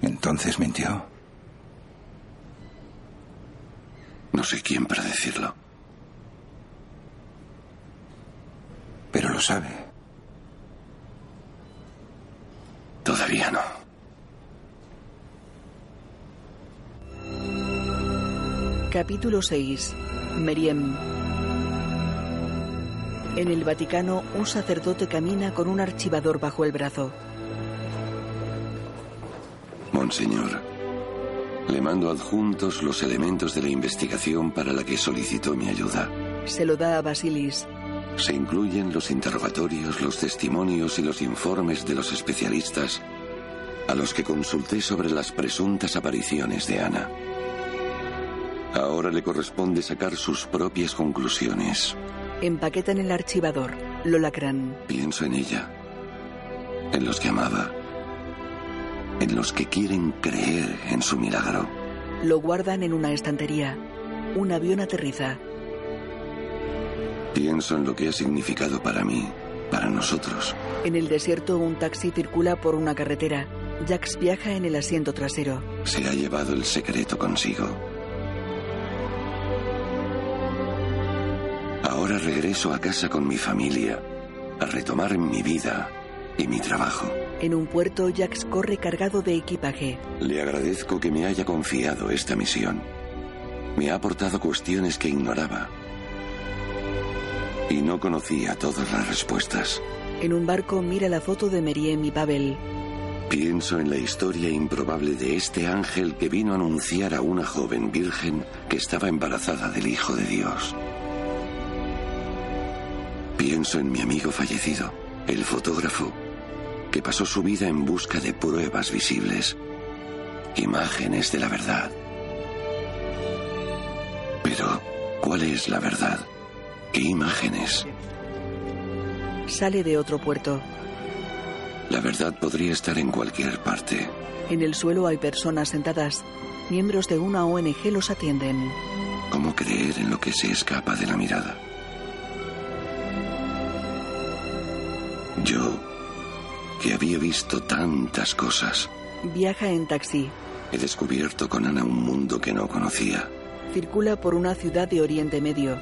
Entonces mintió. No sé quién para decirlo. Pero lo sabe. Todavía no. Capítulo 6. Meriem. En el Vaticano, un sacerdote camina con un archivador bajo el brazo. Monseñor, le mando adjuntos los elementos de la investigación para la que solicitó mi ayuda. Se lo da a Basilis. Se incluyen los interrogatorios, los testimonios y los informes de los especialistas a los que consulté sobre las presuntas apariciones de Ana. Ahora le corresponde sacar sus propias conclusiones. Empaquetan el archivador. Lo lacran. Pienso en ella, en los que amaba, en los que quieren creer en su milagro. Lo guardan en una estantería. Un avión aterriza. Pienso en lo que ha significado para mí, para nosotros. En el desierto, un taxi circula por una carretera. Jax viaja en el asiento trasero. Se ha llevado el secreto consigo. Ahora regreso a casa con mi familia, a retomar mi vida y mi trabajo. En un puerto, Jax corre cargado de equipaje. Le agradezco que me haya confiado esta misión. Me ha aportado cuestiones que ignoraba. Y no conocía todas las respuestas. En un barco mira la foto de Meriem y Pavel. Pienso en la historia improbable de este ángel que vino a anunciar a una joven virgen que estaba embarazada del Hijo de Dios. Pienso en mi amigo fallecido, el fotógrafo, que pasó su vida en busca de pruebas visibles, imágenes de la verdad. Pero, ¿cuál es la verdad? ¿Qué imágenes? Sale de otro puerto. La verdad podría estar en cualquier parte. En el suelo hay personas sentadas. Miembros de una ONG los atienden. ¿Cómo creer en lo que se escapa de la mirada? Yo, que había visto tantas cosas, Viaja en taxi. he descubierto con Ana un mundo que no conocía. Circula por una ciudad de Oriente Medio.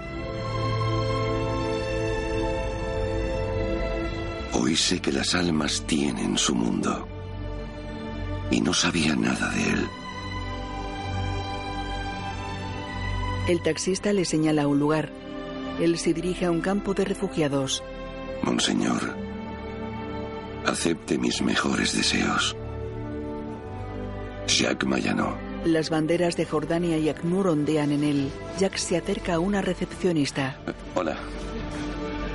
Hoy sé que las almas tienen su mundo. Y no sabía nada de él. El taxista le señala un lugar. Él se dirige a un campo de refugiados. Monseñor, acepte mis mejores deseos. Jacques Mayano. Las banderas de Jordania y Acnur ondean en él. Jack se acerca a una recepcionista. Hola.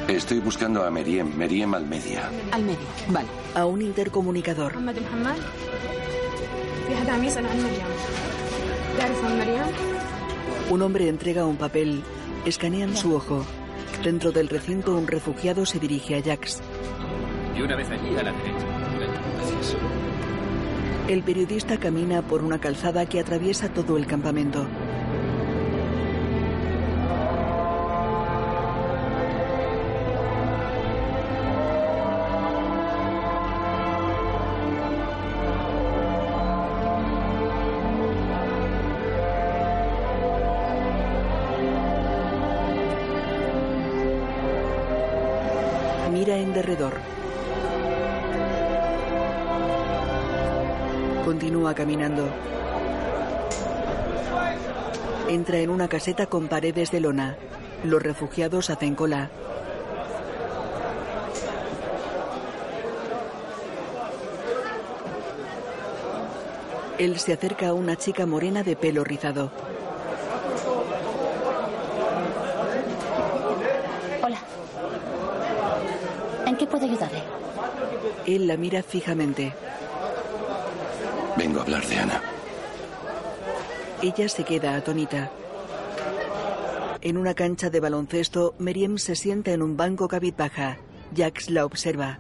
Estoy buscando a Meriem, Meriem Almedia. Almedia, vale. A un intercomunicador. Un hombre entrega un papel. Escanean su ojo. Dentro del recinto, un refugiado se dirige a Jax. Y una vez allí, a la derecha. El periodista camina por una calzada que atraviesa todo el campamento. Continúa caminando. Entra en una caseta con paredes de lona. Los refugiados hacen cola. Él se acerca a una chica morena de pelo rizado. Qué puedo ayudarle? Él la mira fijamente. Vengo a hablar de Ana. Ella se queda atónita. En una cancha de baloncesto, Meriem se sienta en un banco cabizbaja. Jax la observa.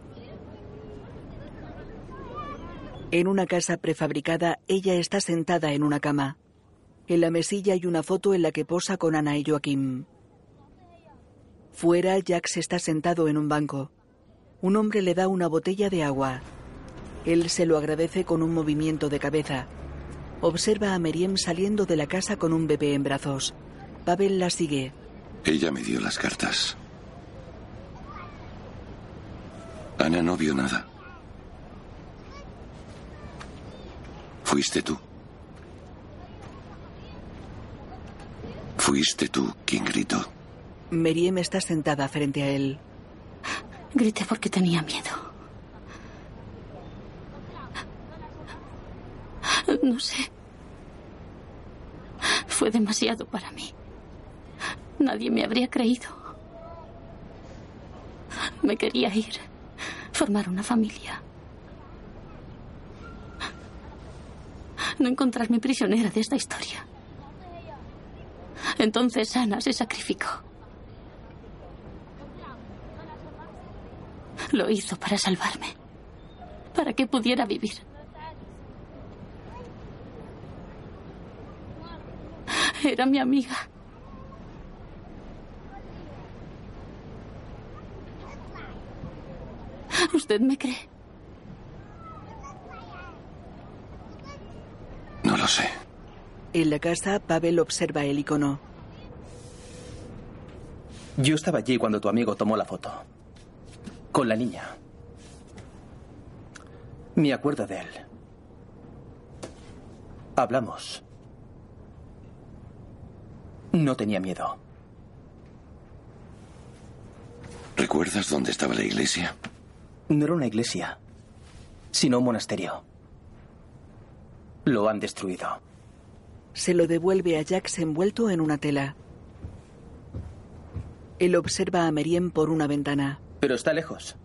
En una casa prefabricada, ella está sentada en una cama. En la mesilla hay una foto en la que posa con Ana y Joaquín. Fuera, Jax está sentado en un banco. Un hombre le da una botella de agua. Él se lo agradece con un movimiento de cabeza. Observa a Meriem saliendo de la casa con un bebé en brazos. Pavel la sigue. Ella me dio las cartas. Ana no vio nada. Fuiste tú. Fuiste tú quien gritó. Meriem está sentada frente a él. Grité porque tenía miedo. No sé. Fue demasiado para mí. Nadie me habría creído. Me quería ir. Formar una familia. No encontrarme prisionera de esta historia. Entonces Ana se sacrificó. Lo hizo para salvarme. Para que pudiera vivir. Era mi amiga. ¿Usted me cree? No lo sé. En la casa, Pavel observa el icono. Yo estaba allí cuando tu amigo tomó la foto. Con la niña. Me acuerdo de él. Hablamos. No tenía miedo. ¿Recuerdas dónde estaba la iglesia? No era una iglesia, sino un monasterio. Lo han destruido. Se lo devuelve a Jax envuelto en una tela. Él observa a Meriem por una ventana. Pero está lejos.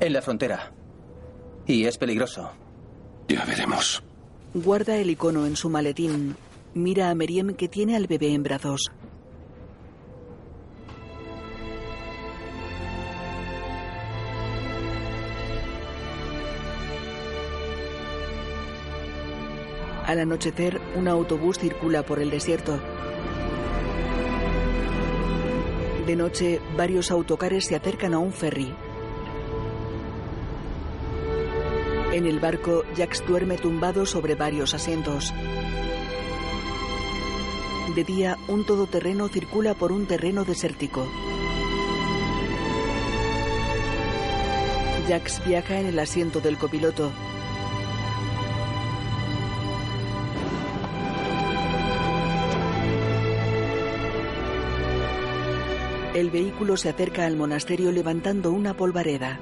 En la frontera. Y es peligroso. Ya veremos. Guarda el icono en su maletín. Mira a Meriem que tiene al bebé en brazos. Al anochecer, un autobús circula por el desierto. De noche, varios autocares se acercan a un ferry. En el barco, Jax duerme tumbado sobre varios asientos. De día, un todoterreno circula por un terreno desértico. Jax viaja en el asiento del copiloto. El vehículo se acerca al monasterio levantando una polvareda.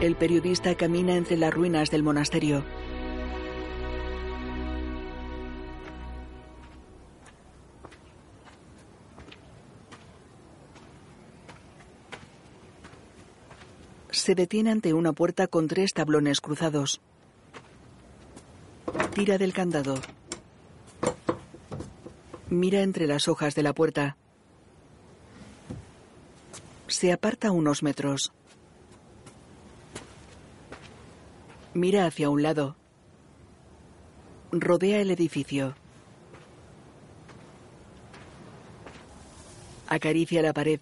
El periodista camina entre las ruinas del monasterio. Se detiene ante una puerta con tres tablones cruzados. Tira del candado. Mira entre las hojas de la puerta. Se aparta unos metros. Mira hacia un lado. Rodea el edificio. Acaricia la pared.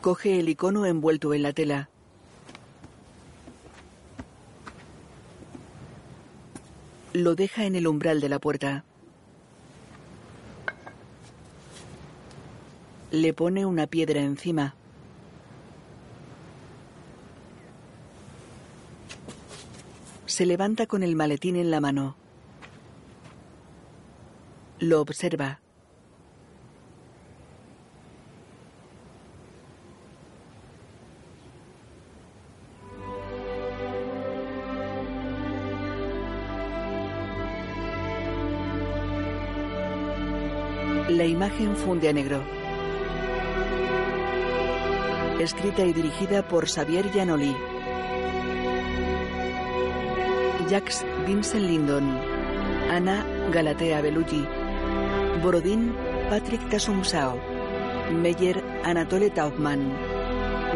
Coge el icono envuelto en la tela. Lo deja en el umbral de la puerta. Le pone una piedra encima. Se levanta con el maletín en la mano. Lo observa. La imagen funde a negro. Escrita y dirigida por Xavier Giannoli. Jax Vincent Lindon. Ana Galatea Bellucci. Borodín Patrick Tasumsao. Meyer Anatole Taubman.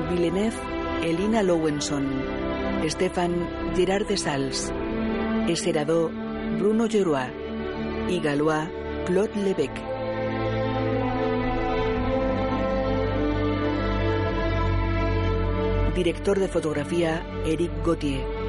Villeneuve Elina Lowenson. Stefan Gerard de Sals. Eserado Bruno Gerois. Y Galois Claude Lebec. Director de fotografía Eric Gauthier.